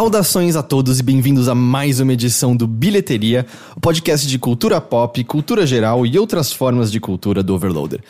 Saudações a todos e bem-vindos a mais uma edição do Bilheteria, o podcast de cultura pop, cultura geral e outras formas de cultura do Overloader.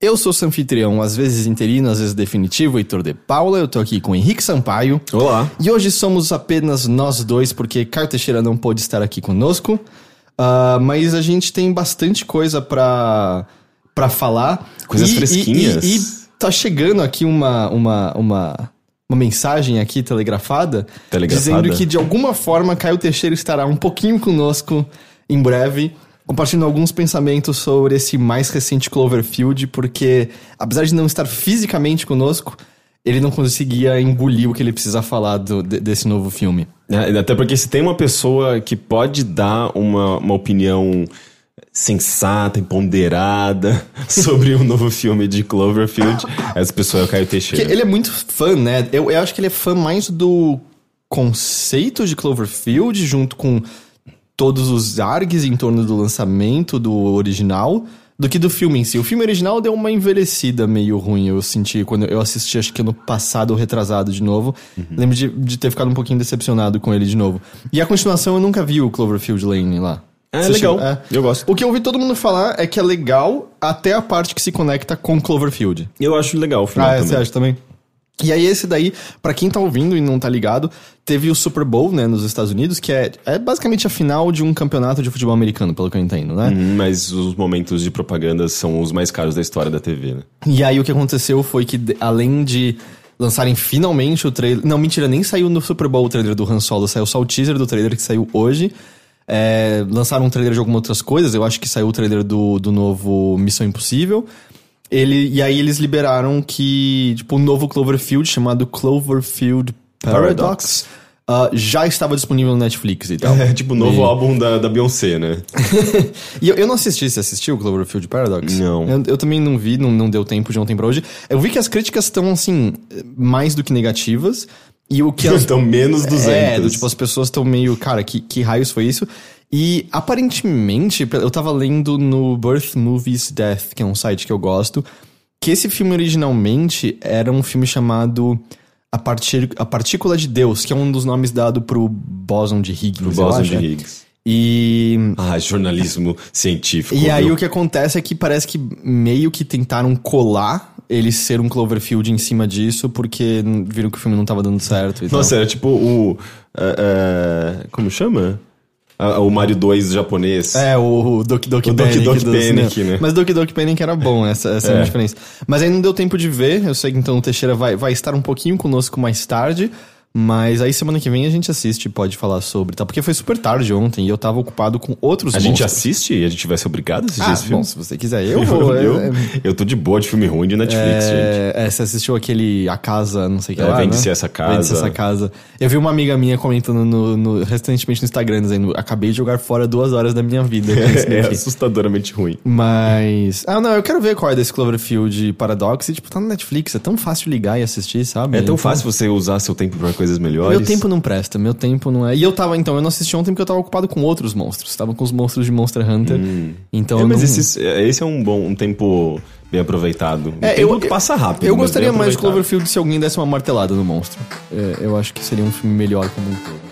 Eu sou seu anfitrião, às vezes interino, às vezes definitivo, Heitor de Paula. Eu tô aqui com Henrique Sampaio. Olá. E hoje somos apenas nós dois, porque Caio Teixeira não pôde estar aqui conosco. Uh, mas a gente tem bastante coisa pra, pra falar. Coisas E- fresquinhas. E, e, e tá chegando aqui uma, uma, uma, uma mensagem aqui telegrafada, Telegrafada? dizendo que de alguma forma Caio Teixeira estará um pouquinho conosco em breve, compartilhando alguns pensamentos sobre esse mais recente Cloverfield, porque apesar de não estar fisicamente conosco, ele não conseguia engolir o que ele precisa falar do- de- desse novo filme. É, Até porque se tem uma pessoa que pode dar uma, uma opinião sensata e ponderada sobre o novo filme de Cloverfield, essa pessoa é o Caio Teixeira. ele é muito fã, né? Eu, eu acho que ele é fã mais do conceito de Cloverfield, junto com todos os args em torno do lançamento do original, do que do filme em si. O filme original deu uma envelhecida meio ruim, eu senti quando eu assisti, acho que ano passado ou retrasado de novo. Lembro de, de ter ficado um pouquinho decepcionado com ele de novo. E a continuação eu nunca vi o Cloverfield Lane lá. É legal. é. Eu gosto. O que eu ouvi todo mundo falar é que é legal até a parte que se conecta com Cloverfield. Eu acho legal o final Ah, é, também. você acha também? E aí esse daí, pra quem tá ouvindo e não tá ligado, teve o Super Bowl, né, nos Estados Unidos, que é, é basicamente a final de um campeonato de futebol americano, pelo que eu entendo, né? Hum, Mas os momentos de propaganda são os mais caros da história da TV, né? E aí o que aconteceu foi que, além de lançarem finalmente o trailer... Não, mentira, nem saiu no Super Bowl o trailer do Han Solo, saiu só o teaser do trailer que saiu hoje. É, lançaram um trailer de algumas outras coisas, eu acho que saiu o trailer do, do novo Missão Impossível. Ele, e aí eles liberaram que, tipo, o novo Cloverfield, chamado Cloverfield Paradox, ah, já estava disponível no Netflix e tal. É tipo o novo E- álbum da, da Beyoncé, né? e eu, eu não assisti, você assistiu o Cloverfield Paradox? Não. Eu, eu também não vi, não, não deu tempo de ontem pra hoje. Eu vi que as críticas estão, assim, mais do que negativas. E o que as, Então menos 200. É, do, tipo, as pessoas estão meio, cara, que, que raios foi isso? E aparentemente, eu tava lendo no Birth Movies Death, que é um site que eu gosto, que esse filme originalmente era um filme chamado A, Partir, a Partícula de Deus, que é um dos nomes dado pro Boson de Higgs. Pro Boson de? Higgs. E Ah, jornalismo científico. e aí viu? o que acontece é que parece que meio que tentaram colar ele ser um Cloverfield em cima disso, porque viram que o filme não tava dando certo e tal. Nossa, era tipo o. é, é, como chama? O Mario 2 japonês. É, o Doki Doki O Doki Panic. Doki do Panic, né? Mas Doki Doki Panic era bom, essa, essa é. a É. minha diferença. Mas aí não deu tempo de ver, eu sei que então o Teixeira vai, vai estar um pouquinho conosco mais tarde, mas aí semana que vem a gente assiste e pode falar sobre, tá? Porque foi super tarde ontem e eu tava ocupado com outros A gente monstros. assiste e a gente vai ser obrigado a assistir Ah, esse bom, filme. se você quiser, eu vou. eu, é- eu tô de boa de filme ruim de Netflix, gente. É, é, você assistiu aquele A Casa, não sei o que É, lá, Vende-se né? Essa Casa. Vende-se essa casa. Eu vi uma amiga minha comentando no, no- recentemente no Instagram, dizendo acabei de jogar fora duas horas da minha vida. É, daqui." assustadoramente ruim. Mas... Ah, não, eu quero ver qual é desse Cloverfield Paradox. E, tipo, tá no Netflix, é tão fácil ligar e assistir, sabe? É tão Então, fácil você usar seu tempo pra coisas melhores. Meu tempo não presta, meu tempo não é... E eu tava, então, eu não assisti ontem porque eu tava ocupado com outros monstros. Tava com os monstros de Monster Hunter. Então É, mas não... esse, esse é um bom um tempo bem aproveitado. Um É, tempo eu- que passa rápido. Eu gostaria mais de. Cloverfield se alguém desse uma martelada no monstro. É, eu acho que seria um filme melhor como um todo.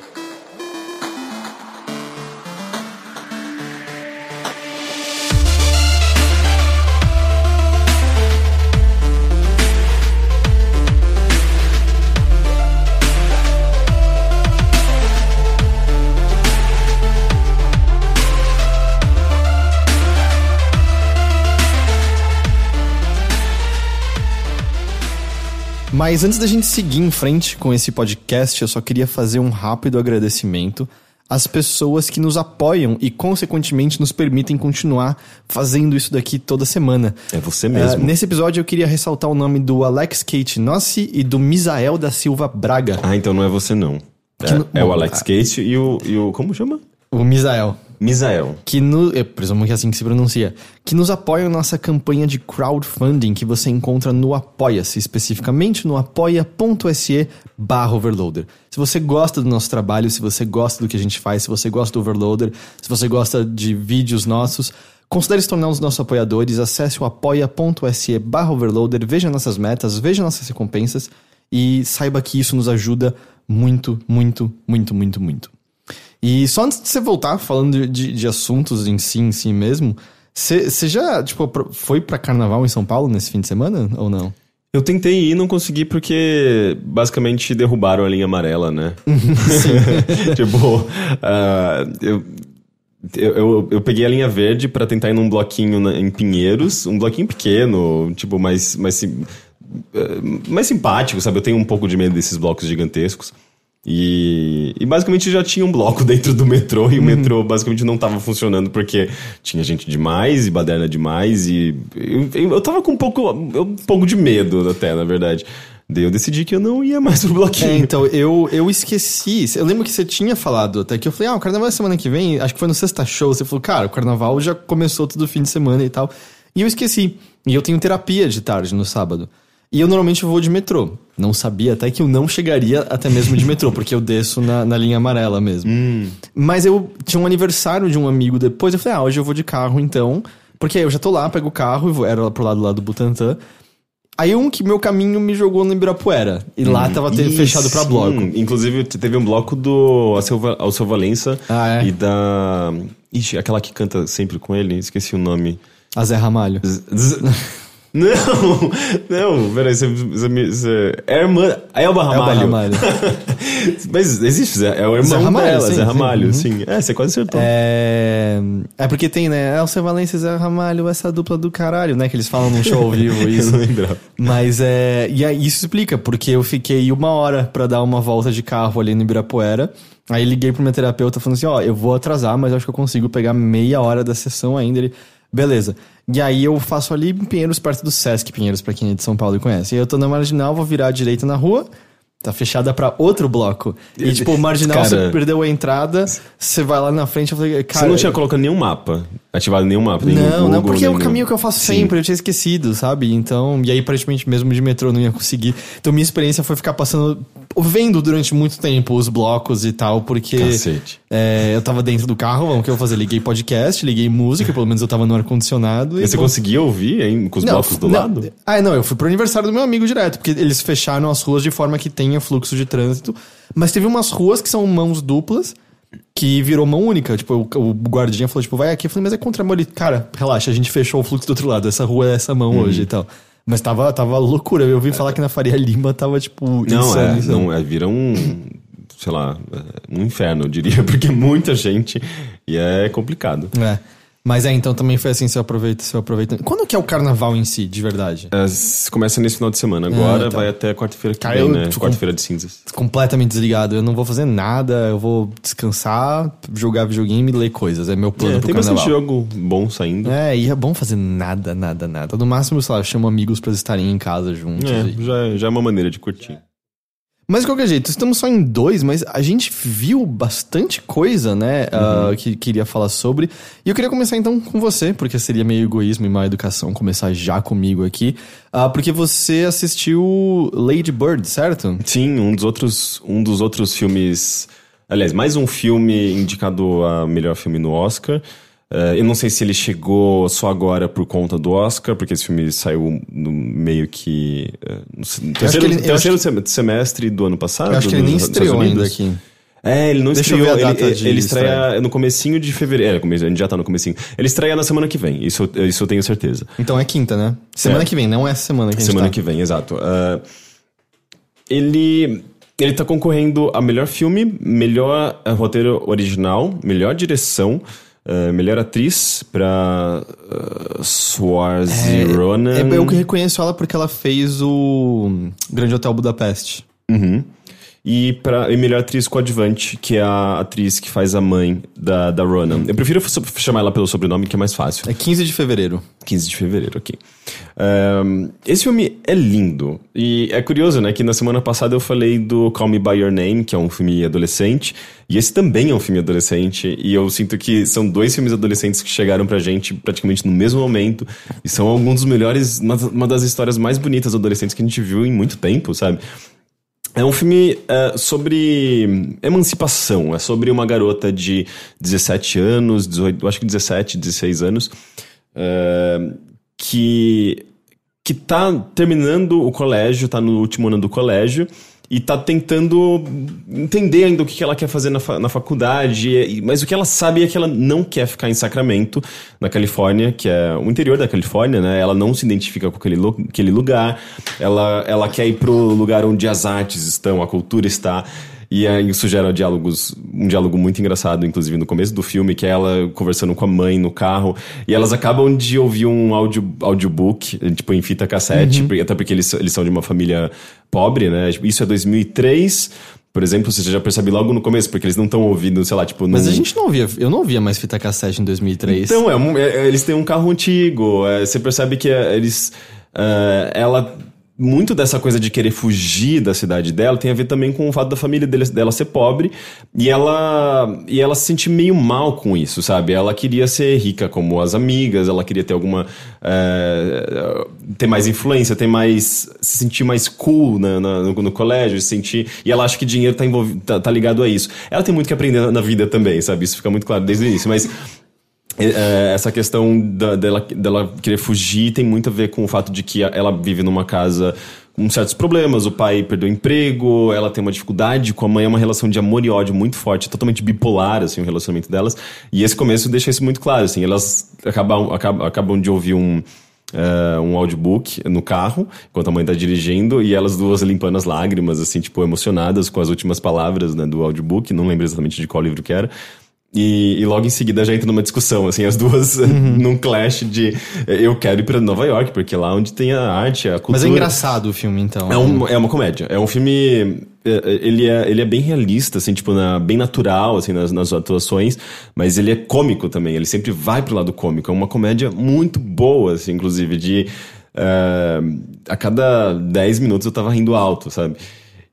Mas antes da gente seguir em frente com esse podcast, eu só queria fazer um rápido agradecimento às pessoas que nos apoiam e, consequentemente, nos permitem continuar fazendo isso daqui toda semana. É você mesmo. Ah, nesse episódio, eu queria ressaltar o nome do Alex Kate Nossi e do Misael da Silva Braga. Ah, então não é você não. É, é o Alex Case e o, e o. Como chama? O Misael. Misael. que no, eu presumo que é assim que se pronuncia, que nos apoiam nossa campanha de crowdfunding que você encontra no Apoia-se, especificamente no apoia.se barra overloader. Se você gosta do nosso trabalho, se você gosta do que a gente faz, se você gosta do overloader, se você gosta de vídeos nossos, considere se tornar um dos nossos apoiadores, acesse o apoia.se barra overloader, veja nossas metas, veja nossas recompensas E saiba que isso nos ajuda muito, muito, muito, muito, muito. E só antes de você voltar, falando de, de assuntos em si, em si mesmo, você já, tipo, foi pra carnaval em São Paulo nesse fim de semana ou não? Eu tentei ir não consegui porque basicamente derrubaram a linha amarela, né? Sim. tipo, uh, eu, eu, eu, peguei a linha verde para tentar ir num bloquinho na, em Pinheiros, um bloquinho pequeno, tipo, mais, mais, eh, mais simpático, sabe? Eu tenho um pouco de medo desses blocos gigantescos. E, e, basicamente já tinha um bloco dentro do metrô e o uhum. metrô basicamente não estava funcionando porque tinha gente demais e baderna demais e eu, eu tava com um pouco, um pouco de medo até, na verdade. Daí eu decidi que eu não ia mais pro bloquinho. É, então, eu, eu esqueci. Eu lembro que você tinha falado até que eu falei, ah, o carnaval é semana que vem. Acho que foi no sexta show. Você falou, cara, o carnaval já começou todo fim de semana e tal. E eu esqueci. E eu tenho terapia de tarde no sábado. E eu normalmente vou de metrô. Não sabia até que eu não chegaria até mesmo de metrô, porque eu desço na, na linha amarela mesmo. Hum. Mas eu tinha um aniversário de um amigo depois, eu falei, ah, hoje eu vou de carro então. Porque aí eu já tô lá, pego o carro, vou, era lá pro lado lá do Butantã. Aí um que meu caminho me jogou no Ibirapuera. E hum, lá tava fechado pra bloco. Inclusive, teve um bloco do Alceu Valença ah, é? e da. Ixi, aquela que canta sempre com ele, esqueci o nome. A Zé Ramalho. Z Z não, não, peraí, você, você, você, é irmã. Elba Ramalho. Elba Ramalho. Mas existe, é o irmão Zé Ramalho, dela, sim, Zé Ramalho, sim. sim. É, você quase acertou. É, é porque tem, né? Elcia Valência e Zé Ramalho, essa dupla do caralho, né? Que eles falam num show ao vivo, isso. não lembrava. Mas é. E aí isso explica, porque eu fiquei uma hora para dar uma volta de carro ali no Ibirapuera. Aí liguei pro meu terapeuta falando assim: ó, eu vou atrasar, mas acho que eu consigo pegar meia hora da sessão ainda. Ele. Beleza. E aí eu faço ali em Pinheiros, perto do Sesc Pinheiros, pra quem é de São Paulo e conhece. E eu tô na Marginal, vou virar à direita na rua, Tá fechada para outro bloco. E, tipo, o marginal, cara, você perdeu a entrada, você vai lá na frente, eu falei, cara... Você não tinha colocado nenhum mapa, ativado nenhum mapa, nenhum Não, Google, não, porque é o caminho que eu faço Sim. sempre, eu tinha esquecido, sabe? Então, e aí, praticamente, mesmo de metrô, não ia conseguir. Então, minha experiência foi ficar passando, vendo durante muito tempo os blocos e tal, porque... É, eu tava dentro do carro, o que eu vou fazer? Liguei podcast, liguei música, pelo menos eu tava no ar-condicionado. E, você conseguia ouvir, hein, com os não, blocos do não, lado? Ah, não, eu fui pro aniversário do meu amigo direto, porque eles fecharam as ruas de forma que tenha fluxo de trânsito. Mas teve umas ruas que são mãos duplas, que virou mão única. Tipo, o, o guardinha falou, tipo, vai aqui. Eu falei, mas é contra Ele, cara, relaxa, a gente fechou o fluxo do outro lado. Essa rua é essa mão uhum. hoje e tal. Mas tava, tava loucura. Eu ouvi falar que na Faria Lima tava, tipo, não, insano, é, insano. Não, é, vira um sei lá, um inferno, eu diria, porque é muita gente e é complicado. É. Mas é, então também foi assim, seu aproveita, seu aproveita. Quando que é o carnaval em si, de verdade? É, começa nesse final de semana. Agora ah, então. vai até quarta-feira que Cara, vem, né? Quarta-feira de cinzas. Completamente desligado. Eu não vou fazer nada, eu vou descansar, jogar videogame e ler coisas. É meu plano é, pro tem carnaval. Tem bastante jogo bom saindo. É, e é bom fazer nada, nada, nada. No máximo, sei lá, eu chamo amigos pra estarem em casa juntos. É, já, já é uma maneira de curtir. Mas de qualquer jeito, estamos só em dois, mas a gente viu bastante coisa, né? Uhum. Uh, que queria falar sobre. E eu queria começar então com você, porque seria meio egoísmo e má educação começar já comigo aqui. Uh, porque você assistiu Lady Bird, certo? Sim, um dos outros, um dos outros filmes. Aliás, mais um filme indicado a melhor filme no Oscar. Uh, eu não sei se ele chegou só agora por conta do Oscar, porque esse filme saiu no meio que. Uh, no terceiro, ele, terceiro que, semestre do ano passado. Eu acho que ele nem estreou ainda aqui. É, ele não Deixa estreou. ele, ele estreia estreia no comecinho de fevereiro. É, a gente já tá no comecinho. Ele estreia na semana que vem, isso, isso eu tenho certeza. Então é quinta, né? Semana é. que vem, não é semana que a gente Semana tá. que vem, exato. Uh, ele. Ele tá concorrendo a melhor filme, melhor roteiro original, melhor direção. Uh, melhor atriz pra uh, Swarzy é, Ronan. É, eu que reconheço ela porque ela fez o Grande Hotel Budapeste. Uhum. E, pra, e melhor atriz coadjuvante, que é a atriz que faz a mãe da, da Ronan. Eu prefiro chamar ela pelo sobrenome, que é mais fácil. É 15 de fevereiro. 15 de fevereiro, ok. Um, esse filme é lindo. E é curioso, né? Que na semana passada eu falei do Call Me By Your Name, que é um filme adolescente. E esse também é um filme adolescente. E eu sinto que são dois filmes adolescentes que chegaram pra gente praticamente no mesmo momento. E são alguns dos melhores, uma, uma das histórias mais bonitas adolescentes que a gente viu em muito tempo, sabe? É um filme é, sobre emancipação. É sobre uma garota de 17 anos, 18, acho que 17, 16 anos, é, que, que tá terminando o colégio, tá no último ano do colégio, e tá tentando entender ainda o que ela quer fazer na, fa na faculdade, mas o que ela sabe é que ela não quer ficar em Sacramento, na Califórnia, que é o interior da Califórnia, né? Ela não se identifica com aquele, aquele lugar, ela, ela quer ir pro lugar onde as artes estão, a cultura está. E aí isso gera diálogos, um diálogo muito engraçado, inclusive no começo do filme, que é ela conversando com a mãe no carro. E elas acabam de ouvir um audio, audiobook, tipo em fita cassete, uhum. até porque eles, eles são de uma família pobre, né? Isso é 2003. Por exemplo, você já percebe logo no começo, porque eles não estão ouvindo, sei lá, tipo... Mas a gente não ouvia, eu não ouvia mais fita cassete em 2003. Então, é, é, eles têm um carro antigo, é, você percebe que é, eles... Uh, ela muito dessa coisa de querer fugir da cidade dela tem a ver também com o fato da família dele, dela ser pobre e ela e ela se sentir meio mal com isso, sabe? Ela queria ser rica como as amigas, ela queria ter alguma é, ter mais influência, ter mais se sentir mais cool na, na, no, no, colégio, se sentir e ela acha que dinheiro tá, envolvido, tá, tá ligado a isso. Ela tem muito que aprender na vida também, sabe? Isso fica muito claro desde o início, mas essa questão da, dela, dela querer fugir tem muito a ver com o fato de que ela vive numa casa com certos problemas. O pai perdeu o emprego, ela tem uma dificuldade com a mãe, é uma relação de amor e ódio muito forte, totalmente bipolar, assim, o relacionamento delas. E esse começo deixa isso muito claro, assim, elas acabam, acabam, acabam de ouvir um. Uh, um audiobook no carro, enquanto a mãe tá dirigindo, e elas duas limpando as lágrimas, assim, tipo, emocionadas com as últimas palavras né, do audiobook, não lembro exatamente de qual livro que era, e, e, logo em seguida já entra numa discussão, assim, as duas uhum. num clash de eu quero ir para Nova York, porque é lá onde tem a arte, a cultura. Mas é engraçado o filme, então. É, um, é uma comédia. É um filme. É, é, ele é, ele é bem realista, assim, tipo, na, bem natural, assim, nas, nas atuações, mas ele é cômico também. Ele sempre vai pro lado cômico. É uma comédia muito boa, assim, inclusive, de. Uh, a cada 10 minutos eu tava rindo alto, sabe?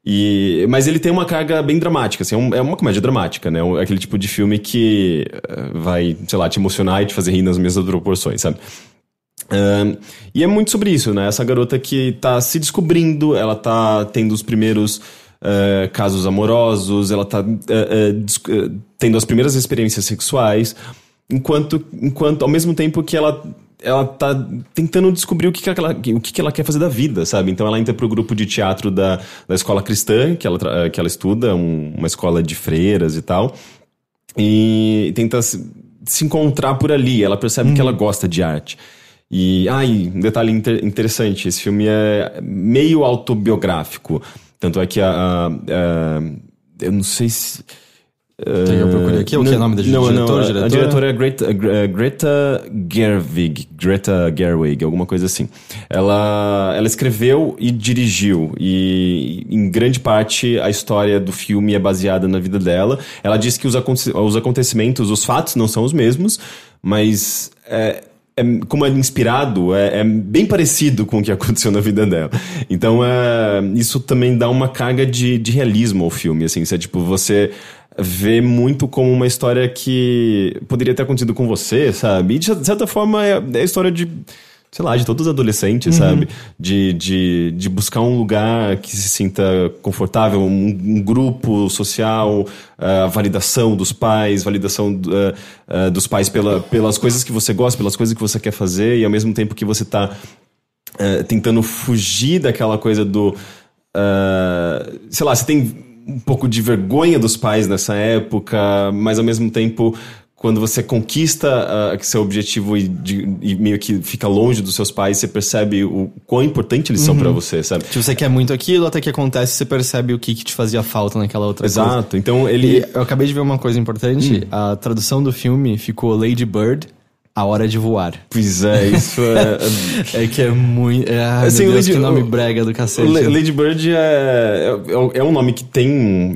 E, mas ele tem uma carga bem dramática, assim, é, é uma comédia dramática, né? É aquele tipo de filme que uh, vai, sei lá, te emocionar e te fazer rir nas mesmas proporções, sabe? Uh, e é muito sobre isso, né? Essa garota que tá se descobrindo, ela tá tendo os primeiros uh, casos amorosos, ela tá tendo as primeiras experiências sexuais, enquanto, enquanto ao mesmo tempo que ela ela tá tentando descobrir o que, que, ela, o que, que ela quer fazer da vida, sabe? Então ela entra pro grupo de teatro da, da escola cristã, que ela, que ela estuda, um, uma escola de freiras e tal, e tenta se, se encontrar por ali. Ela percebe uhum. que ela uhum. gosta de arte. E, ai, ah, um detalhe inter, interessante: esse filme é meio autobiográfico. Tanto é que a, a, a eu não sei se tem eu procurei aqui, o que é o nome da não, diretora, não, diretora? A diretora é Greta, Greta Gerwig, Greta Gerwig, alguma coisa assim. Ela, ela escreveu e dirigiu, e em grande parte a história do filme é baseada na vida dela. Ela diz que os, os acontecimentos, os fatos não são os mesmos, mas é, é, como é inspirado, é, é, bem parecido com o que aconteceu na vida dela. Então, é, isso também dá uma carga de, de realismo ao filme, assim, é tipo, você vê muito como uma história que poderia ter acontecido com você, sabe? E de certa forma é, é a história de sei lá, de todos os adolescentes, uhum. sabe? De, de, de buscar um lugar que se sinta confortável, um, um grupo social, a uh, validação dos pais, validação uh, uh, dos pais pela, pelas coisas que você gosta, pelas coisas que você quer fazer, e ao mesmo tempo que você está tentando fugir daquela coisa do. sei lá, você tem um pouco de vergonha dos pais nessa época, mas ao mesmo tempo quando você conquista uh, seu objetivo e, de, e, meio que fica longe dos seus pais, você percebe o quão importante eles uhum. são para você, sabe? Tipo, você quer muito aquilo, até que acontece, você percebe o que, que te fazia falta naquela outra Exato. coisa. Exato. Então ele. E eu acabei de ver uma coisa importante. Hum. A tradução do filme ficou Lady Bird a Hora de Voar. Pois é, isso é. é que é muito. É, assim, Deus, Lady, que nome brega do cacete. Lady Bird é, é, é, um nome que tem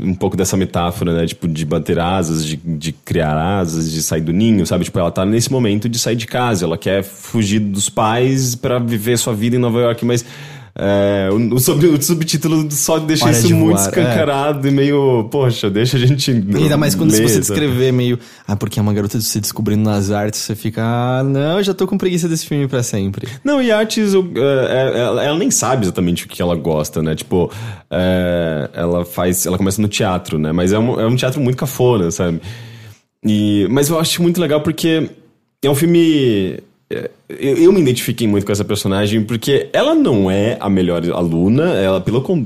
um pouco dessa metáfora, né? Tipo, de bater asas, de, de criar asas, de sair do ninho, sabe? Tipo, ela tá nesse momento de sair de casa. Ela quer fugir dos pais para viver sua vida em Nova York, mas é, o, o, o, subtítulo só deixa Hora isso muito voar, é. escancarado é. e meio, poxa, deixa a gente. Ainda mais quando você descrever meio. Ah, porque é uma garota se descobrindo nas artes, você fica. Ah, não, eu já tô com preguiça desse filme para sempre. Não, e artes, uh, ela, ela, nem sabe exatamente o que ela gosta, né? Tipo, é, ela faz. Ela começa no teatro, né? Mas é um, é um teatro muito cafona, sabe? E, mas eu acho muito legal porque é um filme é, eu, eu, me identifiquei muito com essa personagem porque ela não é a melhor aluna, ela pelo, com,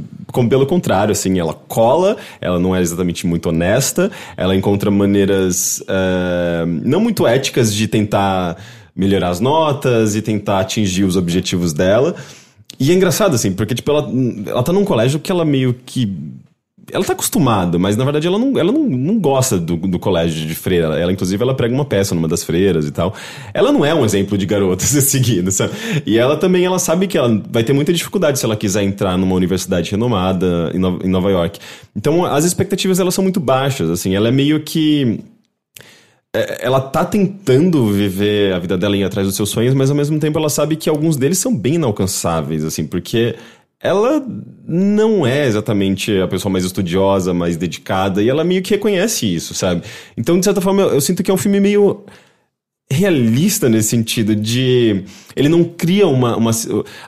pelo contrário, assim, ela cola, ela não é exatamente muito honesta, ela encontra maneiras uh, não muito éticas de tentar melhorar as notas e tentar atingir os objetivos dela. E é engraçado, assim, porque, tipo, ela, ela tá num colégio que ela meio que ela tá acostumada, mas na verdade ela não, ela não, não gosta do, do colégio de freira. Ela, inclusive, ela prega uma peça numa das freiras e tal. Ela não é um exemplo de garota ser seguida, sabe? E ela também, ela sabe que ela vai ter muita dificuldade se ela quiser entrar numa universidade renomada em, no, em Nova York. Então, as expectativas, elas são muito baixas, assim. Ela é meio que é, ela tá tentando viver a vida dela em atrás dos seus sonhos, mas ao mesmo tempo ela sabe que alguns deles são bem inalcançáveis, assim, porque ela não é exatamente a pessoa mais estudiosa, mais dedicada, e ela meio que reconhece isso, sabe? Então, de certa forma, eu, eu sinto que é um filme meio realista nesse sentido de ele não cria uma, uma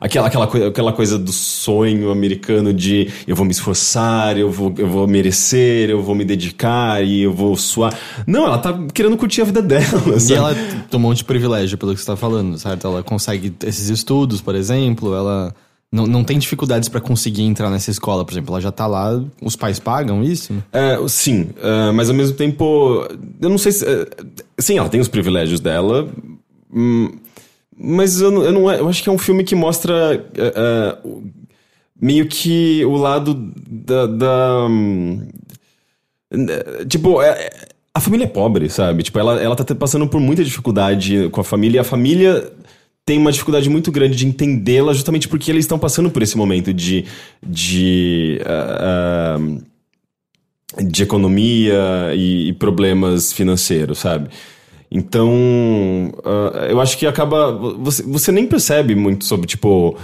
aquela, aquela, coisa, aquela coisa do sonho americano de eu vou me esforçar, eu vou, eu vou merecer, eu vou me dedicar e eu vou suar. Não, ela tá querendo curtir a vida dela. Sabe? E ela tem um monte de privilégio pelo que você tá falando, certo? Ela consegue esses estudos, por exemplo, ela não, não tem dificuldades para conseguir entrar nessa escola, por exemplo. Ela já tá lá, os pais pagam isso? É, sim, uh, mas ao mesmo tempo, eu não sei se. Uh, sim, ela tem os privilégios dela, hum, mas eu, eu, não, eu acho que é um filme que mostra uh, meio que o lado da. da um, tipo, é, a família é pobre, sabe? Tipo, ela, ela tá passando por muita dificuldade com a família e a família tem uma dificuldade muito grande de entendê-la justamente porque eles estão passando por esse momento de. de uh, uh, de economia e, e, problemas financeiros, sabe? Então, uh, eu acho que acaba. Você, você nem percebe muito sobre, tipo.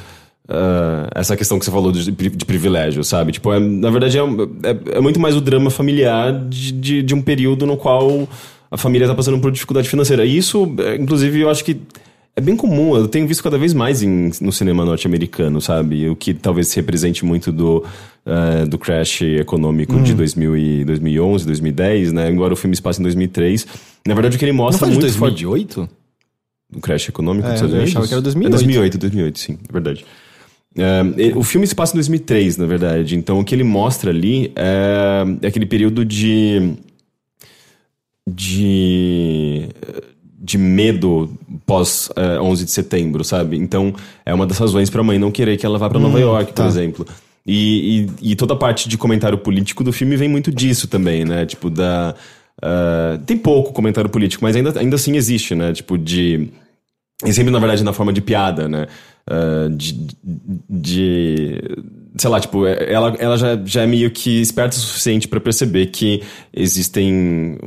essa questão que você falou de, de privilégio, sabe? Tipo, é, na verdade, é, é, é, muito mais o drama familiar de, de, de um período no qual a família está passando por dificuldade financeira. E isso, é, inclusive, eu acho que é bem comum, eu tenho visto cada vez mais em, no cinema norte-americano, sabe? O que talvez se represente muito do, uh, do crash econômico hum. de 2000 e 2011, 2010, né? Agora o filme se passa em 2003. Na verdade, o que ele mostra Não foi muito... de 2008? O crash econômico é, dos Estados Unidos? Eu achava que era 2008. É 2008, 2008, sim, é verdade. Uh, o filme se passa em 2003, na verdade. Então, o que ele mostra ali é, é aquele período de... de de medo pós é, 11 de setembro, sabe? Então, é uma das razões para a mãe não querer que ela vá para Nova hum, York, tá. por exemplo. E, e, e, toda a parte de comentário político do filme vem muito disso também, né? Tipo, da. Uh, tem pouco comentário político, mas ainda, ainda assim existe, né? Tipo, de. E sempre, na verdade, na forma de piada, né? Uh, de, de. Sei lá, tipo, ela, ela já, já é meio que esperta o suficiente para perceber que existem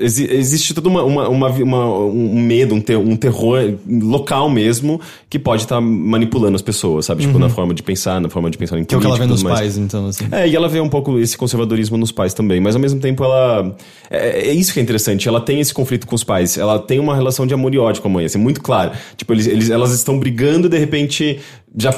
existe todo uma, uma, uma, uma, um medo, um, ter, um terror local mesmo que pode estar tá manipulando as pessoas, sabe? Tipo, uhum. na forma de pensar, na forma de pensar em Que é o que ela vê nos mais. pais, então, assim. É, e ela vê um pouco esse conservadorismo nos pais também, mas ao mesmo tempo ela... É, é isso que é interessante, ela tem esse conflito com os pais, ela tem uma relação de amor e ódio com a mãe, assim, muito claro. Tipo, eles, eles, elas estão brigando, de repente já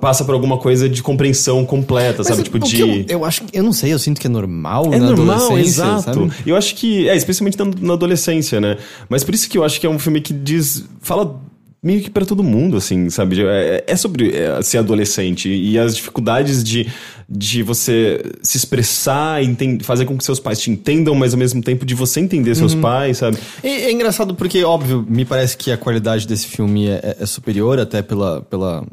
passa por alguma coisa de compreensão completa, Mas sabe? Tipo de. Eu, eu, acho eu não sei, eu sinto que é normal. É normal, exato. Sabe? Eu acho que. É, especialmente na, na, adolescência, né? Mas por isso que eu acho que é um filme que diz. Fala meio que para todo mundo, assim, sabe? É, é sobre é, ser adolescente e as dificuldades de, de você se expressar, entender, fazer com que seus pais te entendam, mas ao mesmo tempo de você entender seus uhum. pais, sabe? É, é, engraçado porque, óbvio, me parece que a qualidade desse filme é, é, é superior até pela, pela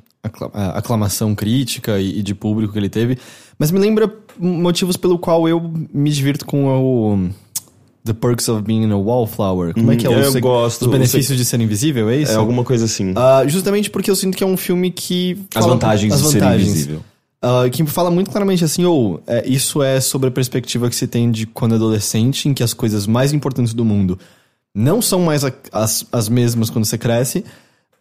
aclamação crítica e, e de público que ele teve, mas me lembra motivos pelo qual eu me divirto com o The Perks of Being a Wallflower. Como é que é, o Eu gosto. Os benefícios de ser invisível, é isso? É alguma coisa assim. Uh, justamente porque eu sinto que é um filme que. As vantagens as de vantagens. ser invisível. Uh, que fala muito claramente assim, ou oh, é, isso é sobre a perspectiva que se tem de quando adolescente, em que as coisas mais importantes do mundo não são mais a, as, as mesmas quando você cresce,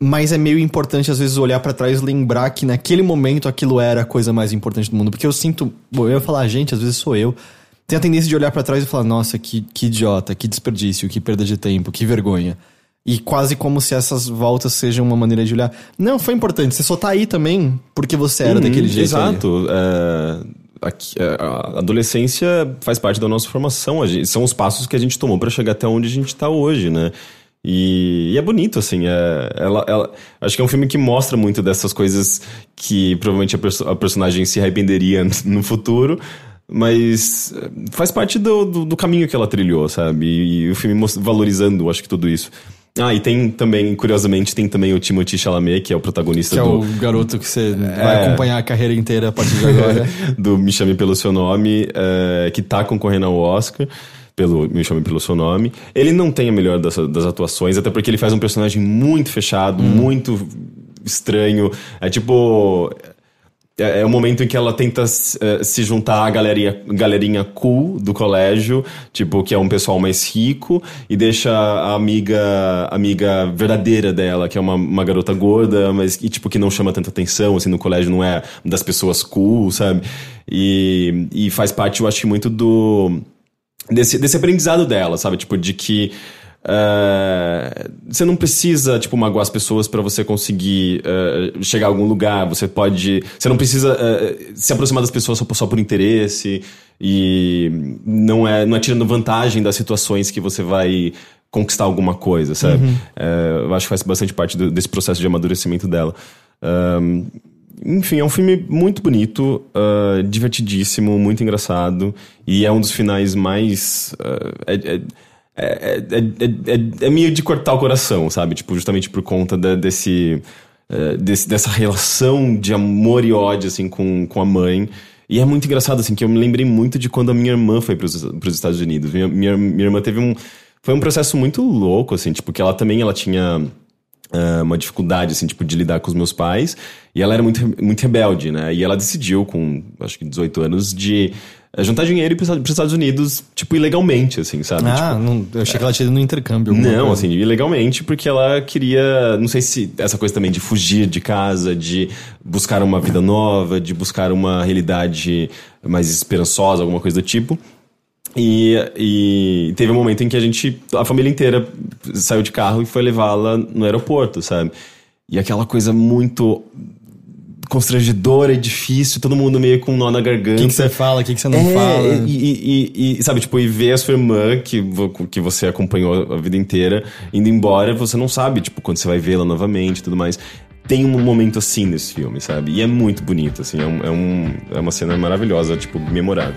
mas é meio importante às vezes olhar para trás e lembrar que naquele momento aquilo era a coisa mais importante do mundo. Porque eu sinto, bom, eu ia falar, gente, às vezes sou eu tem a tendência de olhar para trás e falar: nossa, que, que idiota, que desperdício, que perda de tempo, que vergonha. E quase como se essas voltas sejam uma maneira de olhar. Não, foi importante. Você só tá aí também porque você era uhum, daquele jeito. Exato. É, é, a adolescência faz parte da nossa formação. Gente, são os passos que a gente tomou para chegar até onde a gente tá hoje, né? E, e, é bonito, assim. É, ela, ela, acho que é um filme que mostra muito dessas coisas que provavelmente a, perso a personagem se arrependeria no futuro, mas eh, faz parte do, do, do, caminho que ela trilhou, sabe? E, e o filme valorizando, acho que tudo isso. Ah, e tem também, curiosamente, tem também o Timothy Chalamet, que é o protagonista que do... Que é o garoto que você é... vai acompanhar a carreira inteira a partir de agora. do Me Chame Pelo Seu Nome, é, que tá concorrendo ao Oscar pelo Me Chame Pelo Seu Nome. Ele não tem a melhor das, das atuações, até porque ele faz um personagem muito fechado, hum. muito estranho. É tipo... É, é o momento em que ela tenta uh, se juntar à galerinha, galerinha cool do colégio, tipo, que é um pessoal mais rico, e deixa a amiga, amiga verdadeira dela, que é uma, uma garota gorda, mas tipo, que não chama tanta atenção, assim, no colégio não é das pessoas cool, sabe? E, e faz parte, eu acho, muito do desse, desse aprendizado dela, sabe? Tipo, de que uh, você não precisa, tipo, magoar as pessoas para você conseguir uh, chegar a algum lugar. Você pode. Você não precisa uh, se aproximar das pessoas só, só por interesse. E não é, não é tirando vantagem das situações que você vai conquistar alguma coisa, sabe? Uhum. eu acho que faz bastante parte do, desse processo de amadurecimento dela. Enfim, é um filme muito bonito, divertidíssimo, muito engraçado. E é um dos finais mais. Uh, é, é, é, é, meio de cortar o coração, sabe? Tipo, justamente por conta de, desse, desse, dessa relação de amor e ódio, assim, com, com a mãe. E é muito engraçado, assim, que eu me lembrei muito de quando a minha irmã foi para os Estados Unidos. Minha, minha, minha irmã teve um. Foi um processo muito louco, assim, tipo, que ela também ela tinha uh, uma dificuldade, assim, tipo, de lidar com os meus pais. E ela era muito, muito rebelde, né? E ela decidiu, com acho que 18 anos, de eh, juntar dinheiro e ir para os Estados Unidos, tipo, ilegalmente, assim, sabe? Ah, tipo, não, eu achei que ela tinha ido no intercâmbio. Não, assim, ilegalmente, porque ela queria, não sei se essa coisa também de fugir de casa, de buscar uma vida nova, de buscar uma realidade mais esperançosa, alguma coisa do tipo. E, e teve um momento em que a gente, a família inteira saiu de carro e foi levá-la no aeroporto, sabe? E aquela coisa muito constrangedora e difícil, todo mundo meio com um nó na garganta. O que você fala, o que você não é, fala. E, e, e, sabe, tipo, e ver a sua irmã, que, que você acompanhou a vida inteira, indo embora, você não sabe, tipo, quando você vai vê-la novamente e tudo mais. Tem um momento assim nesse filme, sabe? E é muito bonito, assim, é, um, é, um, é uma cena maravilhosa, tipo, memorável.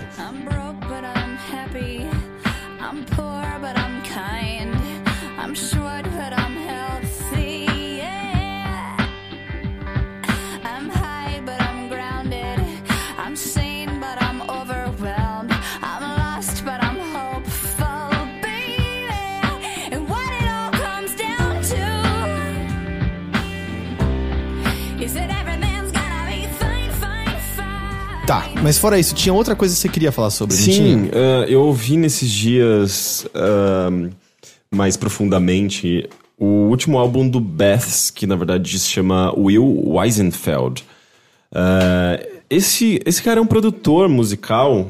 Mas fora isso, tinha outra coisa que você queria falar sobre? Sim, uh, eu ouvi nesses dias uh, mais profundamente o último álbum do Beths, que na verdade se chama Will Weisenfeld. Uh, esse, esse cara é um produtor musical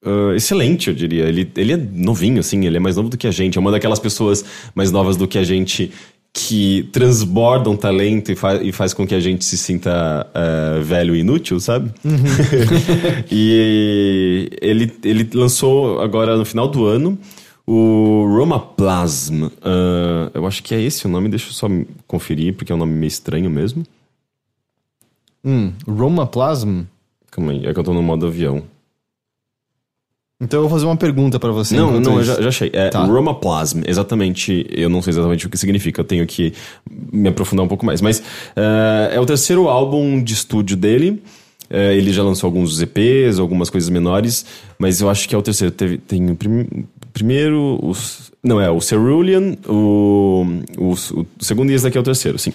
Uh, excelente, eu diria. Ele, ele é novinho, assim, ele é mais novo do que a gente. É uma daquelas pessoas mais novas do que a gente que transbordam talento e, fa e faz com que a gente se sinta uh, velho e inútil, sabe? Uhum. e ele, ele lançou agora no final do ano o Roma Plasm. Uh, eu acho que é esse o nome, deixa eu só conferir, porque é um nome meio estranho mesmo. Hum, Roma Plasm? Calma aí, é que eu tô no modo avião. Então eu vou fazer uma pergunta para você. Não, não, eu já, já, achei. É tá. Romaplasm, exatamente. Eu não sei exatamente o que significa, eu tenho que me aprofundar um pouco mais. Mas uh, é o terceiro álbum de estúdio dele. Uh, ele já lançou alguns EPs, algumas coisas menores, mas eu acho que é o terceiro. Teve, tem o prim, primeiro. Os, não, é o Cerulean, o, o, o segundo e esse daqui é o terceiro, sim.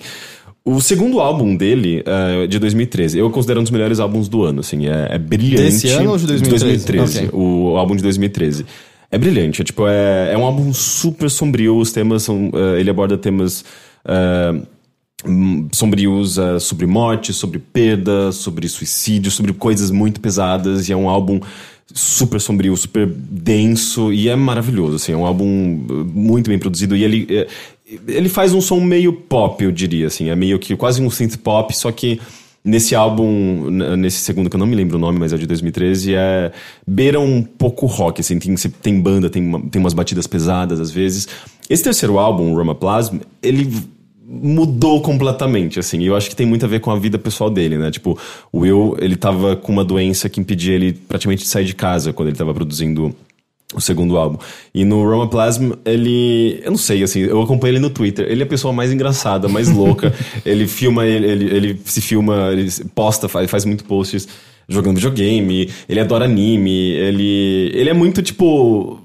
O segundo álbum dele, uh, de 2013, eu considero um dos melhores álbuns do ano, assim, é, é brilhante. Desse ano ou de 2013? De 2013, okay. o álbum de 2013. É brilhante, é, tipo, é, é um álbum super sombrio, os temas são, uh, ele aborda temas uh, sombrios sobre morte, sobre perda, sobre suicídio, sobre coisas muito pesadas, e é um álbum super sombrio, super denso, e é maravilhoso, assim, é um álbum muito bem produzido, e ele ele faz um som meio pop, eu diria, assim. É meio que quase um synth pop, só que nesse álbum, nesse segundo, que eu não me lembro o nome, mas é de 2013, é beira um pouco rock, assim. Tem, tem banda, tem, tem umas batidas pesadas às vezes. Esse terceiro álbum, Roma Plasma, ele mudou completamente, assim. E eu acho que tem muito a ver com a vida pessoal dele, né? Tipo, o Will, ele tava com uma doença que impedia ele praticamente de sair de casa quando ele tava produzindo o segundo álbum. E no Roma Plasma, ele. Eu não sei, assim, eu acompanho ele no Twitter. Ele é a pessoa mais engraçada, mais louca. ele filma, ele, ele, ele, se filma, ele posta, faz, faz muito posts jogando videogame. Ele adora anime. Ele. Ele é muito, tipo.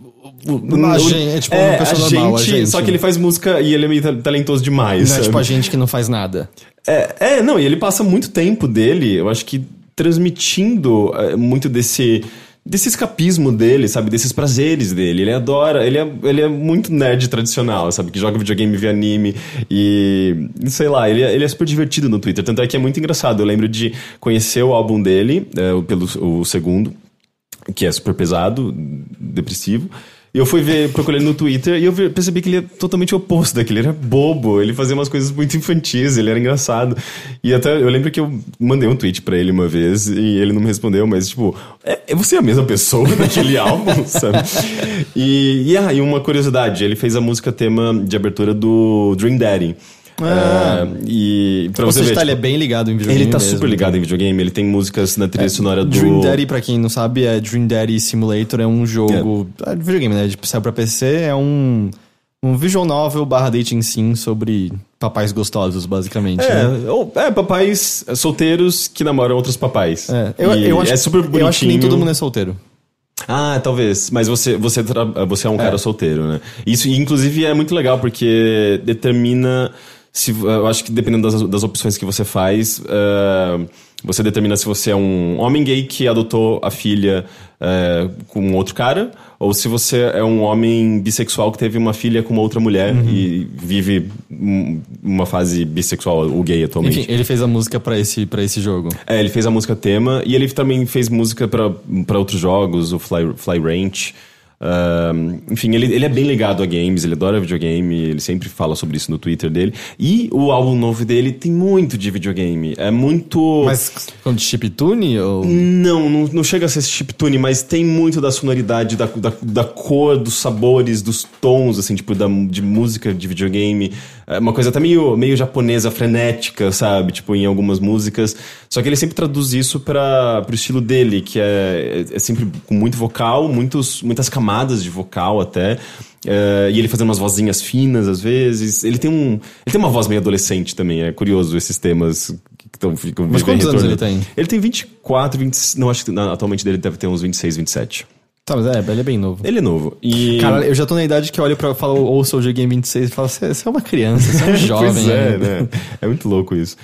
A gente, é tipo é, uma pessoa a normal, gente, a gente. Só que ele faz música e ele é meio talentoso demais. Não é tipo a gente que não faz nada. É, é, não, e ele passa muito tempo dele, eu acho que transmitindo é, muito desse desse escapismo dele, sabe? Desses prazeres dele. Ele adora, ele é, ele é muito nerd tradicional, sabe? Que joga videogame via anime e. sei lá, ele, é, ele é super divertido no Twitter. Tanto é que é muito engraçado. Eu lembro de conhecer o álbum dele, é, pelo o segundo, que é super pesado, depressivo. E eu fui ver, procurei no Twitter e eu percebi que ele é totalmente oposto daquele. Ele era bobo, ele fazia umas coisas muito infantis, ele era engraçado. E até eu lembro que eu mandei um tweet para ele uma vez e ele não me respondeu, mas tipo, é, é você a mesma pessoa naquele álbum, sabe? E, e, ah, e uma curiosidade, ele fez a música tema de abertura do Dream Daddy. Ah. É, e pra você seja, ver, tá, ele é tipo, bem ligado em videogame. ele tá mesmo. super ligado em videogame, ele tem músicas na trilha sonora do. Dream Daddy, pra quem não sabe, é Dream Daddy Simulator, é um jogo. É. de videogame, né? De saiu pra PC, é um. Um visual novel barra dating sim sobre papais gostosos, basicamente. É, né? ou- é, papais solteiros que namoram outros papais. É, eu, eu acho, é super bonitinho. eu acho que nem todo mundo é solteiro. Ah, talvez. Mas você, você, você é um cara solteiro, né? Isso, inclusive, é muito legal porque determina. Se, eu acho que dependendo das, das opções que você faz, eh, você determina se você é um homem gay que adotou a filha eh, com outro cara, ou se você é um homem bissexual que teve uma filha com uma outra mulher e vive um- uma fase bissexual ou gay atualmente. Enfim, ele fez a música pra esse, pra esse jogo. É, ele fez a música tema e ele também fez música pra outros jogos, o Fly, Fly Ranch. Enfim, ele, ele é bem ligado a games, ele adora videogame, ele sempre fala sobre isso no Twitter dele. E o álbum novo dele tem muito de videogame. É muito. Mas com de chiptune ou... Não, não, não chega a ser chiptune, mas tem muito da sonoridade, da, da, da cor, dos sabores, dos tons, assim, tipo, da, de música de videogame. É uma coisa até meio, meio japonesa, frenética, sabe? Tipo, em algumas músicas. Só que ele sempre traduz isso para pro estilo dele, que é, é sempre com muito vocal, muitos, muitas camadas de vocal até. É, e ele fazendo umas vozinhas finas às vezes. Ele tem um. Ele tem uma voz meio adolescente também, é curioso esses temas que estão ficam Mas quantos anos ele tem? Ele tem 24, 20, não, acho que não, atualmente dele deve ter uns 26, 27. Tá, mas é, ele é bem novo. Ele é novo. E... Cara, eu já tô na idade que eu olho pra falar ou Soldier Game 26 e falo, você é uma criança, você é um jovem. pois é, ainda." né? É muito louco isso.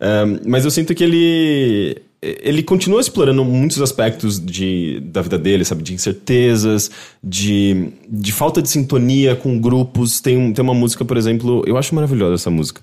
Um, mas eu sinto que ele. Ele continua explorando muitos aspectos de, da vida dele, sabe? De incertezas, de, de falta de sintonia com grupos. Tem, tem uma música, por exemplo, eu acho maravilhosa essa música.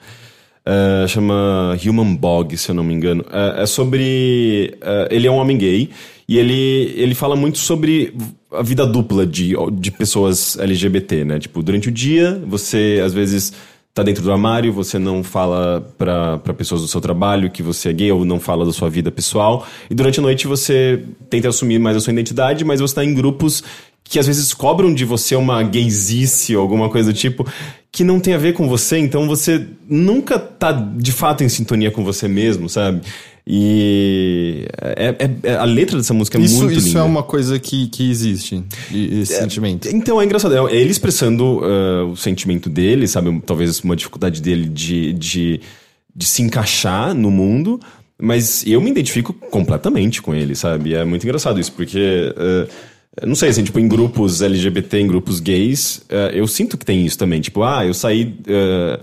Uh, chama Human Bog, se eu não me engano. Uh, é sobre. uh, ele é um homem gay e ele, ele fala muito sobre a vida dupla de, de pessoas LGBT, né? Tipo, durante o dia, você às vezes tá dentro do armário, você não fala pra pessoas do seu trabalho que você é gay ou não fala da sua vida pessoal. E durante a noite você tenta assumir mais a sua identidade, mas você tá em grupos que às vezes cobram de você uma gaysice ou alguma coisa do tipo que não tem a ver com você, então você nunca tá de fato em sintonia com você mesmo, sabe? E é, é- é- a letra dessa música é Isso, muito isso linda. é uma coisa que, que existe, esse sentimento. Então é engraçado, é ele expressando ah, o sentimento dele, sabe? Talvez uma dificuldade dele de, de, de se encaixar no mundo, mas eu me identifico completamente com ele, sabe? É muito engraçado isso, porque. ah, não sei, assim, tipo, em grupos LGBT, em grupos gays, ah, eu sinto que tem isso também. Tipo, ah, eu saí. ah,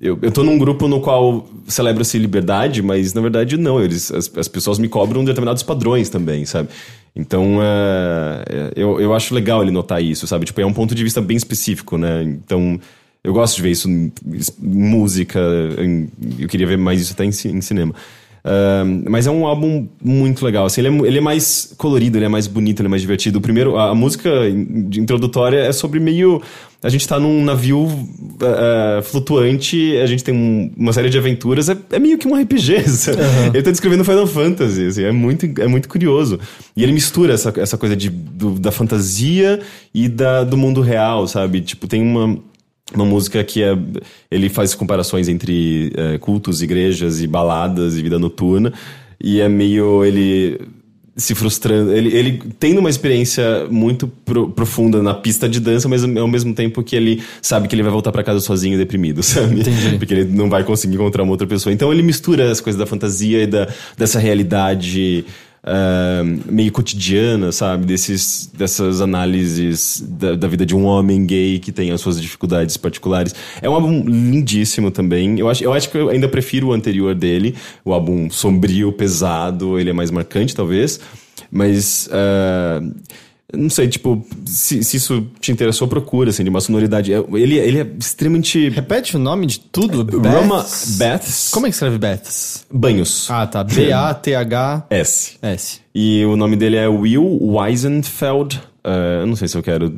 eu, eu tô num grupo no qual celebra-se liberdade, mas na verdade não. Eles, as, as pessoas me cobram determinados padrões também, sabe? Então, é, eu, eu acho legal ele notar isso, sabe? Tipo, é um ponto de vista bem específico, né? Então, eu gosto de ver isso em, em música, em- eu queria ver mais isso até em, em cinema. Mas é um álbum muito legal. Assim, ele, é, ele é mais colorido, ele é mais bonito, ele é mais divertido. O primeiro, a, a música introdutória é sobre meio. A gente tá num navio ah, flutuante, a gente tem um- uma série de aventuras, é, é meio que um RPG. sabe? Ele tá descrevendo Final Fantasy, assim, é, muito, é muito curioso. E ele mistura essa, essa coisa de, do- da fantasia e da, do mundo real, sabe? Tipo, tem uma. Uma música que é. Ele faz comparações entre é, cultos, igrejas e baladas e vida noturna. E é meio. Ele se frustrando. Ele, ele tendo uma experiência muito pro, profunda na pista de dança, mas ao mesmo tempo que ele sabe que ele vai voltar para casa sozinho deprimido, sabe? Entendi. Porque ele não vai conseguir encontrar uma outra pessoa. Então ele mistura as coisas da fantasia e da, dessa realidade. Uh, meio cotidiana, sabe? Desses, dessas análises da, da, vida de um homem gay que tem as suas dificuldades particulares. É um álbum lindíssimo também. Eu acho, eu acho que eu ainda prefiro o anterior dele, o álbum sombrio, pesado, ele é mais marcante, talvez. Mas. Uh, não sei, tipo, se, se, isso te interessou, procura, assim, de uma sonoridade. É, ele, ele é extremamente. Repete o nome de tudo? É, Roma Baths. Como é que escreve Baths? Banhos. Ah, tá. B-A-T-H. S. E o nome dele é Will Weisenfeld. Uh, eu não sei se eu quero.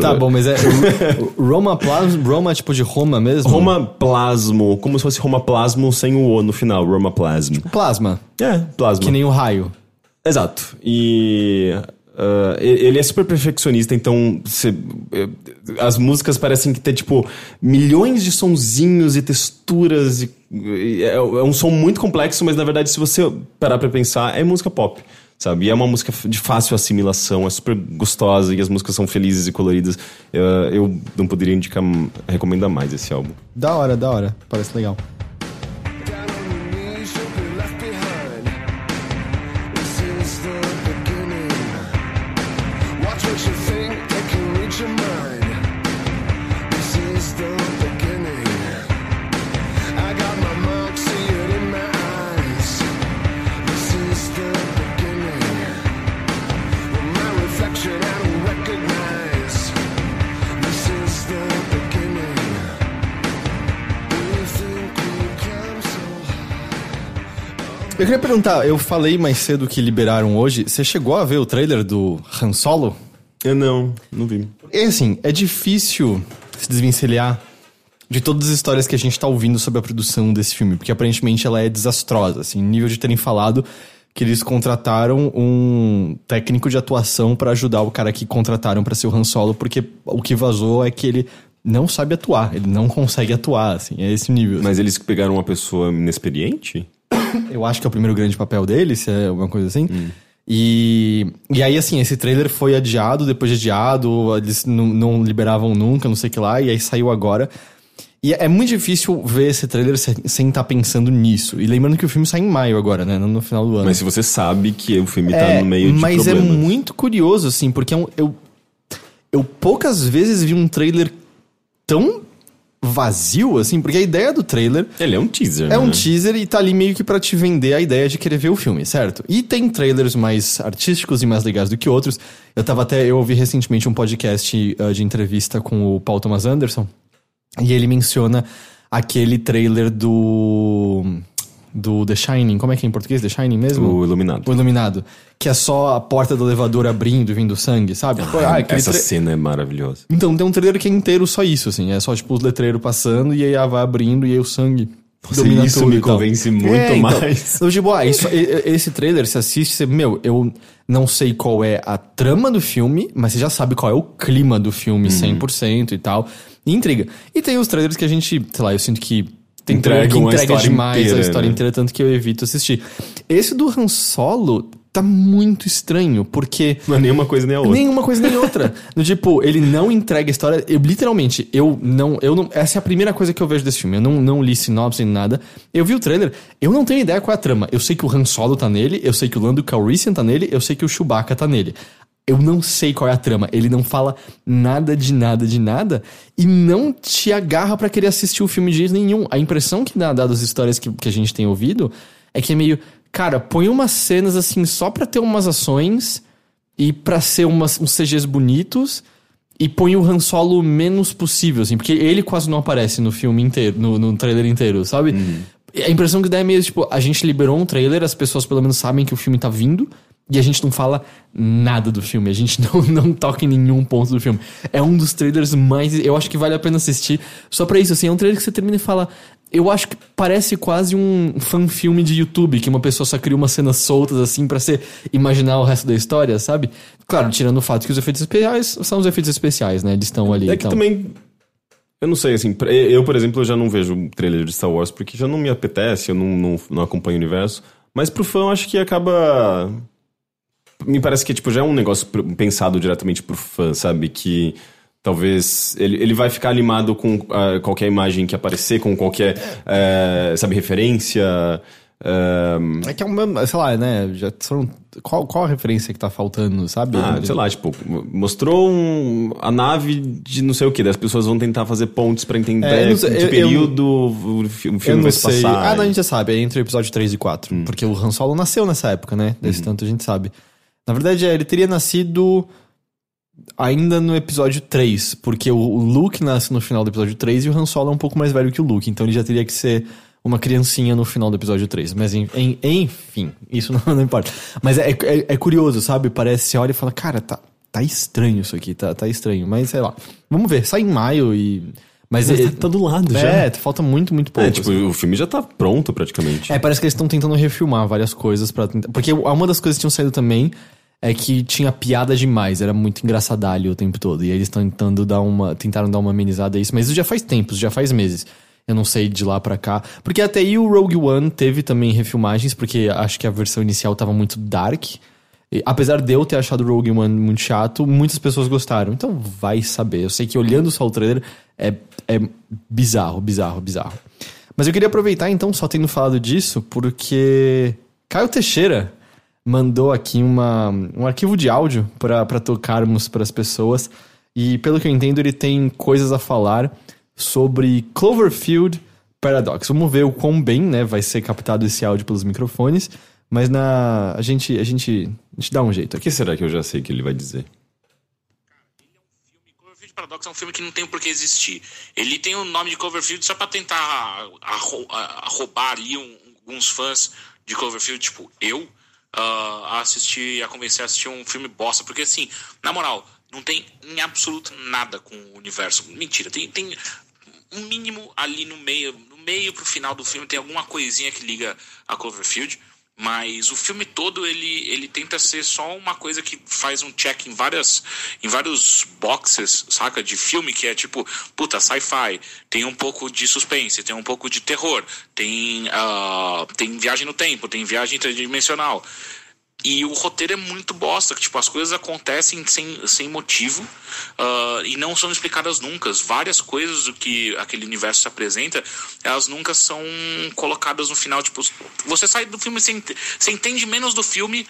Tá bom, mas é. Roma Plasmo, Roma tipo de Roma mesmo? Roma Plasmo, como se fosse Roma Plasmo sem o O no final, Roma Plasmo. Plasma. É, plasma. Que nem o raio. Exato. E Uh, ele é super perfeccionista, então cê, as músicas parecem que tem, tipo, milhões de sonzinhos e texturas. E, e é, é, um som muito complexo, mas na verdade, se você parar pra pensar, é música pop, sabe? E é uma música de fácil assimilação, é super gostosa e as músicas são felizes e coloridas. Uh, eu não poderia indicar, recomendar mais esse álbum. Da hora, da hora. Parece legal. Perguntar, eu falei mais cedo que liberaram hoje. Você chegou a ver o trailer do Han Solo? Eu não, não vi. É assim, é difícil se desvencilhar de todas as histórias que a gente tá ouvindo sobre a produção desse filme, porque aparentemente ela é desastrosa, assim, nível de terem falado que eles contrataram um técnico de atuação para ajudar o cara que contrataram para ser o Han Solo, porque o que vazou é que ele não sabe atuar, ele não consegue atuar, assim, é esse nível. Mas eles pegaram uma pessoa inexperiente? Eu acho que é o primeiro grande papel dele, se é alguma coisa assim. Hum. E, e aí, assim, esse trailer foi adiado, depois de adiado, eles não, não liberavam nunca, não sei o que lá, e aí saiu agora. E é muito difícil ver esse trailer sem estar tá pensando nisso. E lembrando que o filme sai em maio agora, né? No final do ano. Mas se você sabe que o filme tá é, tá no meio de Mas é problemas. é muito curioso, assim, porque é eu, eu poucas vezes vi um trailer tão vazio, assim, porque a ideia do trailer. Ele é um teaser. É né? um teaser e tá ali meio que para te vender a ideia de querer ver o filme, certo? E tem trailers mais artísticos e mais legais do que outros. Eu tava até. Eu ouvi recentemente um podcast uh, de entrevista com o Paul Thomas Anderson. E ele menciona aquele trailer do do The Shining, como é que é em português? The Shining mesmo? O Iluminado. O Iluminado. Que é só a porta do elevador abrindo e vindo sangue, sabe? Ah, ah essa tra... cena é maravilhosa. Então, tem um trailer que é inteiro só isso, assim. É só, tipo, os letreiros passando e aí vai abrindo e aí o sangue Nossa, isso me convence muito é, então, mais. Então, tipo, ah, isso, esse trailer, você assiste, você, meu, eu não sei qual é a trama do filme, mas você já sabe qual é o clima do filme uhum. 100% e tal. E intriga. E tem os trailers que a gente, sei lá, eu sinto que tem entrega que entrega demais inteira, a história né? inteira, tanto que eu evito assistir. Esse do Han Solo tá muito estranho, porque. Não é nenhuma coisa nem a outra. Nenhuma coisa nem outra. no tipo, ele não entrega a história. Eu, literalmente, eu não, eu não. Essa é a primeira coisa que eu vejo desse filme. Eu não, não li sinopse nem nada. Eu vi o trailer, eu não tenho ideia qual é a trama. Eu sei que o Han Solo tá nele, eu sei que o Lando Calrissian tá nele, eu sei que o Chewbacca tá nele. Eu não sei qual é a trama. Ele não fala nada de nada de nada e não te agarra para querer assistir o filme de jeito nenhum. A impressão que dá, dadas as histórias que, que a gente tem ouvido, é que é meio. Cara, põe umas cenas assim só pra ter umas ações e pra ser umas, uns CGs bonitos e põe o Han Solo menos possível, assim, porque ele quase não aparece no filme inteiro, no, no trailer inteiro, sabe? Uhum. A impressão que dá é meio, tipo, a gente liberou um trailer, as pessoas pelo menos sabem que o filme tá vindo, e a gente não fala nada do filme, a gente não, não toca em nenhum ponto do filme. É um dos trailers mais. Eu acho que vale a pena assistir. Só pra isso, assim, é um trailer que você termina e fala. Eu acho que parece quase um fan-filme de YouTube, que uma pessoa só cria umas cenas soltas, assim, para você imaginar o resto da história, sabe? Claro, tirando o fato que os efeitos especiais são os efeitos especiais, né? Eles estão ali. É que também Eu não sei, assim, eu, por exemplo, eu já não vejo trailer de Star Wars porque já não me apetece, eu não, não, não acompanho o universo. Mas pro fã, eu acho que acaba. Me parece que tipo, já é um negócio pensado diretamente pro fã, sabe? Que talvez ele, ele vai ficar animado com ah, qualquer imagem que aparecer, com qualquer, eh, sabe, referência. eh, É que é uma, sei lá, né? Já foram, qual, qual a referência que tá faltando, sabe? Ah, sei lá, tipo, mostrou um- a nave de não sei o que, das pessoas vão tentar fazer pontes pra entender É, eu sei, eu- que eu- período o fi- o Eu filme vai se sei. passar. Ah, não, a gente já sabe. É entre o episódio 3 e 4. Hum. Porque o Han Solo nasceu nessa época, né? Desse tanto a gente sabe. Na verdade, é, ele teria nascido ainda no episódio 3. Porque o, o Luke nasce no final do episódio 3 e o Han Solo é um pouco mais velho que o Luke. Então ele já teria que ser uma criancinha no final do episódio 3. Mas en- en- enfim, isso não, não importa. Mas é, é, é curioso, sabe? Parece, você olha e fala, cara, tá, tá estranho isso aqui, tá, tá estranho. Mas sei lá. Vamos ver, sai em maio e. Mas, Mas é, tá do lado já. é, falta muito, muito pouco. É, tipo, o filme já tá pronto praticamente. É, parece que eles estão tentando refilmar várias coisas para tentar. Porque uma das coisas que tinham saído também é que tinha piada demais, era muito engraçadalho o tempo todo. E eles tentando dar uma. Tentaram dar uma amenizada a isso, mas isso já faz tempos, já faz meses. Eu não sei de lá pra cá. Porque até aí o Rogue One teve também refilmagens, porque acho que a versão inicial tava muito dark. E, apesar de eu ter achado o Rogue One muito chato, muitas pessoas gostaram. Então vai saber. Eu sei que olhando só o trailer é, é bizarro, bizarro, bizarro. Mas eu queria aproveitar então, só tendo falado disso, porque Caio Teixeira mandou aqui uma, um arquivo de áudio para tocarmos para as pessoas. E pelo que eu entendo, ele tem coisas a falar sobre Cloverfield Paradox. Vamos ver o quão bem né, vai ser captado esse áudio pelos microfones. Mas na a gente, a gente, a gente dá um jeito O que será que eu já sei que ele vai dizer? filme Cloverfield Paradox é um filme que não tem por que existir. Ele tem o nome de Cloverfield só pra tentar arro- a- a roubar ali um- alguns fãs de Cloverfield, tipo eu, ah, a assistir, a convencer a assistir um filme bosta. Porque assim, na moral, não tem em absoluto nada com o universo. Mentira, tem, tem um mínimo ali no meio, no meio pro final do filme tem alguma coisinha que liga a Cloverfield, mas o filme todo ele, ele tenta ser só uma coisa que faz um check em várias em vários boxes, saca, de filme que é tipo, puta, sci-fi, tem um pouco de suspense, tem um pouco de terror, tem ah, tem viagem no tempo, tem viagem interdimensional. E o roteiro é muito bosta, que tipo, as coisas acontecem sem, sem motivo ah, e não são explicadas nunca. Várias coisas do que aquele universo se apresenta, elas nunca são colocadas no final. Tipo, você sai do filme sem. Você entende menos do filme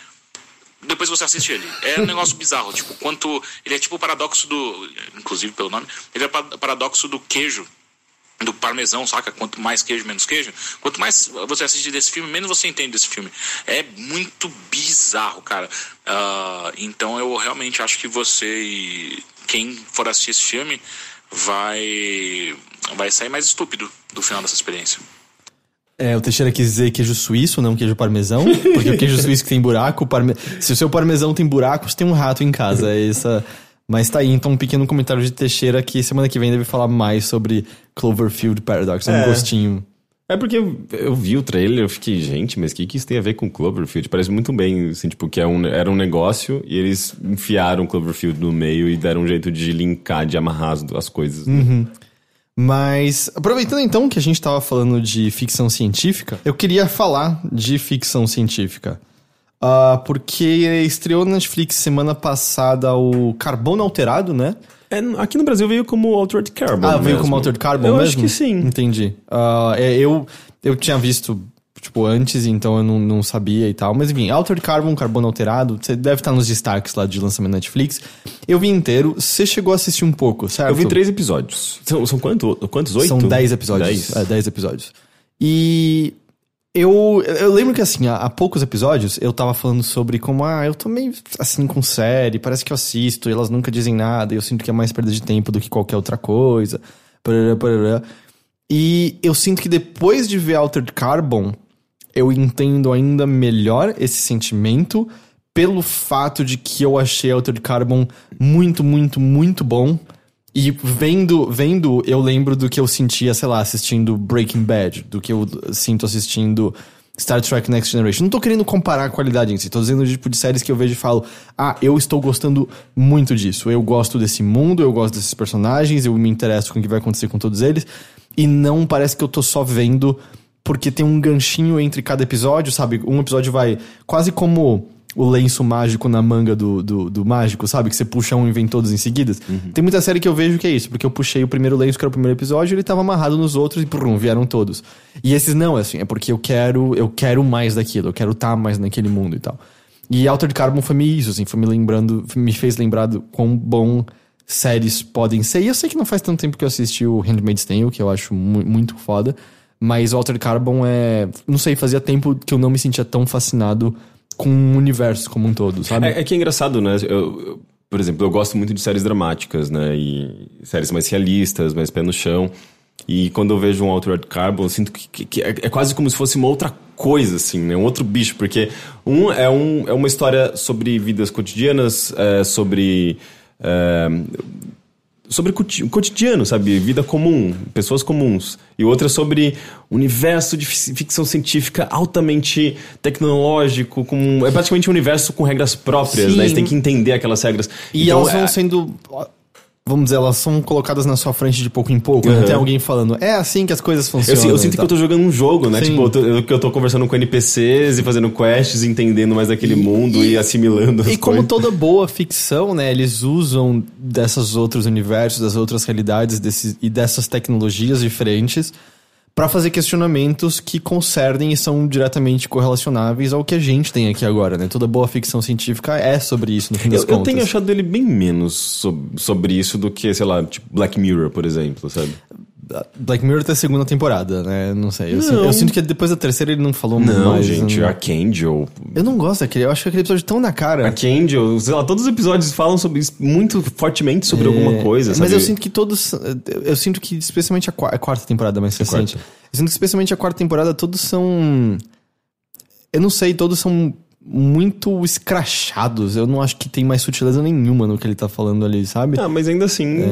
depois você assiste ele. É um negócio bizarro. Tipo, quanto. Ele é tipo o paradoxo do. Inclusive pelo nome, ele é o pa- paradoxo do queijo do parmesão, saca? Quanto mais queijo, menos queijo. Quanto mais você assiste desse filme, menos você entende desse filme. É muito bizarro, cara. Ah, então eu realmente acho que você e quem for assistir esse filme vai vai sair mais estúpido do final dessa experiência. É, o Teixeira quis dizer queijo suíço, não queijo parmesão. Porque o queijo suíço que tem buraco, parme... se o seu parmesão tem buraco, você tem um rato em casa. É essa... Mas tá aí, então um pequeno comentário de Teixeira que semana que vem deve falar mais sobre Cloverfield Paradox. É um gostinho. É porque eu, vi o trailer eu fiquei, gente, mas o que, que isso tem a ver com Cloverfield? Parece muito bem, assim, tipo, que é um, era um negócio e eles enfiaram Cloverfield no meio e deram um jeito de linkar, de amarrar as, as coisas. né? Mas, aproveitando então que a gente tava falando de ficção científica, eu queria falar de ficção científica. Ah, porque estreou na Netflix semana passada o Carbono Alterado, né? É, aqui no Brasil veio como Altered Carbon. Ah, veio mesmo. como Altered Carbon Eu mesmo? acho que sim. Entendi. Ah, é, eu, eu tinha visto, tipo, antes, então eu não, não sabia e tal. Mas enfim, Altered Carbon, Carbono Alterado, você deve estar nos destaques lá de lançamento da Netflix. Eu vi inteiro. Você chegou a assistir um pouco, certo? Eu vi três episódios. São, são quanto, quantos? Oito? São 10 episódios. Dez? É, 10 episódios. E eu, eu lembro que, assim, há, há poucos episódios eu tava falando sobre como, ah, eu tô meio assim com série, parece que eu assisto e elas nunca dizem nada, e eu sinto que é mais perda de tempo do que qualquer outra coisa. Parará, parará. E eu sinto que depois de ver Altered Carbon, eu entendo ainda melhor esse sentimento pelo fato de que eu achei Altered Carbon muito, muito, muito bom. E vendo, vendo, eu lembro do que eu sentia, sei lá, assistindo Breaking Bad, do que eu sinto assistindo Star Trek Next Generation. Não tô querendo comparar a qualidade em si, tô dizendo tipo de séries que eu vejo e falo: "Ah, eu estou gostando muito disso. Eu gosto desse mundo, eu gosto desses personagens, eu me interesso com o que vai acontecer com todos eles". E não parece que eu tô só vendo porque tem um ganchinho entre cada episódio, sabe? Um episódio vai quase como o lenço mágico na manga do, do, do mágico, sabe? Que você puxa um e vem todos em seguida. Uhum. Tem muita série que eu vejo que é isso, porque eu puxei o primeiro lenço, que era o primeiro episódio, ele tava amarrado nos outros e prum, vieram todos. E esses não, assim, é porque eu quero, eu quero mais daquilo, eu quero estar tá mais naquele mundo e tal. E Altered Carbon foi me isso, assim, foi me lembrando, me fez lembrar do quão bom séries podem ser. E eu sei que não faz tanto tempo que eu assisti o Handmaid's Tale, que eu acho mu muito foda. Mas Altered Carbon é. Não sei, fazia tempo que eu não me sentia tão fascinado com o universo como um todo, sabe? É, é que é engraçado, né? Eu, eu, por exemplo, eu gosto muito de séries dramáticas, né? E séries mais realistas, mais pé no chão. E quando eu vejo um Altered Carbon, eu sinto que, que, que é, é, quase como se fosse uma outra coisa, assim, né? Um outro bicho. Porque um é, um, é uma história sobre vidas cotidianas, é, sobre... É, sobre o cotidiano, sabe? Vida comum, pessoas comuns. E outra sobre universo de ficção científica altamente tecnológico, com, é praticamente um universo com regras próprias, Sim. né? Você tem que entender aquelas regras. E então, elas vão é... sendo vamos dizer, elas são colocadas na sua frente de pouco em pouco. Uhum. Não tem alguém falando, é assim que as coisas funcionam. Eu, eu sinto que eu tô jogando um jogo, né? Sim. Tipo, eu tô, eu, que eu tô conversando com NPCs e fazendo quests, entendendo mais daquele e, mundo e, e assimilando as E como toda boa ficção, né? Eles usam desses outros universos, das outras realidades desses, e dessas tecnologias diferentes para fazer questionamentos que concernem e são diretamente correlacionáveis ao que a gente tem aqui agora, né? Toda boa ficção científica é sobre isso, no fim das eu, contas. Eu tenho achado ele bem menos sobre, sobre isso do que, sei lá, tipo Black Mirror, por exemplo, sabe? Black Mirror tem a segunda temporada, né? Não sei. Eu, não. Sinto, eu, Sinto, que depois da terceira ele não falou não, mais. gente, não, Archangel. Eu não gosto daquele. Eu acho que aquele episódio tão na cara. Archangel, sei lá, todos os episódios falam sobre muito fortemente sobre é, alguma coisa, sabe? Mas eu sinto que todos. Eu sinto que, especialmente a, a quarta temporada mais recente. Eu sinto que, especialmente a quarta temporada, todos são. Eu não sei, todos são muito escrachados. Eu não acho que tem mais sutileza nenhuma no que ele tá falando ali, sabe? Ah, mas ainda assim.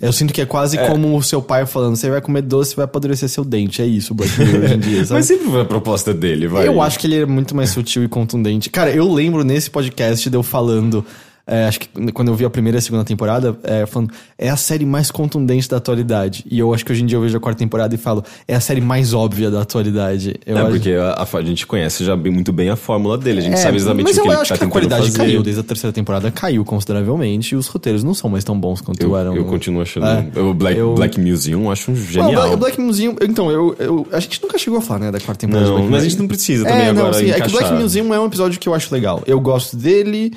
É, eu sinto que é quase é. como o seu pai falando: você vai comer doce e vai apodrecer seu dente. É isso Black Mirror hoje em dia, sabe? mas sempre foi a proposta dele, vai. Eu acho que ele é muito mais sutil e contundente. Cara, eu lembro nesse podcast de eu falando é, acho que quando eu vi a primeira e a segunda temporada, é, falando, é a série mais contundente da atualidade. E eu acho que hoje em dia eu vejo a quarta temporada e falo, é a série mais óbvia da atualidade. Eu é, acho... porque a, a, gente conhece já muito bem a fórmula dele, a gente é, sabe exatamente o que ele tá Mas eu acho que a qualidade fazer. caiu desde a terceira temporada, caiu consideravelmente, e os roteiros não são mais tão bons quanto eu, eram. Eu continuo achando. É, o Black, eu... Black Museum eu acho um genial. o Black Museum, então, eu, eu, a gente nunca chegou a falar, né, da quarta temporada. Não, mas a gente não precisa também agora. Não, sim, é que o Black Museum é um episódio que eu acho legal. Eu gosto dele.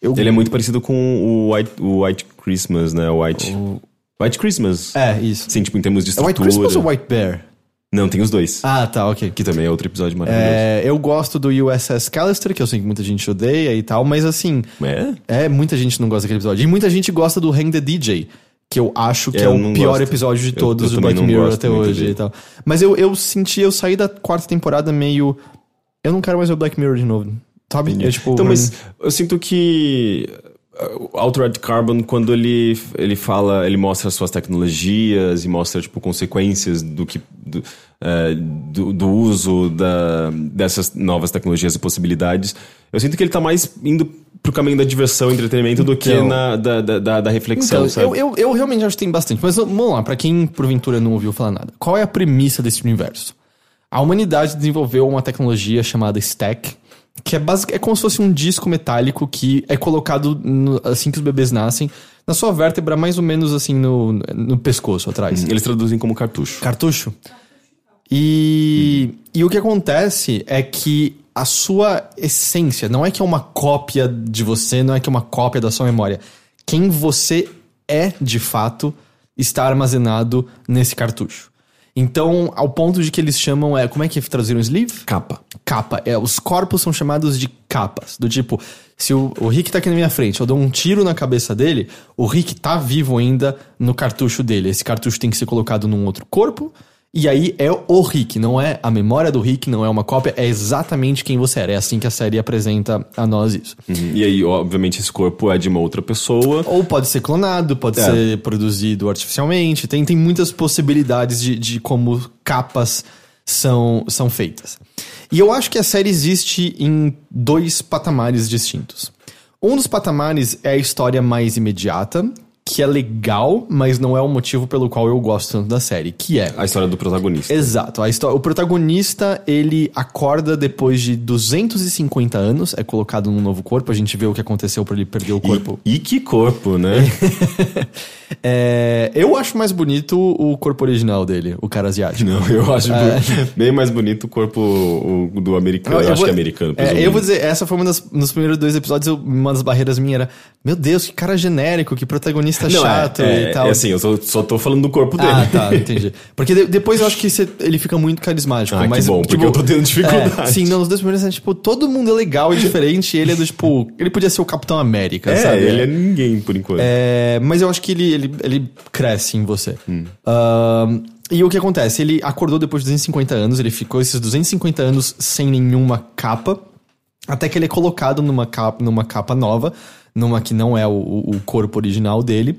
Eu... Ele é muito parecido com o White, o White Christmas, né? O White. O... White Christmas. É, isso. Sim, tipo, em termos de estrutura. É White Christmas ou White Bear? Não, tem os dois. Ah, tá, ok. Que também é outro episódio maravilhoso. É, eu gosto do USS Callister, que eu sei que muita gente odeia e tal, mas assim. É? É, muita gente não gosta daquele episódio. E muita gente gosta do Hang the DJ. Que eu acho que é, é o pior gosto. episódio de todos do Black Mirror até hoje e tal. Mas eu, eu senti, eu saí da quarta temporada meio. Eu não quero mais ver o Black Mirror de novo. Sabe? É, tipo, então, mas eu sinto que Altered Carbon, quando ele, ele fala, ele mostra suas tecnologias e mostra, tipo, consequências do que... Do, é, do, do, uso da, dessas novas tecnologias e possibilidades. Eu sinto que ele tá mais indo pro caminho da diversão e entretenimento do que então. na, da, da, da reflexão, então? Eu, eu, eu, realmente acho que tem bastante. Mas vamos lá, pra quem porventura não ouviu falar nada. Qual é a premissa desse universo? A humanidade desenvolveu uma tecnologia chamada Stack, que é basic, é como se fosse um disco metálico que é colocado no, assim que os bebês nascem na sua vértebra mais ou menos assim no, no pescoço atrás. Eles traduzem como cartucho. Cartucho. E, hum. e o que acontece é que a sua essência não é que é uma cópia de você, não é que é uma cópia da sua memória. Quem você é de fato está armazenado nesse cartucho. Então, ao ponto de que eles chamam, é, como é que traduziram sleeve? Capa. Capa. É, os corpos são chamados de capas. Do tipo, se o, o Rick tá aqui na minha frente, eu dou um tiro na cabeça dele, o Rick tá vivo ainda no cartucho dele. Esse cartucho tem que ser colocado num outro corpo, e aí é o Rick, não é a memória do Rick, não é uma cópia, é exatamente quem você era. É assim que a série apresenta a nós isso. Uhum. E aí, obviamente, esse corpo é de uma outra pessoa. Ou pode ser clonado, pode é. ser produzido artificialmente. Tem, tem muitas possibilidades de, de como capas são, são feitas. E eu acho que a série existe em dois patamares distintos. Um dos patamares é a história mais imediata, que é legal, mas não é o motivo pelo qual eu gosto tanto da série, que é A história do protagonista. Exato. A história, o protagonista, ele acorda depois de 250 anos, é colocado num novo corpo, a gente vê o que aconteceu para ele perder o corpo. E, e que corpo, né? É, eu acho mais bonito o corpo original dele, o cara asiático. Não, eu acho bem mais bonito o corpo o- do americano. Eu, acho vou- que é americano. É, eu vou dizer, essa foi uma das, nos primeiros dois episódios, eu- uma das barreiras minhas era, meu Deus, que cara genérico, que protagonista Não, chato é, é, e tal. É assim, eu só, só tô falando do corpo dele. Ah, tá, entendi. Porque de- depois eu acho que cê- ele fica muito carismático. Ah, que mas, bom, porque eu tô tendo dificuldade. É, sim, não, nos dois primeiros, é, tipo, todo mundo é legal e diferente. e ele é do, tipo, ele podia ser o Capitão América, É, sabe? ele é ninguém por enquanto. É, mas eu acho que ele, ele, ele cresce em você. Hum. Ahn, e o que acontece? Ele acordou depois de 250 anos, ele ficou esses 250 anos sem nenhuma capa, até que ele é colocado numa capa, numa capa nova, numa que não é o, o corpo original dele.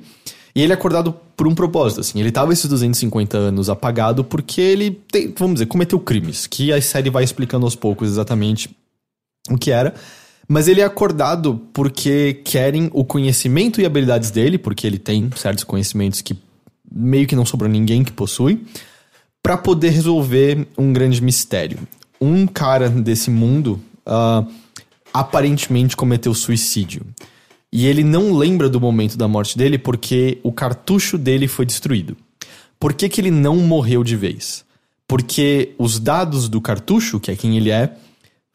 E ele é acordado por um propósito, assim. Ele tava esses 250 anos apagado porque ele, tem- vamos dizer, cometeu crimes, que a série vai explicando aos poucos exatamente o que era. Mas ele é acordado porque querem o conhecimento e habilidades dele, porque ele tem certos conhecimentos que meio que não sobrou ninguém que possui, pra poder resolver um grande mistério. Um cara desse mundo ah, aparentemente cometeu suicídio. E ele não lembra do momento da morte dele porque o cartucho dele foi destruído. Por que, que ele não morreu de vez? Porque os dados do cartucho, que é quem ele é,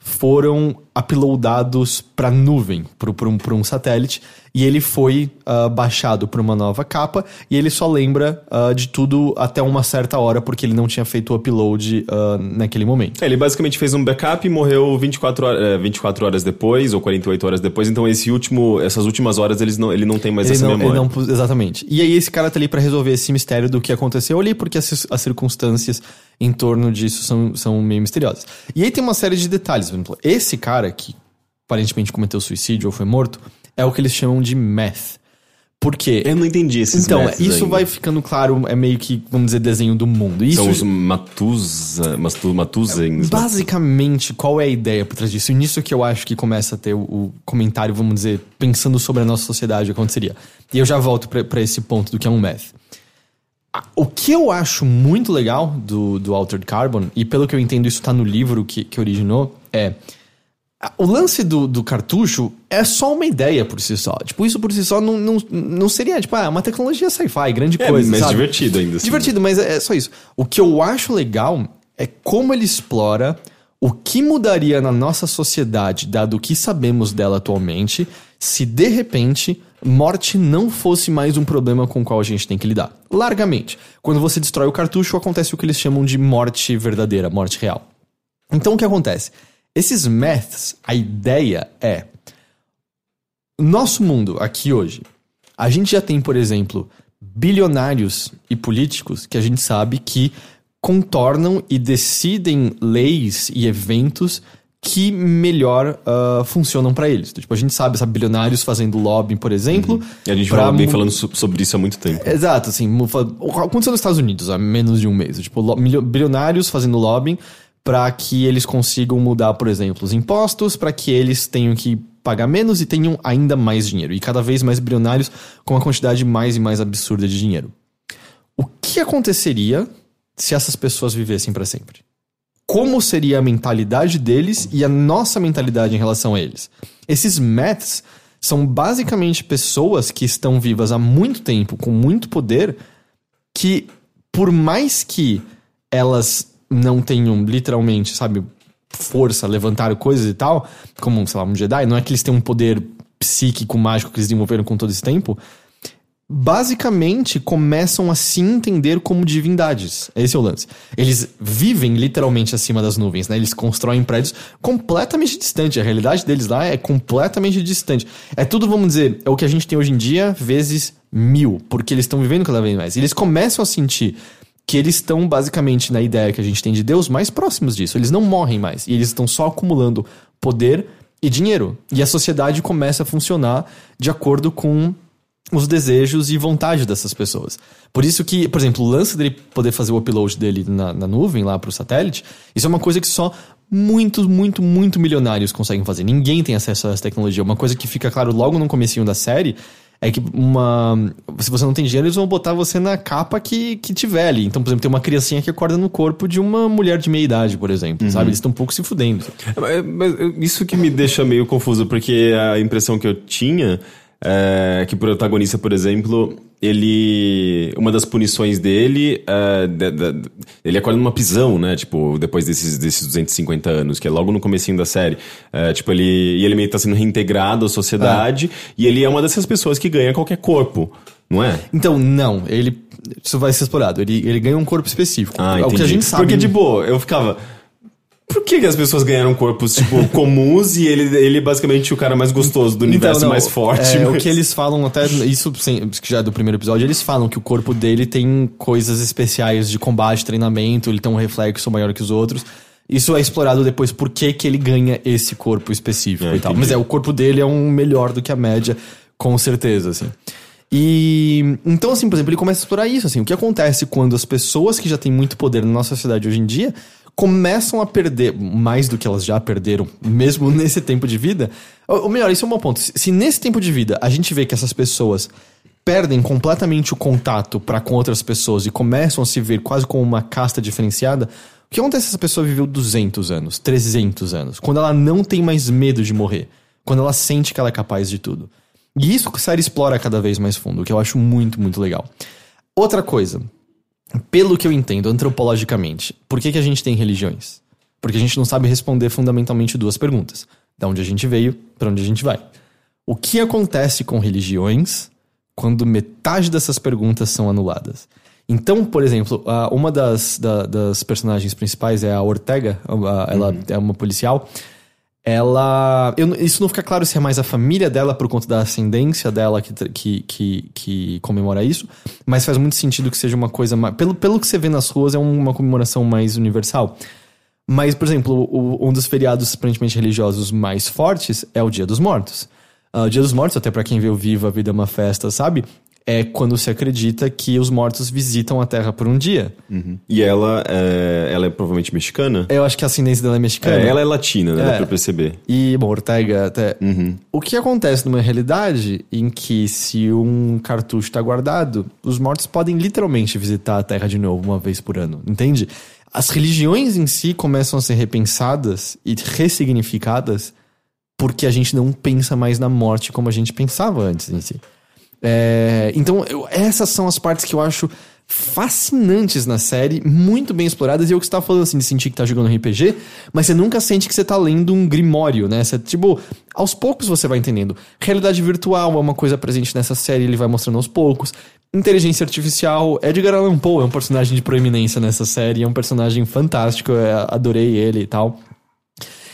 foram uploadados para nuvem, para um, um satélite, e ele foi ah, baixado para uma nova capa, e ele só lembra ah, de tudo até uma certa hora, porque ele não tinha feito o upload ah, naquele momento. É, ele basicamente fez um backup e morreu 24 horas, é, 24 horas depois, ou 48 horas depois, então esse último, essas últimas horas eles não, ele não tem mais Ele essa não, memória. não- exatamente. E aí esse cara tá ali pra resolver esse mistério do que aconteceu ali, porque as, as circunstâncias em torno disso são, são meio misteriosas. E aí tem uma série de detalhes, por exemplo, esse cara que aparentemente cometeu suicídio ou foi morto, é o que eles chamam de meth. Por quê? Eu não entendi esses Então, métodos isso ainda. vai ficando claro, é meio que, vamos dizer, desenho do mundo. Isso, São os Matusa, Matu, Matuzens. Basicamente, qual é a ideia por trás disso? E nisso que eu acho que começa a ter o, o comentário, vamos dizer, pensando sobre a nossa sociedade, aconteceria. E eu já volto pra- pra esse ponto do que é um math. O que eu acho muito legal do, do Altered Carbon, e pelo que eu entendo isso tá no livro que, que originou, é... O lance do, do cartucho é só uma ideia por si só. Tipo, isso por si só não, não, não seria, tipo, ah, uma tecnologia sci-fi, grande É, coisa, mas sabe? divertido ainda assim. Divertido, mas é é só isso. O que eu acho legal é como ele explora o que mudaria na nossa sociedade, dado o que sabemos dela atualmente, se de repente morte não fosse mais um problema com o qual a gente tem que lidar. Largamente. Quando você destrói o cartucho, acontece o que eles chamam de morte verdadeira, morte real. Então o que acontece? Esses maths, a ideia é. Nosso mundo, aqui hoje, a gente já tem, por exemplo, bilionários e políticos que a gente sabe que contornam e decidem leis e eventos que melhor ah, funcionam pra eles. Tipo, a gente sabe, sabe, bilionários fazendo lobbying, por exemplo. E a gente pra vem falando so- sobre isso há muito tempo. Exato, assim, aconteceu nos Estados Unidos há menos de um mês. Tipo, bilionários fazendo lobbying para que eles consigam mudar, por exemplo, os impostos, para que eles tenham que pagar menos e tenham ainda mais dinheiro. E cada vez mais bilionários com uma quantidade mais e mais absurda de dinheiro. O que aconteceria se essas pessoas vivessem para sempre? Como seria a mentalidade deles e a nossa mentalidade em relação a eles? Esses maths são basicamente pessoas que estão vivas há muito tempo, com muito poder, que por mais que elas não tenham literalmente, sabe, força, levantar coisas e tal, como, sei lá, um Jedi, não é que eles têm um poder psíquico, mágico que eles desenvolveram com todo esse tempo, basicamente começam a se entender como divindades. Esse é o lance. Eles vivem literalmente acima das nuvens, né? Eles constroem prédios completamente distantes. A realidade deles lá é completamente distante. É tudo, vamos dizer, é o que a gente tem hoje em dia vezes mil, porque eles estão vivendo cada vez mais. Eles começam a sentir que eles estão basicamente na ideia que a gente tem de Deus mais próximos disso. Eles não morrem mais e eles estão só acumulando poder e dinheiro. E a sociedade começa a funcionar de acordo com os desejos e vontade dessas pessoas. Por isso que, por exemplo, o lance dele poder fazer o upload dele na, na nuvem, lá pro satélite, isso é uma coisa que só muitos, muito, muito milionários conseguem fazer. Ninguém tem acesso a essa tecnologia. Uma coisa que fica claro logo no comecinho da série é que uma. Se você não tem dinheiro, eles vão botar você na capa que, que tiver ali. Então, por exemplo, tem uma criancinha que acorda no corpo de uma mulher de meia idade, por exemplo. Sabe? Eles estão um pouco se fudendo. Mas, mas isso que me deixa meio confuso, porque a impressão que eu tinha é que o protagonista, por exemplo, ele. Uma das punições dele. É, de, de, ele acorda numa prisão, né? Tipo, depois desses, desses 250 anos, que é logo no comecinho da série. É, tipo, ele. E ele meio que tá sendo reintegrado à sociedade. E ele é uma dessas pessoas que ganha qualquer corpo. Não é? Então, não. Ele. Isso vai ser explorado. Ele, ele ganha um corpo específico. Ah, é o que a gente sabe. Porque, de boa, eu ficava. Por que, que as pessoas ganharam corpos, tipo, comuns e ele, ele é basicamente o cara mais gostoso do universo, Então, não, mais forte? É, mas- O que eles falam, até isso sem- que já é do primeiro episódio, eles falam que o corpo dele tem coisas especiais de combate, treinamento, ele tem um reflexo maior que os outros. Isso é explorado depois por que, que ele ganha esse corpo específico É, e tal. entendi. Mas é, o corpo dele é um melhor do que a média, com certeza, assim. E então, assim, por exemplo, ele começa a explorar isso, assim, o que acontece quando as pessoas que já têm muito poder na nossa sociedade hoje em dia começam a perder mais do que elas já perderam, mesmo nesse tempo de vida. Ou melhor, isso é um bom ponto. Se, se nesse tempo de vida a gente vê que essas pessoas perdem completamente o contato para com outras pessoas e começam a se ver quase como uma casta diferenciada, o que acontece se essa pessoa viveu 200 anos, 300 anos, quando ela não tem mais medo de morrer, quando ela sente que ela é capaz de tudo? E isso que a série explora cada vez mais fundo, o que eu acho muito, muito legal. Outra coisa, pelo que eu entendo antropologicamente, por que, que a gente tem religiões? Porque a gente não sabe responder fundamentalmente duas perguntas: da onde a gente veio, para onde a gente vai. O que acontece com religiões quando metade dessas perguntas são anuladas? Então, por exemplo, uma das, da- das personagens principais é a Ortega, ela é uma policial. Ela. eu isso não fica claro se é mais a família dela por conta da ascendência dela que, que, que, que comemora isso, mas faz muito sentido que seja uma coisa. Pelo, pelo que você vê nas ruas, é um- uma comemoração mais universal. Mas, por exemplo, o- um dos feriados aparentemente religiosos mais fortes é o Dia dos Mortos. O Dia dos Mortos, até pra quem vê o Viva a Vida é uma Festa, sabe? É quando se acredita que os mortos visitam a Terra por um dia. E ela é, ela é provavelmente mexicana? Eu acho que a ascendência dela é mexicana. É, ela é latina, né? Dá É. pra perceber. E, bom, Ortega até. O que acontece numa realidade em que, se um cartucho está guardado, os mortos podem literalmente visitar a Terra de novo uma vez por ano, entende? As religiões em si começam a ser repensadas e ressignificadas porque a gente não pensa mais na morte como a gente pensava antes em si. É, então, eu- essas são as partes que eu acho fascinantes na série, muito bem exploradas, e eu que estava falando assim, de sentir que tá jogando RPG, mas você nunca sente que você tá lendo um grimório, né? Você, tipo, aos poucos você vai entendendo. Realidade virtual é uma coisa presente nessa série, ele vai mostrando aos poucos. Inteligência artificial, Edgar Allan Poe é um personagem de proeminência nessa série, é um personagem fantástico, eu adorei ele e tal.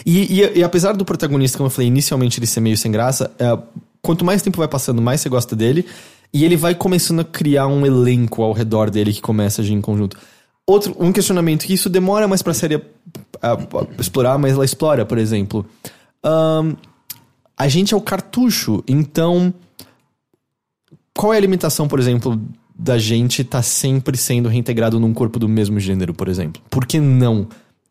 E, e- e apesar do protagonista, como eu falei, inicialmente ele ser meio sem graça, é, quanto mais tempo vai passando, mais você gosta dele. E ele vai começando a criar um elenco ao redor dele que começa a agir em conjunto. Outro, um questionamento que isso demora mais pra série a- a- explorar, mas ela explora, por exemplo. Ahn, a gente é o cartucho, então. Qual é a limitação, por exemplo, da gente estar sempre sendo reintegrado num corpo do mesmo gênero, por exemplo? Por que não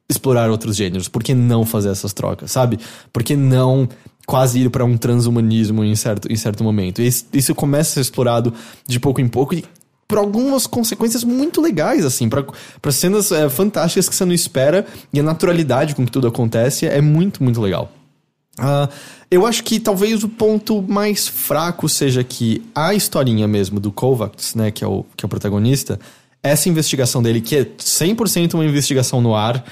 explorar outros gêneros? Por que não fazer essas trocas, sabe? Por que não quase ir para um transhumanismo em certo, em certo momento? Isso, começa a ser explorado de pouco em pouco e por algumas consequências muito legais, assim, para cenas é, fantásticas que você não espera e a naturalidade com que tudo acontece é muito, muito legal. Ah, eu acho que talvez o ponto mais fraco seja que a historinha mesmo do Kovacs, né, que é o, que é o protagonista, essa investigação dele, que é 100% uma investigação no ar,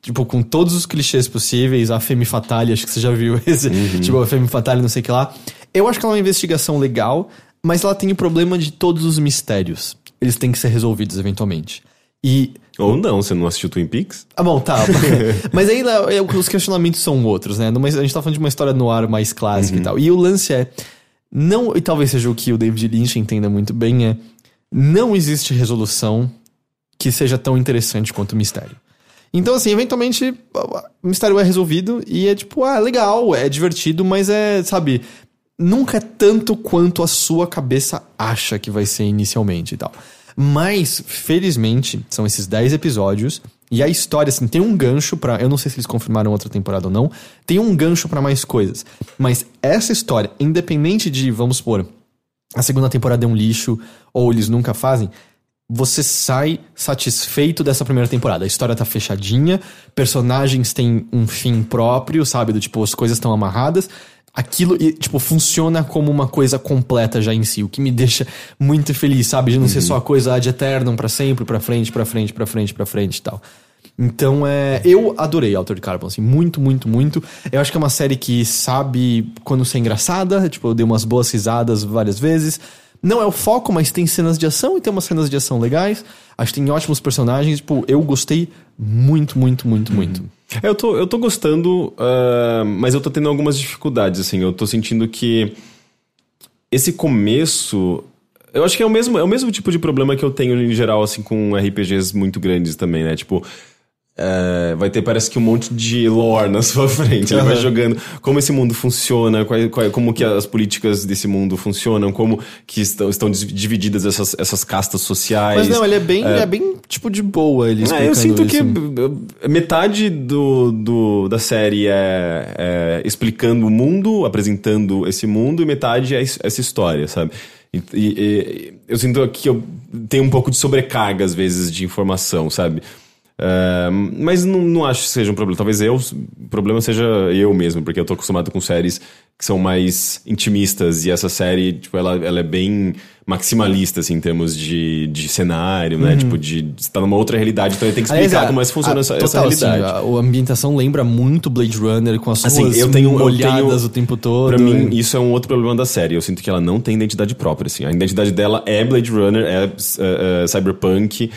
tipo, com todos os clichês possíveis, a Femme Fatale, acho que você já viu esse, tipo, a Femme Fatale, não sei o que lá. Eu acho que ela é uma investigação legal, mas ela tem o problema de todos os mistérios. Eles têm que ser resolvidos eventualmente. E Ou não, você não assistiu Twin Peaks? ah, bom, tá. Mas aí os questionamentos são outros, né? A gente tá falando de uma história no ar mais clássica e tal. E o lance é. Não, e talvez seja o que o David Lynch entenda muito bem, é. Não existe resolução que seja tão interessante quanto o mistério. Então, assim, eventualmente, o mistério é resolvido e é tipo, ah, legal, é divertido, mas é, sabe. nunca é tanto quanto a sua cabeça acha que vai ser inicialmente e tal. Mas, felizmente, são esses 10 episódios. E a história, assim, tem um gancho para Eu não sei se eles confirmaram outra temporada ou não. Tem um gancho para mais coisas. Mas essa história, independente de, vamos supor, a segunda temporada é um lixo, ou eles nunca fazem, você sai satisfeito dessa primeira temporada. A história tá fechadinha, personagens têm um fim próprio, sabe? Do tipo, as coisas estão amarradas. Aquilo, tipo, funciona como uma coisa completa já em si, o que me deixa muito feliz, sabe? De não uhum. ser só a coisa de eterno para sempre, para frente, para frente, para frente, para frente e tal. Então, é, eu adorei Altered Carbon, assim, muito, muito, muito. Eu acho que é uma série que sabe quando ser engraçada, tipo, eu dei umas boas risadas várias vezes. Não é o foco, mas tem cenas de ação e tem umas cenas de ação legais. Acho que tem ótimos personagens. Tipo, eu gostei muito, muito, muito, muito. É, eu tô, eu tô gostando, uh, mas eu tô tendo algumas dificuldades, assim. Eu tô sentindo que esse começo. Eu acho que é o mesmo, é o mesmo tipo de problema que eu tenho em geral, assim, com RPGs muito grandes também, né? Tipo, é, vai ter, parece que um monte de lore na sua frente. Ele uhum. vai jogando como esse mundo funciona, qual, qual, como que as políticas desse mundo funcionam, como que estão, estão divididas essas, essas castas sociais. Mas não, ele é bem, é, é bem tipo de boa. Ele é, eu sinto isso. que metade do, do, da série é, é, explicando o mundo, apresentando esse mundo, e metade é essa história, sabe? E, e, e, eu sinto que eu tenho um pouco de sobrecarga, às vezes, de informação, sabe? Uh, mas não, não acho que seja um problema. Talvez eu, o problema seja eu mesmo, porque eu tô acostumado com séries que são mais intimistas e essa série, tipo, ela, ela é bem maximalista, assim, em termos de, de cenário, né? Uhum. Tipo, de estar tá numa outra realidade, então ele tem que explicar como é que funciona a, essa, total, essa realidade. Assim, a, a, ambientação lembra muito Blade Runner com as assim, eu tenho, olhadas eu tenho, o tempo todo. Pra mim, isso é um outro problema da série. Eu sinto que ela não tem identidade própria, assim. A identidade dela é Blade Runner, é uh, uh, Cyberpunk,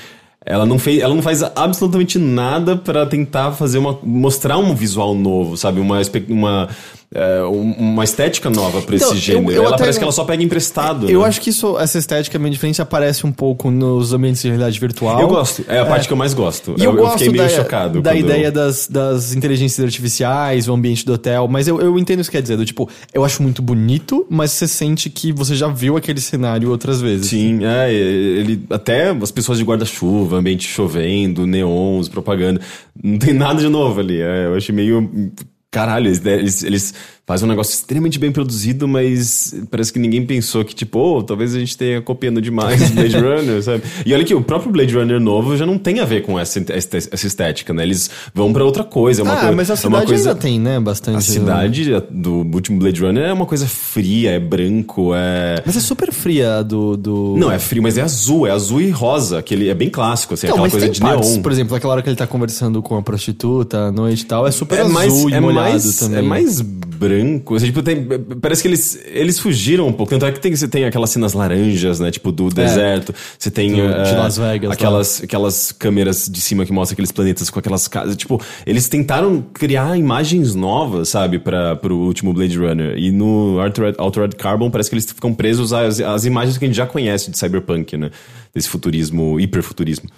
ela não, fez, ela não faz absolutamente nada para tentar fazer uma. mostrar um visual novo, sabe? Uma, uma é, uma estética nova pra então, esse gênero. Eu, eu ela parece que ela só pega emprestado. Eu né? acho que isso, essa estética meio diferente aparece um pouco nos ambientes de realidade virtual. Eu gosto. É a parte é. que eu mais gosto. Eu, eu, gosto fiquei meio da, chocado. Da ideia das, das inteligências artificiais, o ambiente do hotel. Mas eu, eu entendo o que quer dizer. Do, tipo, eu acho muito bonito, mas você sente que você já viu aquele cenário outras vezes. Sim, é. Ele, até as pessoas de guarda-chuva, ambiente chovendo, neons, propaganda. Não tem nada de novo ali. É, eu achei meio caralho, eles, eles fazem um negócio extremamente bem produzido, mas parece que ninguém pensou que, tipo, oh, talvez a gente tenha copiando demais Blade Runner, sabe? E olha que o próprio Blade Runner novo já não tem a ver com essa, essa estética, né? Eles vão para outra coisa. É uma ah, mas a cidade é coisa, ainda tem, né? Bastante. A cidade do último Blade Runner é uma coisa fria, é branco, é... Mas é super fria do... do... Não, é frio, mas é azul, é azul e rosa, que ele é bem clássico, assim, então, aquela coisa de partes, neon. Por exemplo, aquela hora que ele tá conversando com a prostituta à noite e tal, é super é azul mais, e é molhado mais, também. É mais branco. Assim, tipo, tem, parece que eles, eles fugiram um pouco. Tanto é que tem, você tem aquelas cenas laranjas, né? Tipo, do é. deserto. Você tem. Do, uh, de Las Vegas. Aquelas, aquelas câmeras de cima que mostram aqueles planetas com aquelas casas. Tipo, eles tentaram criar imagens novas, sabe? Pra, pro último Blade Runner. E no Altered, Altered Carbon parece que eles ficam presos às, às imagens que a gente já conhece de cyberpunk, né? Desse futurismo, hiperfuturismo.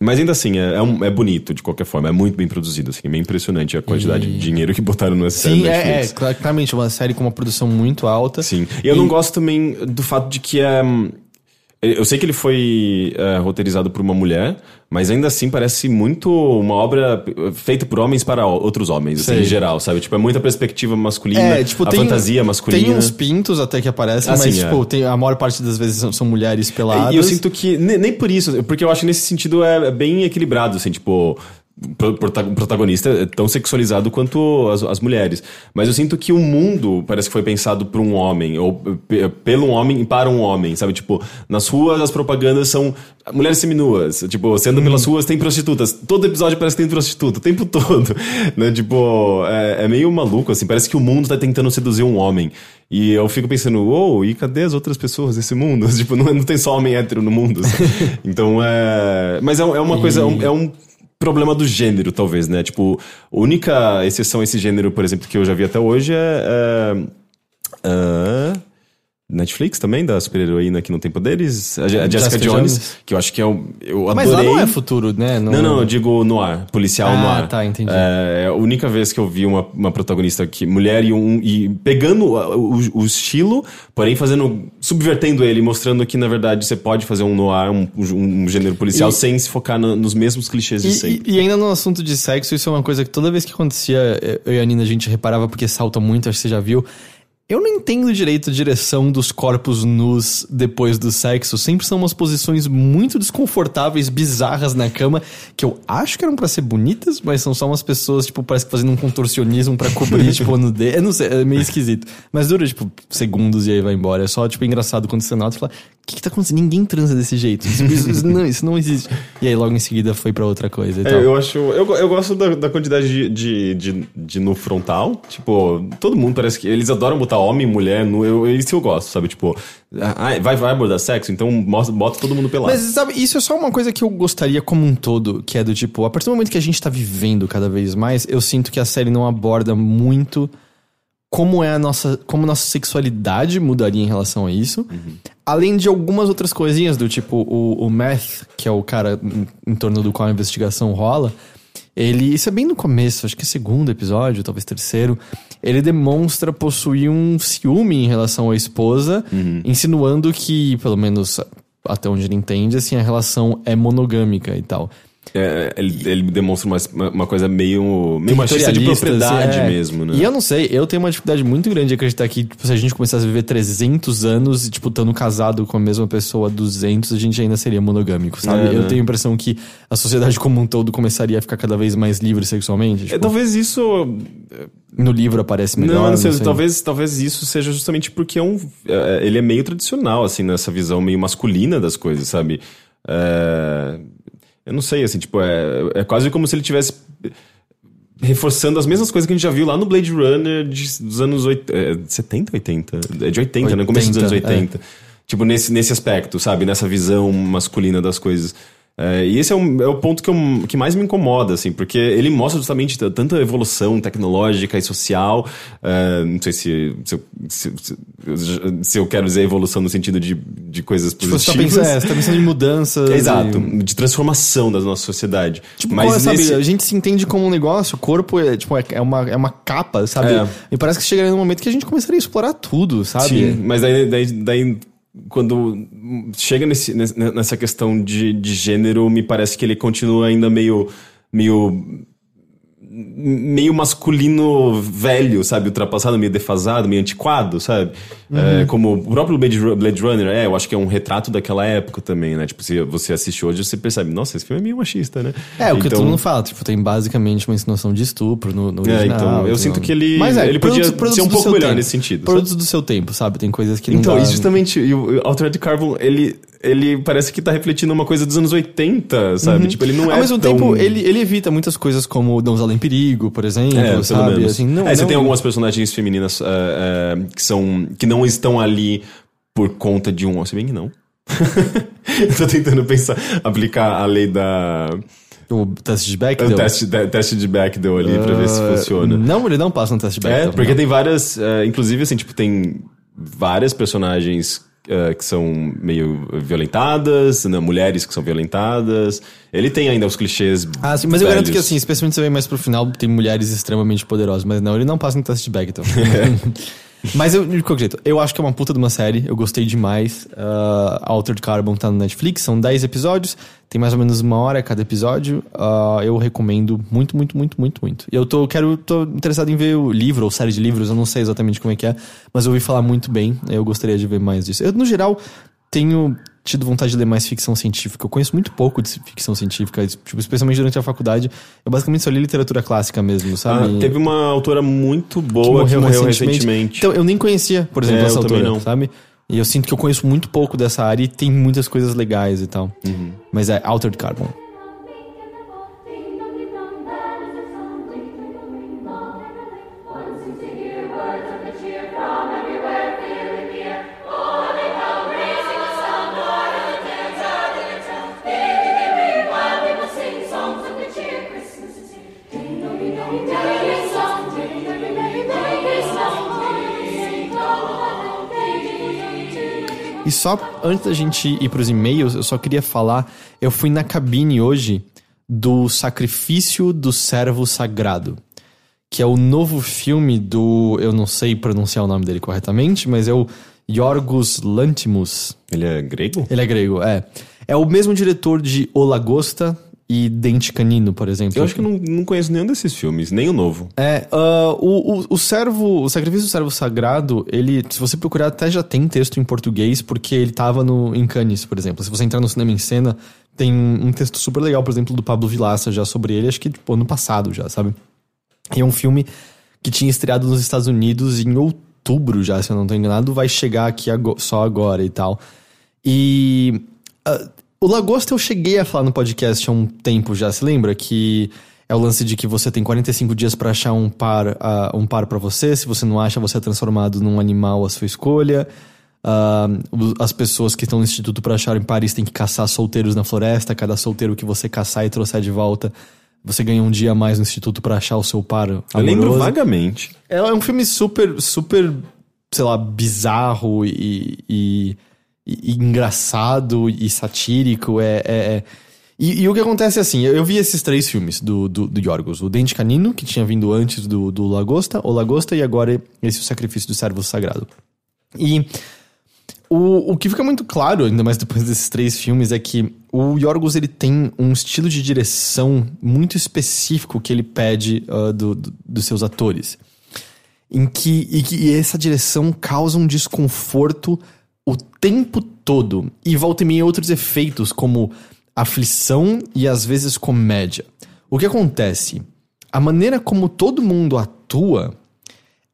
Mas ainda assim, é, é, um, é, bonito de qualquer forma, é muito bem produzido, assim, é bem impressionante a quantidade e... de dinheiro que botaram nessa série. Sim, é, é, claramente, uma série com uma produção muito alta. Sim. E, e eu não gosto também do fato de que é. Eu sei que ele foi é, roteirizado por uma mulher, mas ainda assim parece muito uma obra feita por homens para outros homens, assim, em geral, sabe? Tipo, é muita perspectiva masculina, é, tipo, a tem, fantasia masculina. Tem uns pintos até que aparecem, assim, mas, é. tipo, tem, a maior parte das vezes são, são mulheres peladas. E eu sinto que, nem, nem por isso, porque eu acho que nesse sentido é, é bem equilibrado, assim, tipo protagonista é tão sexualizado quanto as, as, mulheres. Mas eu sinto que o mundo parece que foi pensado por um homem, ou pelo um homem e para um homem, sabe? Tipo, nas ruas as propagandas são mulheres seminuas. Tipo, sendo hum. pelas ruas tem prostitutas. Todo episódio parece que tem prostituta, o tempo todo. né? Tipo, é, é, meio maluco, assim. Parece que o mundo tá tentando seduzir um homem. E eu fico pensando, uou, oh, e cadê as outras pessoas desse mundo? tipo, não, não tem só homem hétero no mundo. então, é... Mas é, é uma coisa, é um, é um problema do gênero, talvez, né? Tipo, a única exceção a esse gênero, por exemplo, que eu já vi até hoje é. é, é Netflix também, da super-heroína que não tem poderes. A, a Jessica, Jessica Jones, Jones. que eu acho que é o. Eu Mas lá adorei. não é futuro, né? Não, não, eu digo no ar, policial Ah, no ar. tá, entendi. É a única vez que eu vi uma, uma protagonista que mulher e um e pegando o, o- o estilo, porém fazendo subvertendo ele, mostrando que na verdade você pode fazer um noir, um, um, um gênero policial E- sem se focar na- nos mesmos clichês de E, sempre. e- e ainda no assunto de sexo, isso é uma coisa que toda vez que acontecia, eu e a Nina a gente reparava porque salta muito, acho que você já viu. Eu não entendo direito a direção dos corpos nus depois do sexo. Sempre são umas posições muito desconfortáveis, bizarras na cama, que eu acho que eram pra ser bonitas, mas são só umas pessoas, tipo, parece que fazendo um contorcionismo pra cobrir, tipo, no dedo. Eu não sei, é meio esquisito. Mas dura, tipo, segundos e aí vai embora. É só, tipo, engraçado quando você nota e fala, o que que tá acontecendo? Ninguém transa desse jeito. Isso, isso- isso não, isso não existe. E aí logo em seguida foi pra outra coisa e É, eu acho. Eu, eu gosto da, da quantidade de, de, de, de nu frontal. Tipo, todo mundo parece que. Eles adoram botar homem e mulher nu. Eu, isso eu gosto, sabe? Tipo, ah, vai, vai abordar sexo, então mostra, bota todo mundo pelado. Mas, sabe, isso é só uma coisa que eu gostaria como um todo, que é do tipo, a partir do momento que a gente tá vivendo cada vez mais, eu sinto que a série não aborda muito como é a nossa, como nossa sexualidade mudaria em relação a isso. Além de algumas outras coisinhas, do tipo, o, o Math, que é o cara em, em torno do qual a investigação rola, ele, isso é bem no começo, acho que é segundo episódio, talvez terceiro, ele demonstra possuir um ciúme em relação à esposa, insinuando que, pelo menos até onde ele entende, assim, a relação é monogâmica e tal. É, ele, ele demonstra uma, uma coisa meio, meio machista de propriedade é. mesmo, né? E eu não sei, eu tenho uma dificuldade muito grande de acreditar que tipo, se a gente começasse a viver 300 anos e, tipo, estando casado com a mesma pessoa há 200, a gente ainda seria monogâmico, sabe? É, eu né? tenho a impressão que a sociedade como um todo começaria a ficar cada vez mais livre sexualmente. É, Tipo, talvez isso. no livro aparece melhor. não, não sei, sei. talvez, talvez isso seja justamente porque é um, é, ele é meio tradicional, assim, nessa visão meio masculina das coisas, sabe? É, eu não sei, assim, tipo, é, é quase como se ele tivesse reforçando as mesmas coisas que a gente já viu lá no Blade Runner de- dos anos 80, é, 70, 80? É de 80, né? Começo dos anos 80, 80. Tipo, nesse, nesse aspecto, sabe? Nessa visão masculina das coisas. É, e esse é, um- é o ponto que, eu- que mais me incomoda, assim, porque ele mostra justamente tanta evolução tecnológica e social. é, não sei se, se, eu, se, se- se eu quero dizer evolução no sentido de, de coisas Tipo, você tá, positivas. pensando, é, você tá pensando em mudanças. Exato, e- de transformação da nossa sociedade. Tipo, Mas qual é, sabe, nesse- a gente se entende como um negócio, o corpo é, tipo, é, é uma, é uma capa, sabe? É. E parece que chegaria num momento que a gente começaria a explorar tudo, sabe? Sim, mas daí, daí, daí quando chega nesse, nessa questão de, de gênero, me parece que ele continua ainda meio. meio. Meio masculino velho, sabe? Ultrapassado, meio defasado, meio antiquado, sabe? É, como o próprio Blade, Ru- Blade Runner é, eu acho que é um retrato daquela época também, né? Tipo, se você assiste hoje, você percebe, nossa, esse filme é meio machista, né? É, o que Então- todo mundo fala, tipo, tem basicamente uma insinuação de estupro no, no É, original. então, eu sinto que ele- Mas é, ele podia produtos- produtos ser um pouco melhor tempo. nesse sentido, Produtos do seu tempo, sabe? Tem coisas que Então, não e dá... justamente, e o Altered Carbon, ele, ele parece que tá refletindo uma coisa dos anos 80, sabe? Tipo, ele não é Ao mesmo tão... tempo, ele, ele evita muitas coisas como Donzela em Perigo, por exemplo, É, sabe? Assim, não, é, você não- tem algumas personagens femininas é, é, que são... que não estão ali por conta de um... Se bem que não. Tô tentando pensar, aplicar a lei da... O teste de O Bechdel. teste, de- teste de Bechdel ali pra ver se Ah, funciona. Não, ele não passa no teste de É, Bechdel. porque não. tem várias. é, inclusive, assim, tipo, tem várias personagens é, que são meio violentadas, né, mulheres que são violentadas. Ele tem ainda os clichês. Ah, sim, mas eu garanto velhos. que assim, especialmente você vê mais pro final, tem mulheres extremamente poderosas, mas não, ele não passa no teste de Bechdel. mas eu, de qualquer jeito, eu acho que é uma puta de uma série, eu gostei demais. Uh, Altered Carbon tá no Netflix, são 10 episódios, tem mais ou menos uma hora cada episódio. Ah, eu recomendo muito, muito, muito, muito, muito. Eu tô, quero, tô interessado em ver o livro ou série de livros, eu não sei exatamente como é que é, mas eu ouvi falar muito bem, eu gostaria de ver mais disso. Eu, no geral, tenho tido vontade de ler mais ficção científica. Eu conheço muito pouco de ficção científica, tipo, especialmente durante a faculdade. Eu basicamente só li literatura clássica mesmo, Ah, sabe? teve uma autora muito que boa que morreu, recentemente. Então, eu nem conhecia, por exemplo, É, essa autora, não. sabe? E eu sinto que eu conheço muito pouco dessa área e tem muitas coisas legais e tal. Uhum. Mas é Altered Carbon. E só antes da gente ir pros e-mails, eu só queria falar, eu fui na cabine hoje do Sacrifício do Servo Sagrado, que é o novo filme do, eu não sei pronunciar o nome dele corretamente, mas é o Yorgos Lantimos. Ele é grego? Ele é grego, é. É o mesmo diretor de O Lagosta e Dente Canino, por exemplo. Eu acho que não, não conheço nenhum desses filmes, nem o novo. É, uh, o, o, o servo, o Sacrifício do Servo Sagrado, ele, se você procurar, até já tem texto em português, porque ele tava no, em Cannes, por exemplo. Se você entrar no cinema em cena, tem um texto super legal, por exemplo, do Pablo Vilaça já sobre ele, acho que, tipo, ano passado já, sabe? E é um filme que tinha estreado nos Estados Unidos em outubro já, se eu não tô enganado, vai chegar aqui só agora e tal. E... Uh, o Lagosta eu cheguei a falar no podcast há um tempo já, se lembra? Que é o lance de que você tem 45 dias para achar um par, uh, um par para você. Se você não acha, você é transformado num animal à sua escolha. Uh, as pessoas que estão no instituto para achar em Paris têm que caçar solteiros na floresta. Cada solteiro que você caçar e trouxer de volta, você ganha um dia a mais no instituto para achar o seu par. Amoroso. Eu lembro vagamente. É, é um filme super, super, sei lá, bizarro e, e e, engraçado e satírico. É, é, é... E, e, o que acontece é assim: eu, vi esses três filmes do, do, do Yorgos: O Dente Canino, que tinha vindo antes do, do Lagosta, O Lagosta, e agora esse O Sacrifício do Servo Sagrado. E o, o que fica muito claro, ainda mais depois desses três filmes, é que o Yorgos ele tem um estilo de direção muito específico que ele pede uh, do, do, dos seus atores. Em que, e que essa direção causa um desconforto o tempo todo. E volta e meia outros efeitos, como aflição e às vezes comédia. O que acontece? A maneira como todo mundo atua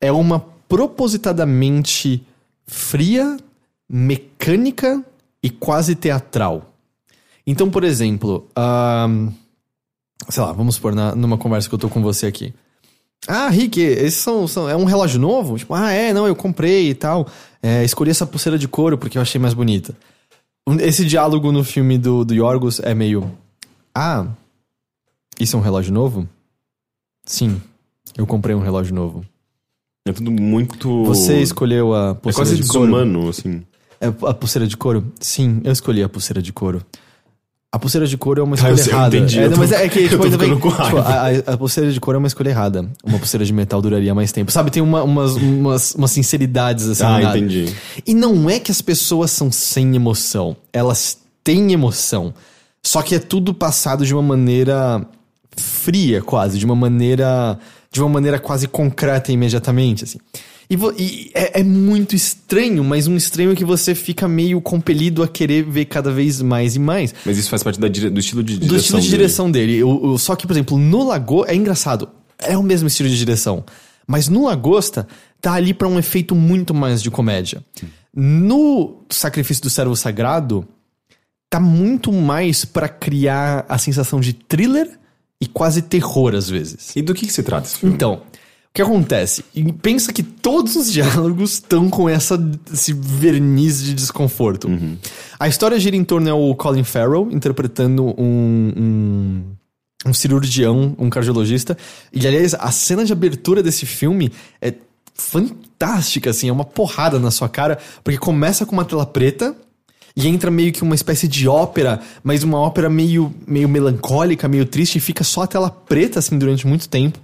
é uma propositadamente fria, mecânica e quase teatral. Então, por exemplo, uh, sei lá, vamos supor na, numa conversa que eu tô com você aqui. Ah, Rick, esses são, são, É um relógio novo? Tipo, ah, é, não, eu comprei e tal. É, escolhi essa pulseira de couro porque eu achei mais bonita. Esse diálogo no filme do, do Yorgos é meio. Ah, isso é um relógio novo? Sim, eu comprei um relógio novo. É tudo muito. Você escolheu a É pulseira quase de couro? desumano, assim. É a pulseira de couro? Sim, eu escolhi a pulseira de couro. A pulseira de couro é uma Ah, escolha sei, errada. entendi, é, eu não, tô- mas é que, eu tipo, com tipo, a, a- a pulseira de couro é uma escolha errada. Uma pulseira de metal duraria mais tempo. Sabe, tem uma- umas, umas, umas sinceridades assim. Ah, nada. entendi. E não é que as pessoas são sem emoção. Elas têm emoção. Só que é tudo passado de uma maneira fria, quase. De uma maneira. De uma maneira quase concreta imediatamente, assim. E, e é, é muito estranho, mas um estranho que você fica meio compelido a querer ver cada vez mais e mais. Mas isso faz parte da do estilo de direção. Do estilo de dele. direção dele. O- o- só que, por exemplo, no Lago é engraçado. É o mesmo estilo de direção. Mas no Lagosta tá ali pra um efeito muito mais de comédia. No Sacrifício do Servo Sagrado tá muito mais pra criar a sensação de thriller e quase terror às vezes. E do que, que se trata esse filme? Então, que acontece? E pensa que todos os diálogos estão com essa, esse verniz de desconforto. A história gira em torno ao Colin Farrell interpretando um, um, um cirurgião, um cardiologista. E, aliás, a cena de abertura desse filme é fantástica, assim, é uma porrada na sua cara, porque começa com uma tela preta e entra meio que uma espécie de ópera, mas uma ópera meio, meio melancólica, meio triste, e fica só a tela preta, assim, durante muito tempo,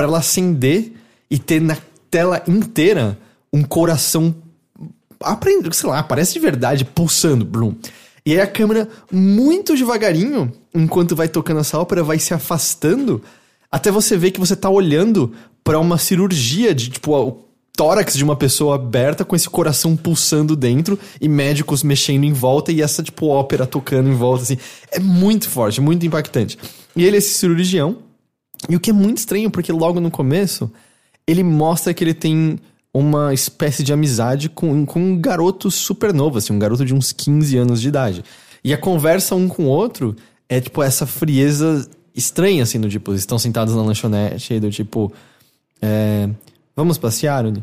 para ela acender e ter na tela inteira um coração. Aprende, sei lá, parece de verdade, pulsando, blum. E aí a câmera, muito devagarinho, enquanto vai tocando essa ópera, vai se afastando, até você ver que você tá olhando para uma cirurgia de, tipo, o tórax de uma pessoa aberta com esse coração pulsando dentro e médicos mexendo em volta e essa, tipo, ópera tocando em volta, assim. É muito forte, muito impactante. E ele é esse cirurgião, e o que é muito estranho, porque logo no começo, ele mostra que ele tem uma espécie de amizade com, com um garoto super novo, assim, um garoto de uns 15 anos de idade. E a conversa um com o outro é, tipo, essa frieza estranha, assim, do tipo, estão sentados na lanchonete, do tipo, é, vamos passear, Uni?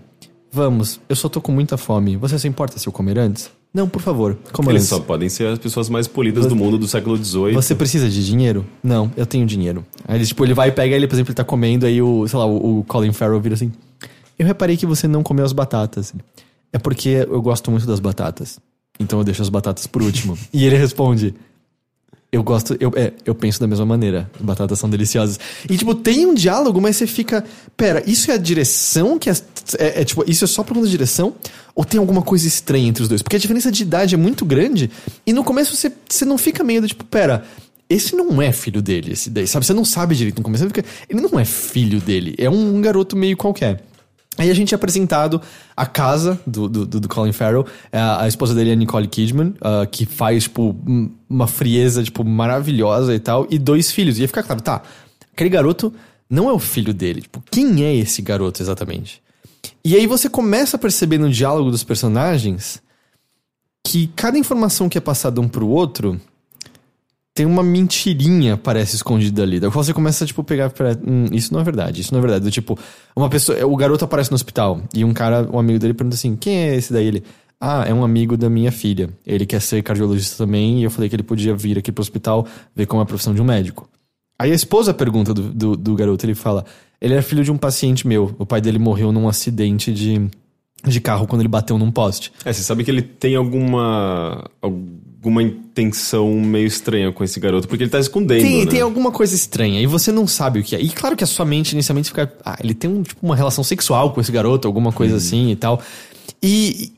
Vamos, eu só tô com muita fome. Você se importa se eu comer antes? Não, por favor, coma Eles só podem ser as pessoas mais polidas do mundo do século XVIII. Você precisa de dinheiro? Não, eu tenho dinheiro. Aí ele, tipo, ele vai e pega ele, por exemplo, ele tá comendo, aí o, sei lá, o, o Colin Farrell vira assim. Eu reparei que você não comeu as batatas. É porque eu gosto muito das batatas. Então eu deixo as batatas por último. e ele responde: Eu gosto, eu, é, eu penso da mesma maneira. As batatas são deliciosas. E, tipo, tem um diálogo, mas você fica. Pera, isso é a direção que é, é, é, tipo, isso é só por conta da direção? Ou tem alguma coisa estranha entre os dois? Porque a diferença de idade é muito grande. E no começo você, você não fica meio do tipo, pera. Esse não é filho dele, esse daí, sabe? Você não sabe direito no começo. Fica, ele não é filho dele. É um garoto meio qualquer. Aí a gente é apresentado a casa do, do, do Colin Farrell. É a, esposa dele é Nicole Kidman, uh, que faz, tipo, uma frieza, tipo, maravilhosa e tal. E dois filhos. E ia ficar claro, tá, aquele garoto não é o filho dele. Tipo, quem é esse garoto exatamente? E aí você começa a perceber no diálogo dos personagens que cada informação que é passada um pro outro tem uma mentirinha, parece, escondida ali. Daí você começa, tipo, pegar. Hum, isso não é verdade, isso não é verdade. Do, tipo, uma pessoa. O garoto aparece no hospital e um cara, um amigo dele, pergunta assim: quem é esse daí? Ele. Ah, é um amigo da minha filha. Ele quer ser cardiologista também e eu falei que ele podia vir aqui pro hospital ver como é a profissão de um médico. Aí a esposa pergunta do, do, do garoto, ele fala: ele é filho de um paciente meu. O pai dele morreu num acidente de, de carro quando ele bateu num poste. É, você sabe que ele tem alguma alguma intenção meio estranha com esse garoto, porque ele tá escondendo. Tem, né? tem alguma coisa estranha, e você não sabe o que é. E claro que a sua mente inicialmente fica. Ah, ele tem um, tipo, uma relação sexual com esse garoto, alguma coisa hum. assim e tal. E.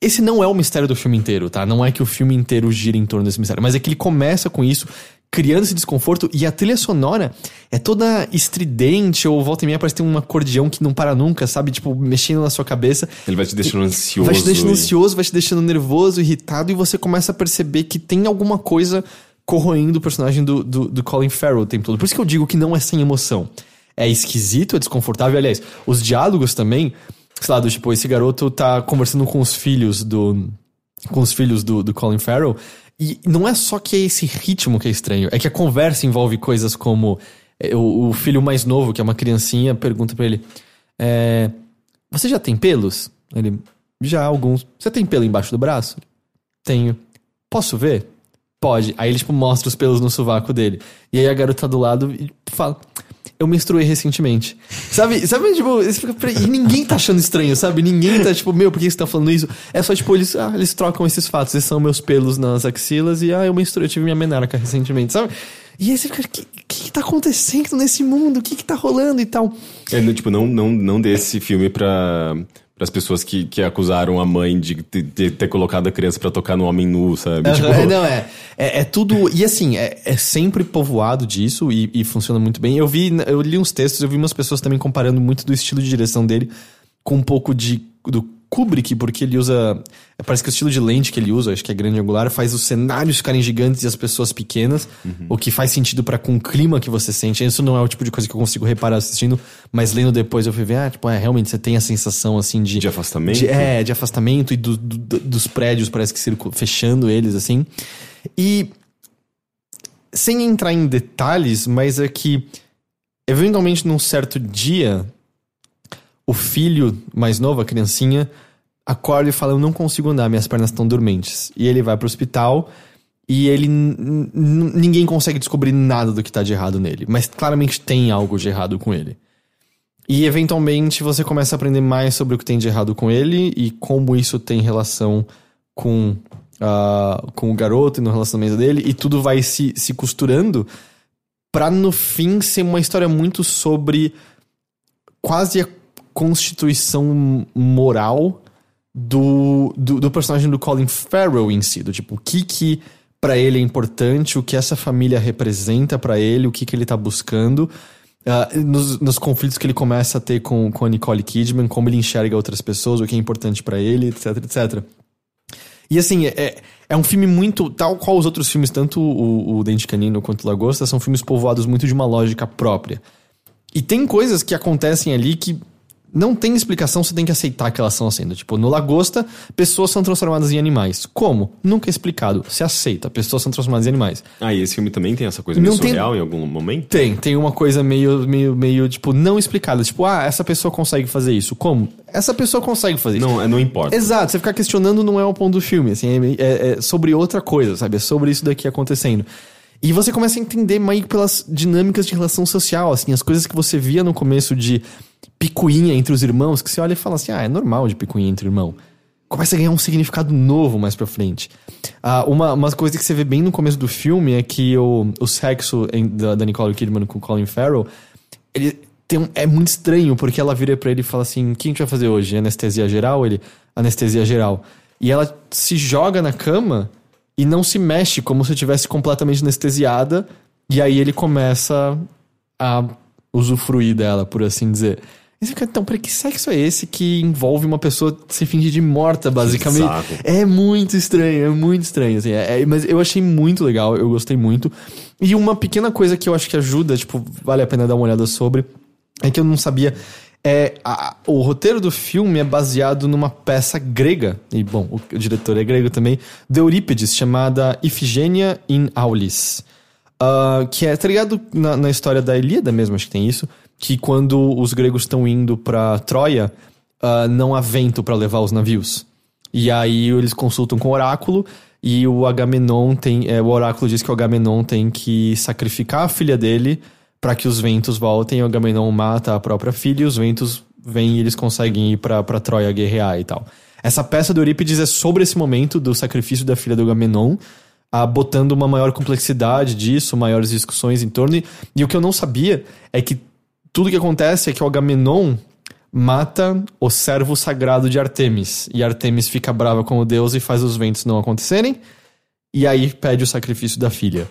Esse não é o mistério do filme inteiro, tá? Não é que o filme inteiro gira em torno desse mistério, mas é que ele começa com isso criando esse desconforto e a trilha sonora é toda estridente ou volta e meia parece ter um acordeão que não para nunca, sabe? Tipo, mexendo na sua cabeça. Ele vai te deixando ansioso. Vai te deixando e... ansioso, vai te deixando nervoso, irritado e você começa a perceber que tem alguma coisa corroendo o personagem do, do, do Colin Farrell o tempo todo. Por isso que eu digo que não é sem emoção. É esquisito, é desconfortável. Aliás, os diálogos também, sei lá, do, tipo, esse garoto tá conversando com os filhos do. com os filhos do, do Colin Farrell. E não é só que é esse ritmo que é estranho, é que a conversa envolve coisas como é, o, o filho mais novo, que é uma criancinha, pergunta para ele: é, Você já tem pelos? Ele: Já, alguns. Você tem pelo embaixo do braço? Tenho. Posso ver? Pode. Aí ele, tipo, mostra os pelos no sovaco dele. E aí a garota do lado fala: eu menstruei recentemente. Sabe, sabe, tipo, e ninguém tá achando estranho, sabe? Ninguém tá, tipo, meu, por que você tá falando isso? É só, tipo, eles, ah, eles trocam esses fatos. Esses são meus pelos nas axilas e, ah, eu menstruei, eu tive minha menarca recentemente, sabe? E aí você fica, o que, que, que tá acontecendo nesse mundo? O que que tá rolando e tal? É, tipo, não, não, não dê esse filme pra para as pessoas que, que acusaram a mãe de, de, de ter colocado a criança para tocar no homem nu, sabe? Uhum, tipo... é, não, é, é, é. tudo. E assim, é, é sempre povoado disso e, e, funciona muito bem. Eu vi, eu li uns textos, eu vi umas pessoas também comparando muito do estilo de direção dele com um pouco de do Kubrick, porque ele usa. Parece que o estilo de lente que ele usa, acho que é grande angular, faz os cenários ficarem gigantes e as pessoas pequenas, uhum. o que faz sentido para com o clima que você sente. Isso não é o tipo de coisa que eu consigo reparar assistindo, mas lendo depois eu fui ver, ah, tipo, é, realmente você tem a sensação assim de. De afastamento? De, é, de afastamento e do, do, dos prédios, parece que circul, fechando eles, assim. E. Sem entrar em detalhes, mas é que. Eventualmente, num certo dia, o filho mais novo, a criancinha, acorda e fala: Eu não consigo andar, minhas pernas estão dormentes. E ele vai pro hospital e ele. Ninguém consegue descobrir nada do que tá de errado nele. Mas claramente tem algo de errado com ele. E eventualmente você começa a aprender mais sobre o que tem de errado com ele e como isso tem relação com, uh, com o garoto e no relacionamento dele. E tudo vai se, se costurando pra no fim ser uma história muito sobre quase a constituição moral do, do, do, personagem do Colin Farrell em si, do tipo, o que que para ele é importante, o que essa família representa para ele, o que que ele tá buscando, uh, nos, nos, conflitos que ele começa a ter com, com a Nicole Kidman, como ele enxerga outras pessoas, o que é importante para ele, etc, etc. E assim, é, é um filme muito. Tal qual os outros filmes, tanto o, o Dente Canino quanto o Lagosta, são filmes povoados muito de uma lógica própria. E tem coisas que acontecem ali que não tem explicação, você tem que aceitar que elas são assim. Tipo, no Lagosta, pessoas são transformadas em animais. Como? Nunca é explicado. Você aceita, pessoas são transformadas em animais. Ah, e esse filme também tem essa coisa meio não surreal tem... em algum momento? Tem, tem uma coisa meio, meio, meio, tipo, não explicada. Tipo, ah, essa pessoa consegue fazer isso. Como? Essa pessoa consegue fazer isso. Não, é, não importa. Exato, você ficar questionando não é o ponto do filme, assim, é, é, é sobre outra coisa, sabe? É sobre isso daqui acontecendo. E você começa a entender mais pelas dinâmicas de relação social, assim, as coisas que você via no começo de picuinha entre os irmãos, que você olha e fala assim, ah, é normal de picuinha entre irmão. começa a ganhar um significado novo mais pra frente. Ah, uma, uma coisa que você vê bem no começo do filme é que o, o sexo em, da, da Nicole Kidman com Colin Farrell, ele tem um, é muito estranho, porque ela vira para ele e fala assim: o que a gente vai fazer hoje? Anestesia geral? Ele, anestesia geral. E ela se joga na cama e não se mexe, como se estivesse completamente anestesiada. E aí ele começa a usufruir dela, por assim dizer. E você fica, então, peraí, que sexo é esse que envolve uma pessoa se fingir de morta, basicamente? saco. É muito estranho, é muito estranho, assim. é- é- mas eu achei muito legal, eu gostei muito. E uma pequena coisa que eu acho que ajuda, tipo, vale a pena dar uma olhada sobre, é que eu não sabia. É, a- o roteiro do filme é baseado numa peça grega, e bom, o, o diretor é grego também, de Eurípides, chamada Ifigênia in Aulis. Ah, que é, tá ligado na, na história da Ilíada mesmo, acho que tem isso, que quando os gregos estão indo pra Troia, ah, não há vento pra levar os navios. E aí eles consultam com o oráculo e o Agamenon tem. é, o oráculo diz que o Agamenon tem que sacrificar a filha dele para que os ventos voltem. O Agamenon mata a própria filha e os ventos vêm e eles conseguem ir pra Troia guerrear e tal. Essa peça do Eurípides é sobre esse momento do sacrifício da filha do Agamenon, ah, botando uma maior complexidade disso, maiores discussões em torno. E, e o que eu não sabia é que tudo que acontece é que o Agamenon mata o servo sagrado de Artemis. E Artemis fica brava com o deus e faz os ventos não acontecerem. E aí pede o sacrifício da filha.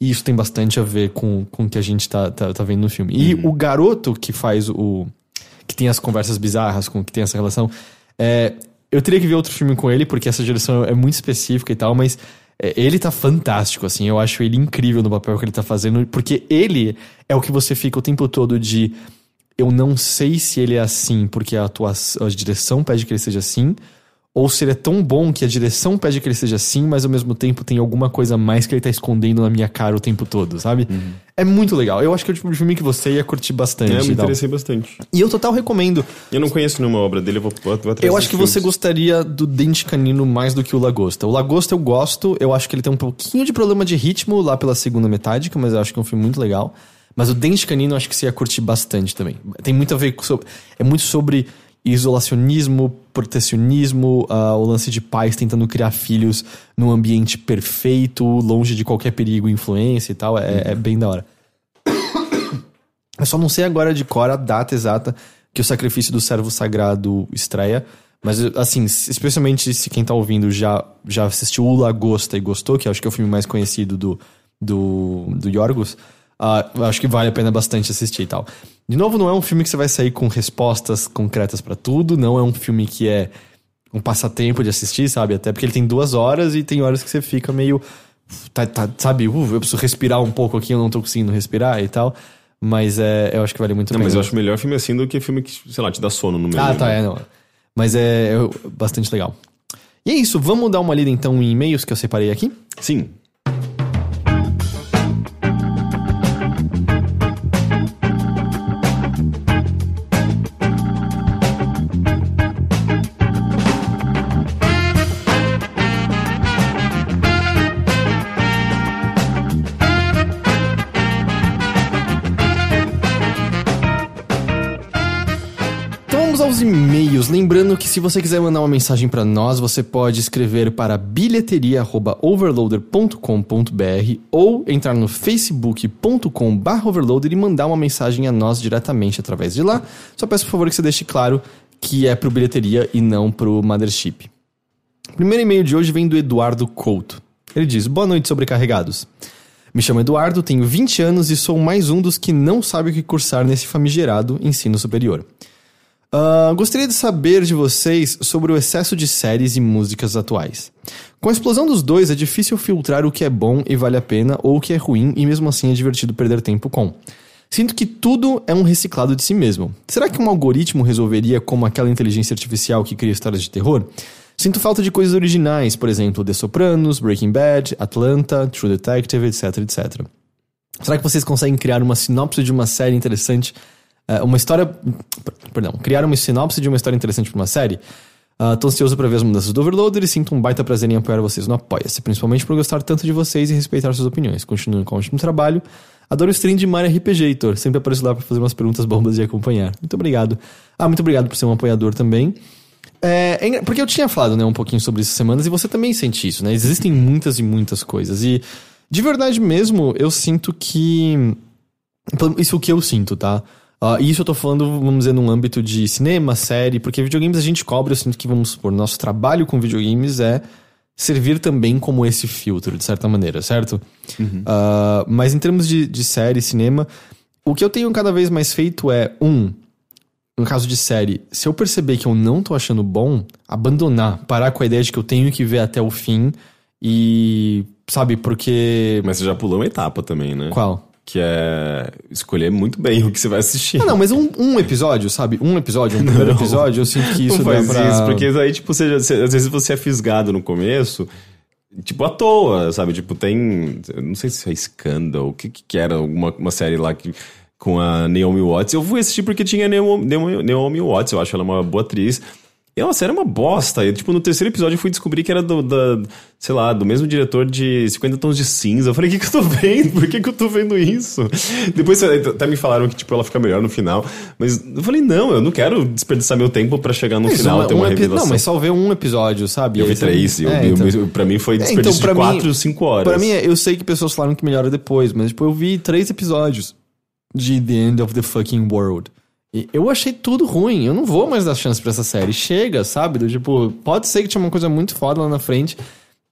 E isso tem bastante a ver com, com o que a gente tá, tá, tá vendo no filme. E o garoto que faz o. que tem as conversas bizarras, com que tem essa relação. É, eu teria que ver outro filme com ele, porque essa direção é muito específica e tal, mas ele tá fantástico, assim. Eu acho ele incrível no papel que ele tá fazendo, porque ele é o que você fica o tempo todo de. Eu não sei se ele é assim porque a, atuação, a direção pede que ele seja assim, ou se ele é tão bom que a direção pede que ele seja assim, mas ao mesmo tempo tem alguma coisa a mais que ele tá escondendo na minha cara o tempo todo, sabe? É muito legal. Eu acho que é o tipo de filme que você ia curtir bastante. É, e me interessei bastante. E eu total recomendo. Eu não conheço nenhuma obra dele, eu vou, vou, atrás Eu acho que você filmes. gostaria do Dente Canino mais do que o Lagosta. O Lagosta eu gosto, eu acho que ele tem um pouquinho de problema de ritmo lá pela segunda metade, mas eu acho que é um filme muito legal. Mas o Dente Canino eu acho que você ia curtir bastante também. Tem muito a ver com. É muito sobre isolacionismo, protecionismo, ah, o lance de pais tentando criar filhos num ambiente perfeito, longe de qualquer perigo e influência e tal. É, é bem da hora. Eu só não sei agora de cor a data exata que o sacrifício do servo sagrado estreia. Mas, assim, especialmente se quem tá ouvindo já, já assistiu o Lagosta e gostou, que acho que é o filme mais conhecido do, do, do Yorgos, eu acho que vale a pena bastante assistir e tal. De novo, não é um filme que você vai sair com respostas concretas pra tudo, não é um filme que é um passatempo de assistir, sabe? Até porque ele tem duas horas e tem horas que você fica meio. Tá, tá, sabe, uh, eu preciso respirar um pouco aqui, eu não tô conseguindo respirar e tal. Mas é, eu acho que vale muito a pena. mas eu acho melhor filme assim do que filme que, sei lá, te dá sono no meio. Ah, né? tá, é, não. Mas é, é bastante legal. E é isso, vamos dar uma lida então em e-mails que eu separei aqui? Sim. E-mails. Lembrando que se você quiser mandar uma mensagem pra nós, você pode escrever para bilheteria@overloader.com.br ou entrar no facebook.com/overloader e mandar uma mensagem a nós diretamente através de lá. Só peço por favor que você deixe claro que é pro bilheteria e não pro Mothership. O primeiro e-mail de hoje vem do Eduardo Couto. Ele diz: Boa noite, sobrecarregados. Me chamo Eduardo, tenho 20 anos e sou mais um dos que não sabe o que cursar nesse famigerado ensino superior. Ah, gostaria de saber de vocês sobre o excesso de séries e músicas atuais. Com a explosão dos dois, é difícil filtrar o que é bom e vale a pena ou o que é ruim e mesmo assim é divertido perder tempo com. Sinto que tudo é um reciclado de si mesmo. Será que um algoritmo resolveria como aquela inteligência artificial que cria histórias de terror? Sinto falta de coisas originais, por exemplo, The Sopranos, Breaking Bad, Atlanta, True Detective, etc, etc. Será que vocês conseguem criar uma sinopse de uma série interessante? Eh, uma história. Perdão, criar uma sinopse de uma história interessante para uma série? Ah, tô ansioso para ver as mudanças do Overloader e sinto um baita prazer em apoiar vocês no Apoia-se, principalmente por gostar tanto de vocês e respeitar suas opiniões. Continuem com o ótimo trabalho. Adoro o stream de Mario RPG, Heitor. Sempre apareço lá para fazer umas perguntas bombas e acompanhar. Muito obrigado. Ah, muito obrigado por ser um apoiador também. É, é porque eu tinha falado, né, um pouquinho sobre isso semanas e você também sente isso, né? Existem muitas e muitas coisas. E de verdade mesmo, eu sinto que. Isso é o que eu sinto, tá? E isso eu tô falando, vamos dizer, num âmbito de cinema, série, porque videogames a gente cobre, eu sinto que, vamos supor, nosso trabalho com videogames é servir também como esse filtro, de certa maneira, certo? Ah, mas em termos de, de série, cinema, o que eu tenho cada vez mais feito é, um, no caso de série, se eu perceber que eu não tô achando bom, abandonar, parar com a ideia de que eu tenho que ver até o fim e. Sabe, porque. Mas você já pulou uma etapa também, né? Qual? Que é escolher muito bem o que você vai assistir. Ah, não, mas um, um episódio, sabe? Um episódio, um primeiro Não. episódio, eu sinto que isso não faz pra... isso, porque aí, tipo, você, às vezes você é fisgado no começo, tipo, à toa, sabe? Tipo, tem. Não sei se é Scandal, o que, que era, uma, uma série lá que, com a Naomi Watts. Eu fui assistir porque tinha Naomi, Naomi Watts, eu acho ela uma boa atriz. E a série é uma bosta. E, tipo, no terceiro episódio eu fui descobrir que era do, da, sei lá, do mesmo diretor de 50 Tons de Cinza. Eu falei, o que, que eu tô vendo? Por que, que eu tô vendo isso? Depois até me falaram que, tipo, ela fica melhor no final. Mas eu falei, não, eu não quero desperdiçar meu tempo pra chegar no Mas final uma- ter uma um revelação. Não, mas só ver um episódio, sabe? Eu vi você- três, eu, É, eu- então- eu- pra mim foi É, desperdício pra de mim- quatro, cinco horas. Pra mim, eu sei que pessoas falaram que melhora depois, mas tipo, eu vi três episódios de The End of the Fucking World. Eu achei tudo ruim. Eu não vou mais dar chance pra essa série. Chega, sabe? Tipo, pode ser que tinha uma coisa muito foda lá na frente.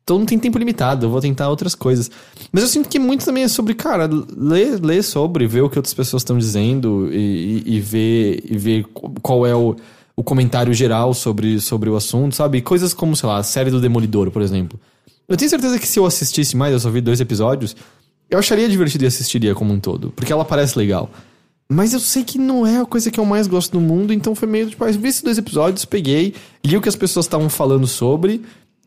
Então não tem tempo limitado, eu vou tentar outras coisas. Mas eu sinto que muito também é sobre, cara, ler, ler sobre, ver o que outras pessoas estão dizendo e, e, e ver, e ver qual é o, o comentário geral sobre, sobre o assunto, sabe? Coisas como, sei lá, a série do Demolidor, por exemplo. Eu tenho certeza que se eu assistisse mais, eu só vi dois episódios, eu acharia divertido e assistiria como um todo, porque ela parece legal. Mas eu sei que não é a coisa que eu mais gosto do mundo, então foi meio tipo, eu vi esses dois episódios, peguei, li o que as pessoas estavam falando sobre,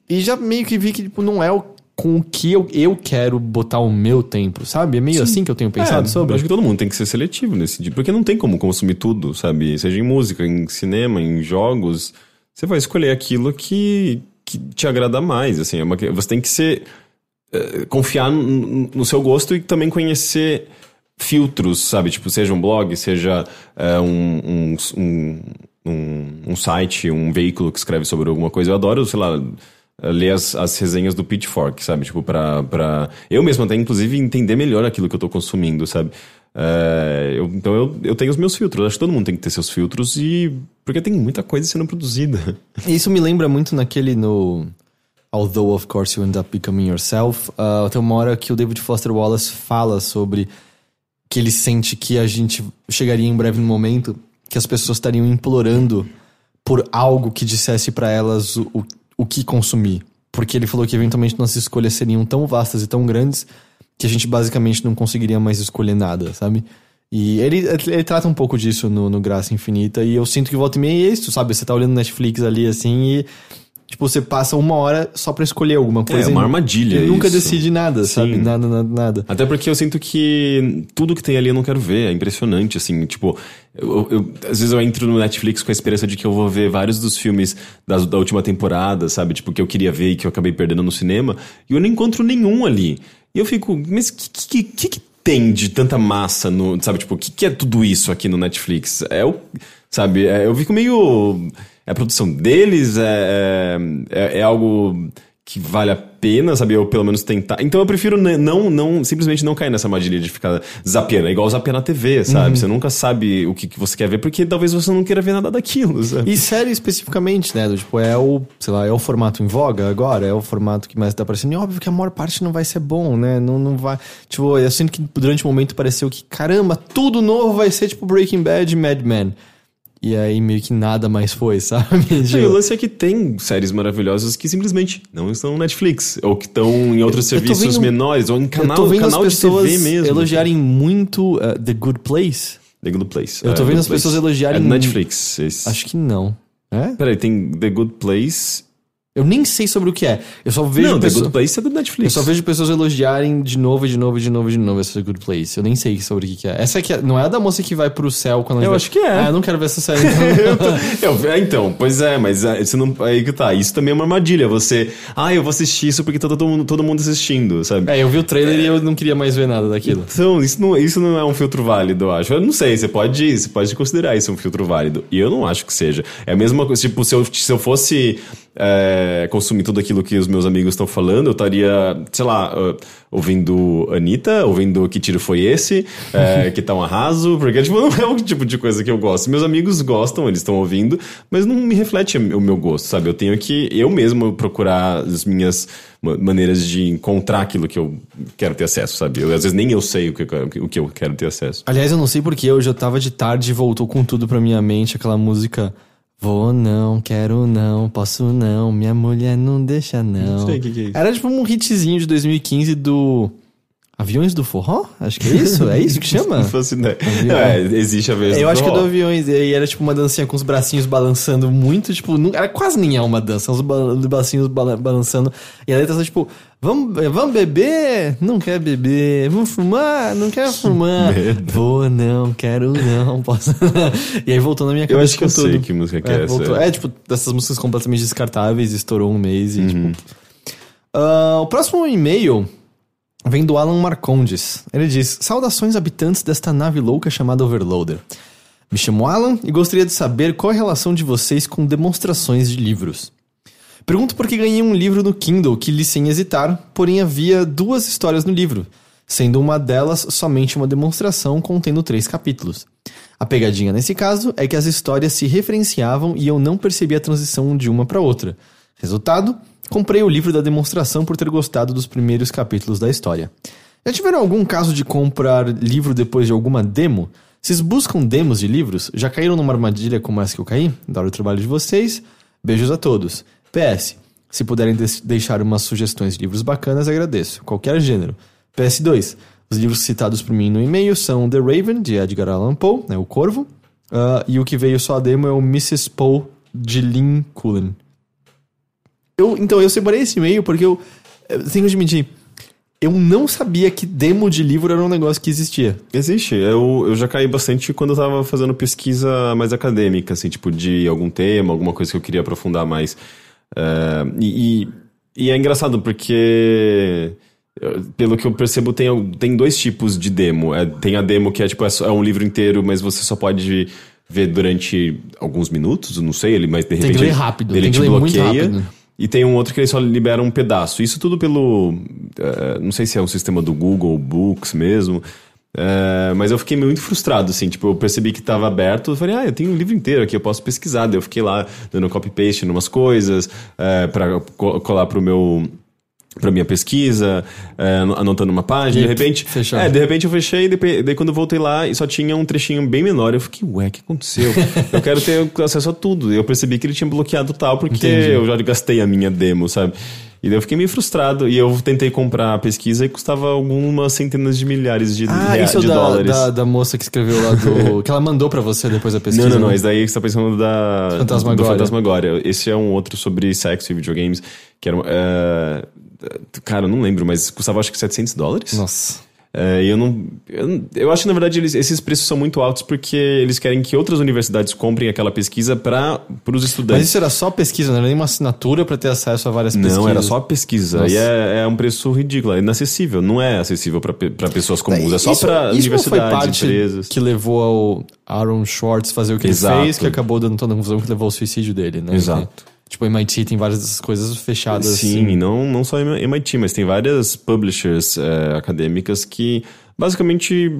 e já meio que vi que, tipo, não é o, com o que eu, eu quero botar o meu tempo, sabe? É meio assim que eu tenho pensado É, sobre. Eu acho que todo mundo tem que ser seletivo nesse dia, porque não tem como consumir tudo, sabe? Seja em música, em cinema, em jogos, você vai escolher aquilo que, que te agrada mais, assim, é uma, você tem que ser eh, confiar no, no seu gosto e também conhecer filtros, sabe? Tipo, seja um blog, seja eh, um, um, um, um, site, um veículo que escreve sobre alguma coisa. Eu adoro, sei lá, ler as, as resenhas do Pitchfork, sabe? Tipo, pra, pra eu mesmo até, inclusive, entender melhor aquilo que eu tô consumindo, sabe? Eh, eu- então eu, eu tenho os meus filtros. Acho que todo mundo tem que ter seus filtros e... Porque tem muita coisa sendo produzida. Isso me lembra muito naquele no. Although, of course, you end up becoming yourself. ah, tem uma hora que o David Foster Wallace fala sobre que ele sente que a gente chegaria em breve no momento que as pessoas estariam implorando por algo que dissesse pra elas o, o, o que consumir. Porque ele falou que eventualmente nossas escolhas seriam tão vastas e tão grandes que a gente basicamente não conseguiria mais escolher nada, sabe? E ele, ele trata um pouco disso no, no Graça Infinita, e eu sinto que volta e meia é isso, sabe? Você tá olhando Netflix ali assim e. Tipo, você passa uma hora só pra escolher alguma coisa. É uma armadilha E nunca isso. decide nada, sabe? Sim. Nada, nada, nada. Até porque eu sinto que tudo que tem ali eu não quero ver. É impressionante, assim. Tipo, eu, eu- às vezes eu entro no Netflix com a esperança de que eu vou ver vários dos filmes das- da última temporada, sabe? Tipo, que eu queria ver e que eu acabei perdendo no cinema. E eu não encontro nenhum ali. E eu fico, mas o que, que, que, que tem de tanta massa no. Sabe? Tipo, o que, que é tudo isso aqui no Netflix? É o. Sabe? É, eu fico meio. É a produção deles? É, é, é algo que vale a pena, sabe? Eu pelo menos tentar. Então eu prefiro não, não, simplesmente não cair nessa armadilha de ficar zapeando. É igual zapear na TV, sabe? Você nunca sabe o que, que você quer ver, porque talvez você não queira ver nada daquilo, sabe? E série especificamente, né? Do, tipo, é o, sei lá, é o formato em voga agora, é o formato que mais tá aparecendo. E óbvio que a maior parte não vai ser bom, né? Não, não vai. Tipo, eu sinto que durante o momento pareceu que, caramba, tudo novo vai ser tipo Breaking Bad e Mad Men. E aí meio que nada mais foi, sabe? E o Tipo, lance é que tem séries maravilhosas que simplesmente não estão no Netflix, ou que estão em outros Eu serviços vendo- menores, ou em eu canal, canal as de TV pessoas mesmo. elogiarem muito uh, The Good Place. The Good Place. Eu tô É, vendo as pessoas Place. elogiarem É. Netflix. esse. Acho que não. É? Peraí, tem The Good Place Eu nem sei sobre o que é. Eu só vejo Não, The pessoas... Good Place é do Eu Netflix. só vejo pessoas elogiarem de novo, de novo, de novo, de novo essa Good Place. Eu nem sei sobre o que, que é. Essa aqui é- não é a da moça que vai pro céu quando Eu vai- acho que é. Ah, eu não quero ver essa série. Então. Eu- é, então, pois é, mas é, isso não, aí que tá. Isso também é uma armadilha. Você, ah, eu vou assistir isso porque tá todo mundo, todo mundo assistindo, sabe? é, eu vi o trailer e eu não queria mais ver nada daquilo. Então, isso não, isso não é um filtro válido, eu acho. Eu não sei, você pode, você pode considerar isso um filtro válido. E eu não acho que seja. É a mesma coisa, tipo, se eu, se eu fosse é, consumir tudo aquilo que os meus amigos estão falando, eu estaria, sei lá, ah, ouvindo Anitta, ouvindo Que Tiro Foi Esse, é, que tá um arraso, porque, tipo, não é o tipo de coisa que eu gosto. Meus amigos gostam, eles estão ouvindo, mas não me reflete o meu gosto, sabe? Eu tenho que, eu mesmo, procurar as minhas ma- maneiras de encontrar aquilo que eu quero ter acesso, sabe? Eu, às vezes nem eu sei o que, eu quero- o que eu quero ter acesso. Aliás, eu não sei porque hoje eu tava de tarde e voltou com tudo pra minha mente aquela música. Vou não, quero não, posso não, minha mulher não deixa não. Não sei o que que é isso. Era tipo um hitzinho de 2015 do Aviões do Forró? Acho que é isso, é isso que chama? Não faço ideia. Avião. É, existe a vez Eu do acho que é do. Aviões, e era tipo uma dancinha com os bracinhos balançando muito, tipo, não- era quase nem é uma dança, uns ba- bracinhos bala- balançando. E a letra tá tipo, vamos, vamos beber? Não quer beber. Vamos fumar? Não quer fumar. Vou, não, quero não, posso. e aí voltou na minha Eu cabeça acho que eu tudo. sei que música que é, essa. voltou. É, tipo, dessas músicas completamente descartáveis, estourou um mês e, Uhum. tipo... Ah, o próximo e-mail vem do Alan Marcondes. Ele diz: Saudações habitantes desta nave louca chamada Overloader. Me chamo Alan e gostaria de saber qual a relação de vocês com demonstrações de livros. Pergunto porque ganhei um livro no Kindle que li sem hesitar, porém havia duas histórias no livro, sendo uma delas somente uma demonstração contendo três capítulos. A pegadinha nesse caso é que as histórias se referenciavam e eu não percebi a transição de uma para outra. Resultado, comprei o livro da demonstração por ter gostado dos primeiros capítulos da história. Já tiveram algum caso de comprar livro depois de alguma demo? Vocês buscam demos de livros? Já caíram numa armadilha como essa que eu caí? Adoro o trabalho de vocês. Beijos a todos. PS. Se puderem deixar umas sugestões de livros bacanas, agradeço. Qualquer gênero. PS2. Os livros citados por mim no e-mail são The Raven, de Edgar Allan Poe, né, o Corvo. ah, e o que veio só a demo é o Mrs. Poe, de Lynn Cullen. Eu, então, eu separei esse e-mail porque eu, eu tenho que admitir, eu não sabia que demo de livro era um negócio que existia. Existe. Eu, eu já caí bastante quando eu tava fazendo pesquisa mais acadêmica, assim, tipo, de algum tema, alguma coisa que eu queria aprofundar mais. É, e, e, e é engraçado porque, eh, pelo que eu percebo, tem, tem dois tipos de demo. É, tem a demo que é, tipo, é, é um livro inteiro, mas você só pode ver durante alguns minutos, não sei, ele, mas de repente... que ler rápido, Ele tem que te ler muito bloqueia. rápido. E tem um outro que ele só libera um pedaço. Isso tudo pelo. eh, não sei se é um sistema do Google Books mesmo. eh, mas eu fiquei muito frustrado, assim. Tipo, eu percebi que estava aberto. Eu falei, ah, eu tenho um livro inteiro aqui, eu posso pesquisar. Daí eu fiquei lá dando copy-paste em umas coisas, eh, pra co colar pro meu. Pra minha pesquisa, eh, anotando uma página, E de repente. fechou. É, de repente eu fechei, depois, daí quando eu voltei lá e só tinha um trechinho bem menor, eu fiquei, ué, o que aconteceu? eu quero ter acesso a tudo. E eu percebi que ele tinha bloqueado tal, porque Entendi. eu já gastei a minha demo, sabe? E daí eu fiquei meio frustrado. E eu tentei comprar a pesquisa e custava algumas centenas de milhares de, Ah, isso é de da, dólares. da, da moça que escreveu lá do. que ela mandou pra você depois da pesquisa. Não, não, não. né? Esse daí você tá pensando da, Fantasmagória. do Fantasmagória. Esse é um outro sobre sexo e videogames, que era... é, cara, eu não lembro, mas custava acho que 700 dólares. Nossa. É, e eu não. Eu, eu acho que, na verdade, eles- esses preços são muito altos porque eles querem que outras universidades comprem aquela pesquisa para os Mas estudantes. isso era só pesquisa, não era nem uma assinatura pra ter acesso a várias pesquisas. Não, era só pesquisa. Nossa. E é, é um preço ridículo, é inacessível. Não é acessível para pessoas comuns, é só para não foi universidades, parte empresas. que levou ao Aaron Schwartz fazer o que Exato. ele fez, que acabou dando toda a confusão que levou ao suicídio dele, né? Exato. Tipo, MIT tem várias dessas coisas fechadas. Sim, assim. e não, não só MIT, mas tem várias publishers é, acadêmicas que basicamente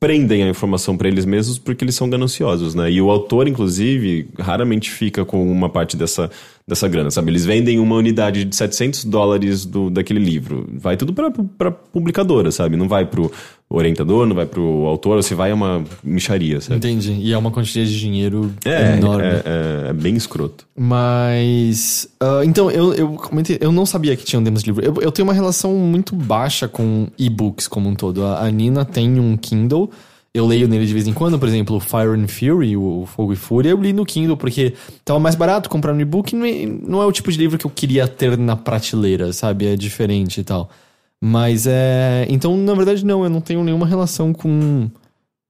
prendem a informação para eles mesmos porque eles são gananciosos, né? E o autor, inclusive, raramente fica com uma parte dessa, dessa grana, sabe? Eles vendem uma unidade de 700 dólares do, daquele livro. Vai tudo pra, pra publicadora, sabe? Não vai pro orientador, não vai pro autor, se vai é uma micharia, sabe? Entendi. E é uma quantidade de dinheiro É, enorme. é, é, é bem escroto. Mas. ah, então, eu, eu comentei. Eu não sabia que tinham demos de livro. Eu, eu tenho uma relação muito baixa com e-books como um todo. A, a Nina tem um Kindle. Eu leio nele de vez em quando, por exemplo, Fire and Fury, o Fogo e Fúria, eu li no Kindle porque tava mais barato comprar no e-book, não é, não é o tipo de livro que eu queria ter na prateleira, sabe? É diferente e tal. Mas é. Então, na verdade, não, eu não tenho nenhuma relação com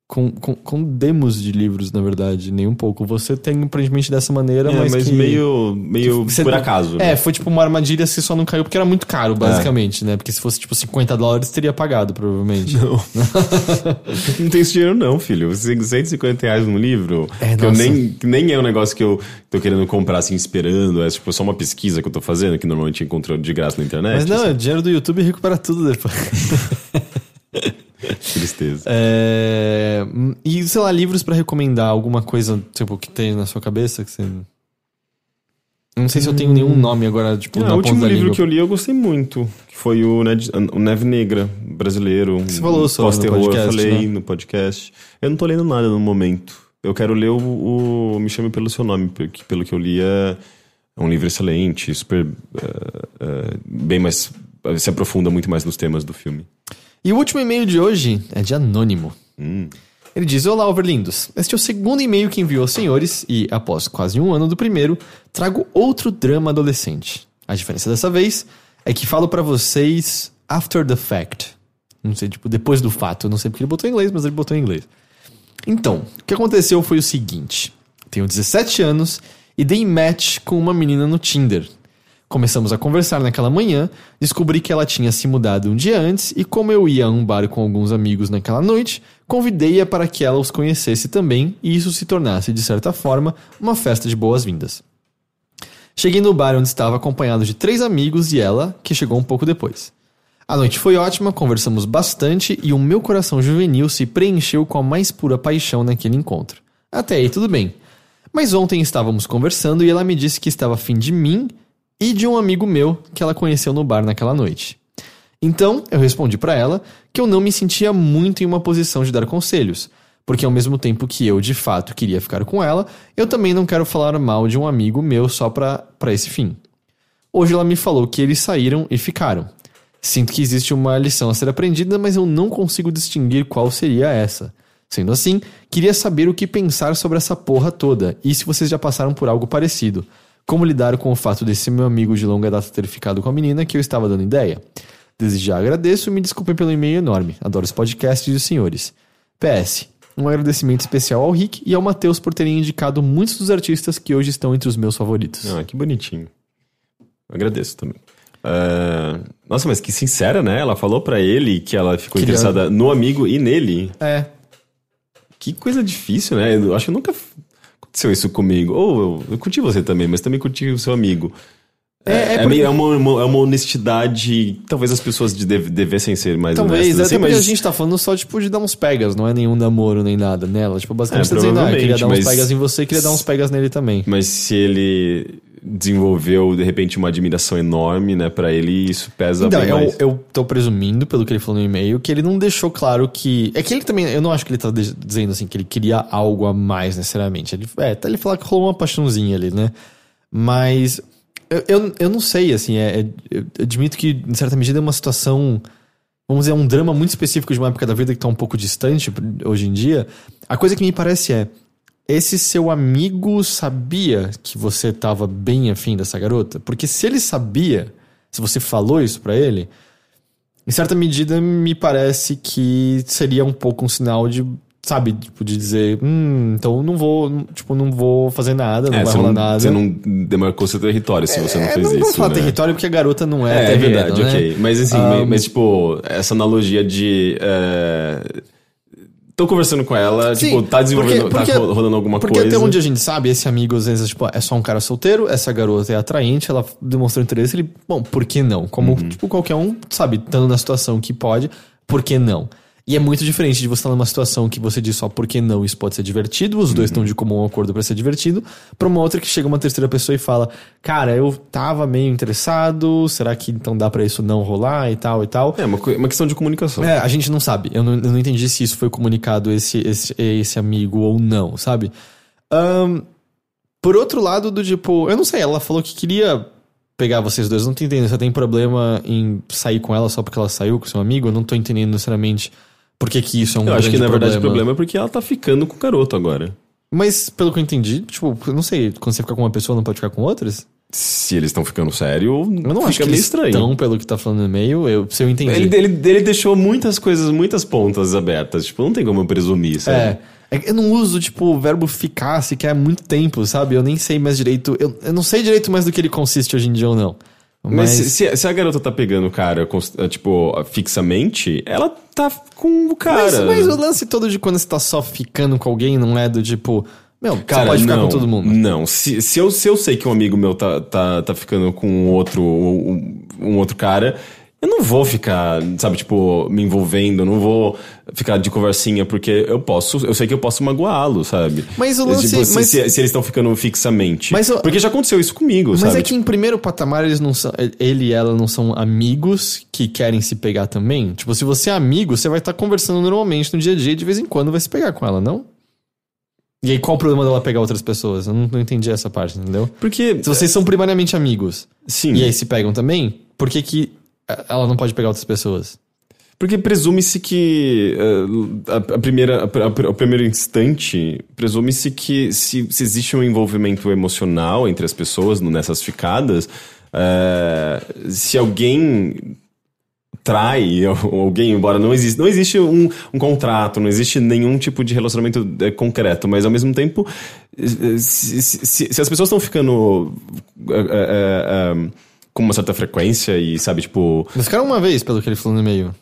com, com, com, demos de livros, na verdade, nem um pouco. Você tem aparentemente dessa maneira, é, mas. Mas que, meio, meio você, por acaso. É, né? foi tipo uma armadilha que só não caiu porque era muito caro, basicamente, é. né? Porque se fosse tipo 50 dólares, teria pagado, provavelmente. Não. não tem esse dinheiro, não, filho. 150 reais num livro. É, que eu nem, nem é um negócio que eu tô querendo comprar assim, esperando. É tipo só uma pesquisa que eu tô fazendo, que normalmente encontro de graça na internet. Mas não, assim. é dinheiro do YouTube recupera tudo depois. Tristeza. É... E, sei lá, livros para recomendar, alguma coisa, tipo, que tem na sua cabeça que você. Não sei se eu tenho nenhum hum. nome agora, tipo, não, na O último livro língua. que eu li eu gostei muito, que foi o, Ned, o Neve Negra, brasileiro. Você falou sobre no podcast, Eu falei né? no podcast. Eu não tô lendo nada no momento. Eu quero ler o, o Me Chame Pelo Seu Nome, porque pelo que eu li é, é um livro excelente, super... Uh, uh, bem mais... se aprofunda muito mais nos temas do filme. E o último e-mail de hoje é de Anônimo. Hum. Ele diz: Olá, overlindos. Este é o segundo e-mail que enviou aos senhores e, após quase um ano do primeiro, trago outro drama adolescente. A diferença dessa vez é que falo para vocês after the fact. Não sei, tipo, depois do fato. Eu não sei porque ele botou em inglês, mas ele botou em inglês. Então, o que aconteceu foi o seguinte: tenho 17 anos e dei match com uma menina no Tinder. Começamos a conversar naquela manhã, descobri que ela tinha se mudado um dia antes e, como eu ia a um bar com alguns amigos naquela noite, convidei-a para que ela os conhecesse também e isso se tornasse, de certa forma, uma festa de boas-vindas. Cheguei no bar onde estava acompanhado de três amigos e ela, que chegou um pouco depois. A noite foi ótima, conversamos bastante e o meu coração juvenil se preencheu com a mais pura paixão naquele encontro. Até aí tudo bem. Mas ontem estávamos conversando e ela me disse que estava afim de mim e de um amigo meu que ela conheceu no bar naquela noite. Então, eu respondi para ela que eu não me sentia muito em uma posição de dar conselhos, porque ao mesmo tempo que eu de fato queria ficar com ela, eu também não quero falar mal de um amigo meu só para esse fim. Hoje ela me falou que eles saíram e ficaram. Sinto que existe uma lição a ser aprendida, mas eu não consigo distinguir qual seria essa. Sendo assim, queria saber o que pensar sobre essa porra toda e se vocês já passaram por algo parecido. Como lidar com o fato desse meu amigo de longa data ter ficado com a menina que eu estava dando ideia? Desde já agradeço e me desculpem pelo e-mail enorme. Adoro os podcasts e os senhores. PS. Um agradecimento especial ao Rick e ao Matheus por terem indicado muitos dos artistas que hoje estão entre os meus favoritos. Ah, que bonitinho. Agradeço também. Uh, nossa, mas que sincera, né? Ela falou para ele que ela ficou Queria... interessada no amigo e nele. É. Que coisa difícil, né? Eu acho que eu nunca aconteceu isso comigo. Ou eu, eu curti você também, mas também curti o seu amigo. É, é, é, porque... é, uma, uma, é uma honestidade. Talvez as pessoas deve, devessem ser mais talvez, honestas. Talvez, assim, mas... a gente tá falando só, tipo, de dar uns pegas, não é nenhum namoro nem nada nela. Tipo, basicamente é, tá dizendo, ah, eu queria dar uns mas... pegas em você e queria dar uns pegas nele também. Mas se ele desenvolveu, de repente, uma admiração enorme, né, para ele, isso pesa então, bem eu, mais. eu tô presumindo, pelo que ele falou no e-mail, que ele não deixou claro que... É que ele também... Eu não acho que ele tá dizendo, assim, que ele queria algo a mais, necessariamente. Ele, é, até ele falar que rolou uma paixãozinha ali, né? Mas... Eu, eu, eu não sei, assim, é, é, eu admito que, em certa medida, é uma situação... Vamos dizer, um drama muito específico de uma época da vida que tá um pouco distante hoje em dia. A coisa que me parece é esse seu amigo sabia que você estava bem afim dessa garota? Porque se ele sabia, se você falou isso para ele, em certa medida me parece que seria um pouco um sinal de, sabe, tipo, de dizer, hum, então não vou, tipo, não vou fazer nada, não é, vai rolar não, nada. Você não demarcou seu território se você não é, fez não, isso. Não falar né? território porque a garota não é. É, é verdade, né? ok. Mas assim, um, mas, tipo, essa analogia de. É tô conversando com ela, Sim, tipo, tá desenvolvendo, porque, porque, tá rolando alguma porque coisa. Porque até onde a gente sabe, esse amigo, às vezes, tipo, é só um cara solteiro, essa garota é atraente, ela demonstrou interesse, ele, bom, por que não? Como, uhum. tipo, qualquer um, sabe, estando na situação que pode, por que não? E é muito diferente de você estar numa situação que você diz só por que não isso pode ser divertido, os dois estão de comum acordo para ser divertido, pra uma outra que chega uma terceira pessoa e fala, cara, eu tava meio interessado, será que então dá para isso não rolar e tal e tal? É uma, uma questão de comunicação. É, a gente não sabe. Eu não, eu não entendi se isso foi comunicado esse, esse, esse amigo ou não, sabe? Um, por outro lado, do tipo, eu não sei, ela falou que queria pegar vocês dois. Eu não tô entendendo. Você tem problema em sair com ela só porque ela saiu com seu amigo? Eu não tô entendendo necessariamente Por que, que isso é um Eu acho que na verdade o problema? problema é porque ela tá ficando com o garoto agora. Mas, pelo que eu entendi, tipo, eu não sei, quando você fica com uma pessoa, não pode ficar com outras? Se eles estão ficando sério, Eu não fica acho que meio eles estranho. estão, pelo que tá falando no e-mail, eu, se eu entendi. Ele, ele, ele deixou muitas coisas, muitas pontas abertas. Tipo, não tem como eu presumir, sabe? É. É Eu não uso, tipo, o verbo ficar se quer há muito tempo, sabe? Eu nem sei mais direito. Eu, eu não sei direito mais do que ele consiste hoje em dia ou não. Mas, Mas. se, se- a garota tá pegando o cara, cons- tipo, fixamente, ela tá com o cara. Mas, mas o lance todo de quando você tá só ficando com alguém não é do tipo. Meu, Cara, você pode ficar não, com todo mundo. Não, se, se, eu, se eu sei que um amigo meu tá, tá, tá ficando com outro, um, um outro cara, eu não vou ficar, sabe, tipo, me envolvendo, não vou ficar de conversinha, porque eu posso, eu sei que eu posso magoá-lo, sabe? Mas o lance- Tipo, se, mas- se, se eles estão ficando fixamente. Mas eu- Porque já aconteceu isso comigo, Mas sabe? é que em primeiro patamar eles não são. Ele e ela não são amigos que querem se pegar também. Tipo, se você é amigo, você vai estar conversando normalmente no dia a dia e de vez em quando vai se pegar com ela, não? E aí, qual o problema dela pegar outras pessoas? Eu não, não entendi essa parte, entendeu? Porque. Se vocês são primariamente amigos Sim. e aí se pegam também, por que, que ela não pode pegar outras pessoas? Porque presume-se que eh, a, a primeira, a, a- o primeiro instante, presume-se que se, se existe um envolvimento emocional entre as pessoas nessas ficadas, eh, se alguém trai alguém, embora não existe, não existe um, um contrato, não existe nenhum tipo de relacionamento eh, concreto, mas ao mesmo tempo, se, se- se- as pessoas estão ficando eh, com uma certa frequência e, sabe, tipo, Eles ficaram uma vez, pelo que ele falou no e-mail.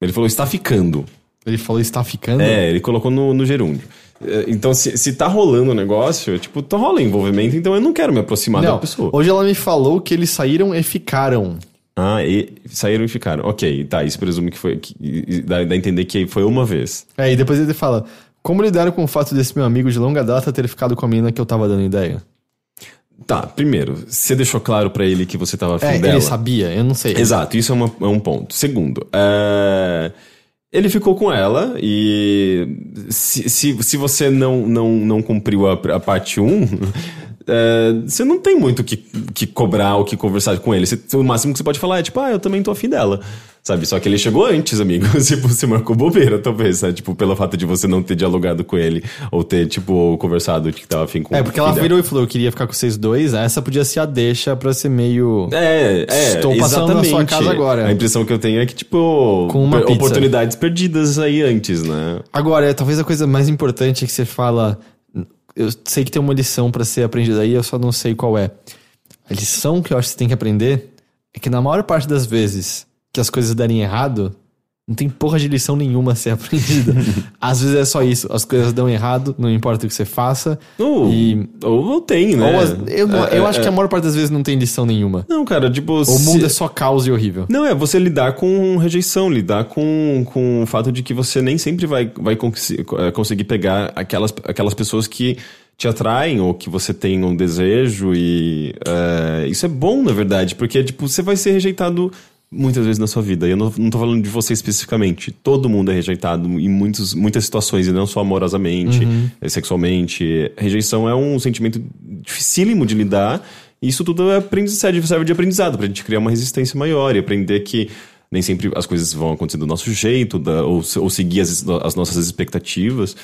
ele falou, está ficando. Ele falou está ficando. É, ele colocou no, no gerúndio. É, Então, se, se tá rolando o negócio, tipo, tá rola envolvimento, então eu não quero me aproximar da Não, pessoa. hoje ela me falou que eles saíram e ficaram. Ah, e saíram e ficaram. Ok, tá, isso presume que foi. Que, dá, dá a entender que foi uma vez. É, e depois ele fala: Como lidar com o fato desse meu amigo de longa data ter ficado com a mina que eu tava dando ideia? Tá, primeiro, você deixou claro pra ele que você tava afim É, dela. ele sabia, eu não sei. Exato, isso é, uma- é um ponto. Segundo, é, ele ficou com ela e se, se, se você não, não, não cumpriu a, a parte 1, é, você não tem muito o que, que cobrar ou que conversar com ele. Você- o máximo que você pode falar é tipo, ah, eu também tô afim dela. Sabe? Só que ele chegou antes, amigo. tipo, você marcou bobeira, talvez, né? Tipo, pelo fato de você não ter dialogado com ele ou ter, tipo, conversado de que tava afim com É, porque ela dela. virou e falou: Eu queria ficar com vocês dois. Essa podia ser a deixa pra ser meio. É, é. Estou passando na sua casa agora. A impressão que eu tenho é que, tipo, Com uma per- pizza. oportunidades perdidas aí antes, né? Agora, é, talvez a coisa mais importante é que você fala. Eu sei que tem uma lição pra ser aprendida aí, eu só não sei qual é. A lição que eu acho que você tem que aprender é que na maior parte das vezes que as coisas derem errado, não tem porra de lição nenhuma a ser aprendida. Às vezes é só isso, as coisas dão errado, não importa o que você faça. Ou, E- ou, ou tem, né? As- eu não- É, eu é, acho que a maior parte das vezes não tem lição nenhuma. Não, cara, tipo... O mundo é só caos e horrível. Não, é você lidar com rejeição, lidar com, com o fato de que você nem sempre vai, vai eh, conseguir pegar aquelas, aquelas pessoas que te atraem ou que você tem um desejo e eh, isso é bom, na verdade, porque tipo, você vai ser rejeitado muitas vezes na sua vida. E eu não, não tô falando de você especificamente. Todo mundo é rejeitado em muitos, muitas situações, e não só amorosamente, eh, sexualmente. Rejeição é um sentimento dificílimo de lidar. E isso tudo é aprendizado, serve de aprendizado, pra gente criar uma resistência maior e aprender que nem sempre as coisas vão acontecer do nosso jeito, da- ou, ou seguir as, as nossas expectativas.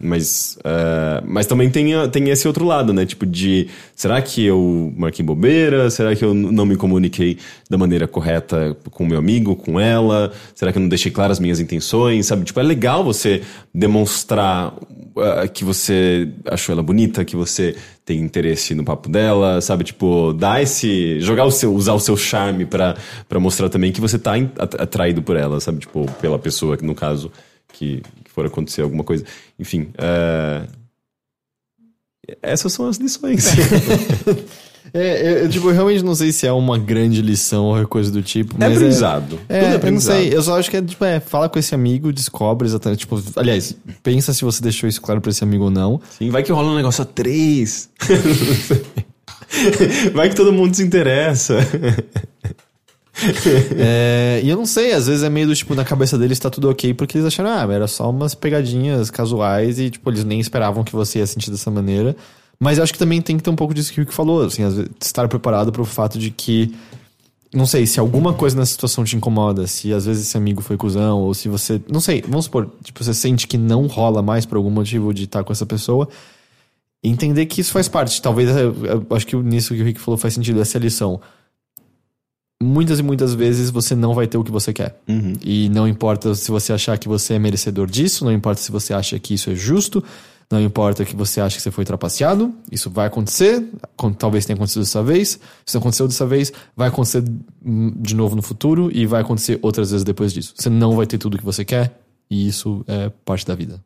Mas, eh, mas também tem, tem esse outro lado, né? Tipo, de será que eu marquei bobeira? Será que eu não me comuniquei da maneira correta com o meu amigo, com ela? Será que eu não deixei claras as minhas intenções? Sabe? Tipo, é legal você demonstrar ah, que você achou ela bonita, que você tem interesse no papo dela, sabe? Tipo, dar esse. jogar o seu. usar o seu charme pra mostrar também que você tá atraído por ela, sabe? Tipo, pela pessoa, no caso, que for acontecer alguma coisa. Enfim. é, Essas são as lições. É, eu, eu, tipo, eu realmente não sei se é uma grande lição ou coisa do tipo. é Mas aprendizado. É, Tudo é eu não aprendizado. sei. Eu só acho que é, tipo, é, fala com esse amigo, descobre exatamente. Tipo, aliás, pensa se você deixou isso claro pra esse amigo ou não. Sim, vai que rola um negócio a três. vai que todo mundo se interessa. É, e eu não sei, às vezes é meio do tipo, na cabeça deles tá tudo ok, porque eles acharam, ah, era só umas pegadinhas casuais e, tipo, eles nem esperavam que você ia sentir dessa maneira. Mas eu acho que também tem que ter um pouco disso que o Rick falou, assim, vezes, estar preparado pro fato de que não sei, se alguma coisa nessa situação te incomoda, se às vezes esse amigo foi cuzão, ou se você. Não sei, vamos supor, tipo, você sente que não rola mais por algum motivo de estar com essa pessoa. Entender que isso faz parte. Talvez, eu, eu acho que nisso que o Rick falou faz sentido, essa é lição. Muitas e muitas vezes você não vai ter o que você quer. Uhum. E não importa se você achar que você é merecedor disso, não importa se você acha que isso é justo, não importa que você acha que você foi trapaceado, isso vai acontecer, talvez tenha acontecido dessa vez, se não aconteceu dessa vez, vai acontecer de novo no futuro e vai acontecer outras vezes depois disso. Você não vai ter tudo que você quer e isso é parte da vida.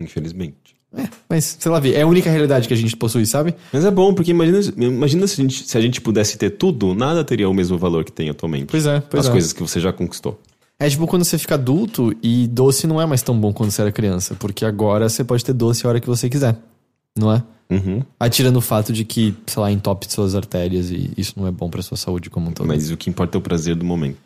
Infelizmente. Mas, sei lá, é a única realidade que a gente possui, sabe? Mas é bom, porque imagina, imagina se, a gente, se a gente pudesse ter tudo, nada teria o mesmo valor que tem atualmente. Pois é, pois As é. coisas que você já conquistou. É tipo quando você fica adulto e doce não é mais tão bom quando você era criança, porque agora você pode ter doce a hora que você quiser, não é? Uhum. Atirando o fato de que, sei lá, entope suas artérias e isso não é bom pra sua saúde como um todo. Mas o que importa é o prazer do momento.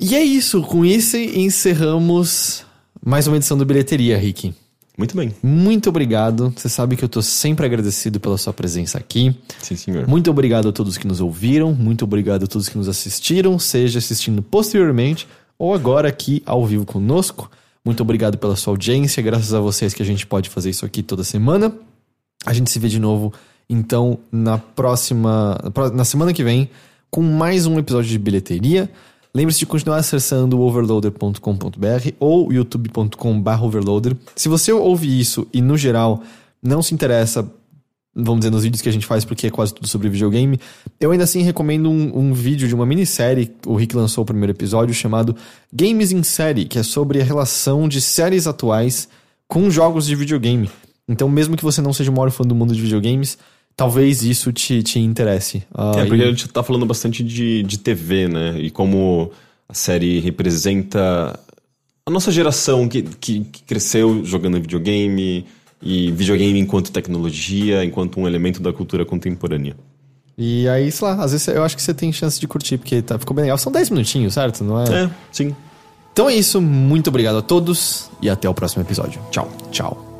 E é isso, com isso encerramos mais uma edição do Bilheteria, Rick. Muito bem. Muito obrigado. Você sabe que eu tô sempre agradecido pela sua presença aqui. Sim, senhor. Muito obrigado a todos que nos ouviram, muito obrigado a todos que nos assistiram, seja assistindo posteriormente ou agora aqui ao vivo conosco. Muito obrigado pela sua audiência, graças a vocês que a gente pode fazer isso aqui toda semana. A gente se vê de novo, então, na próxima. na semana que vem, com mais um episódio de bilheteria. Lembre-se de continuar acessando overloader.com.br ou youtube.com/overloader. Se você ouve isso e, no geral, não se interessa vamos dizer, nos vídeos que a gente faz, porque é quase tudo sobre videogame. Eu ainda assim recomendo um, um vídeo de uma minissérie, o Rick lançou o primeiro episódio, chamado Games em Série, que é sobre a relação de séries atuais com jogos de videogame. Então, mesmo que você não seja o maior fã do mundo de videogames, talvez isso te, te interesse. Ah, É, porque e- a gente tá falando bastante de, de TV, né? E como a série representa a nossa geração que, que, que cresceu jogando videogame e videogame enquanto tecnologia, enquanto um elemento da cultura contemporânea. E aí, sei lá, às vezes eu acho que você tem chance de curtir, porque tá, ficou bem legal. São 10 minutinhos, certo? Não é? É, sim. Então é isso, muito obrigado a todos e até o próximo episódio. Tchau, tchau.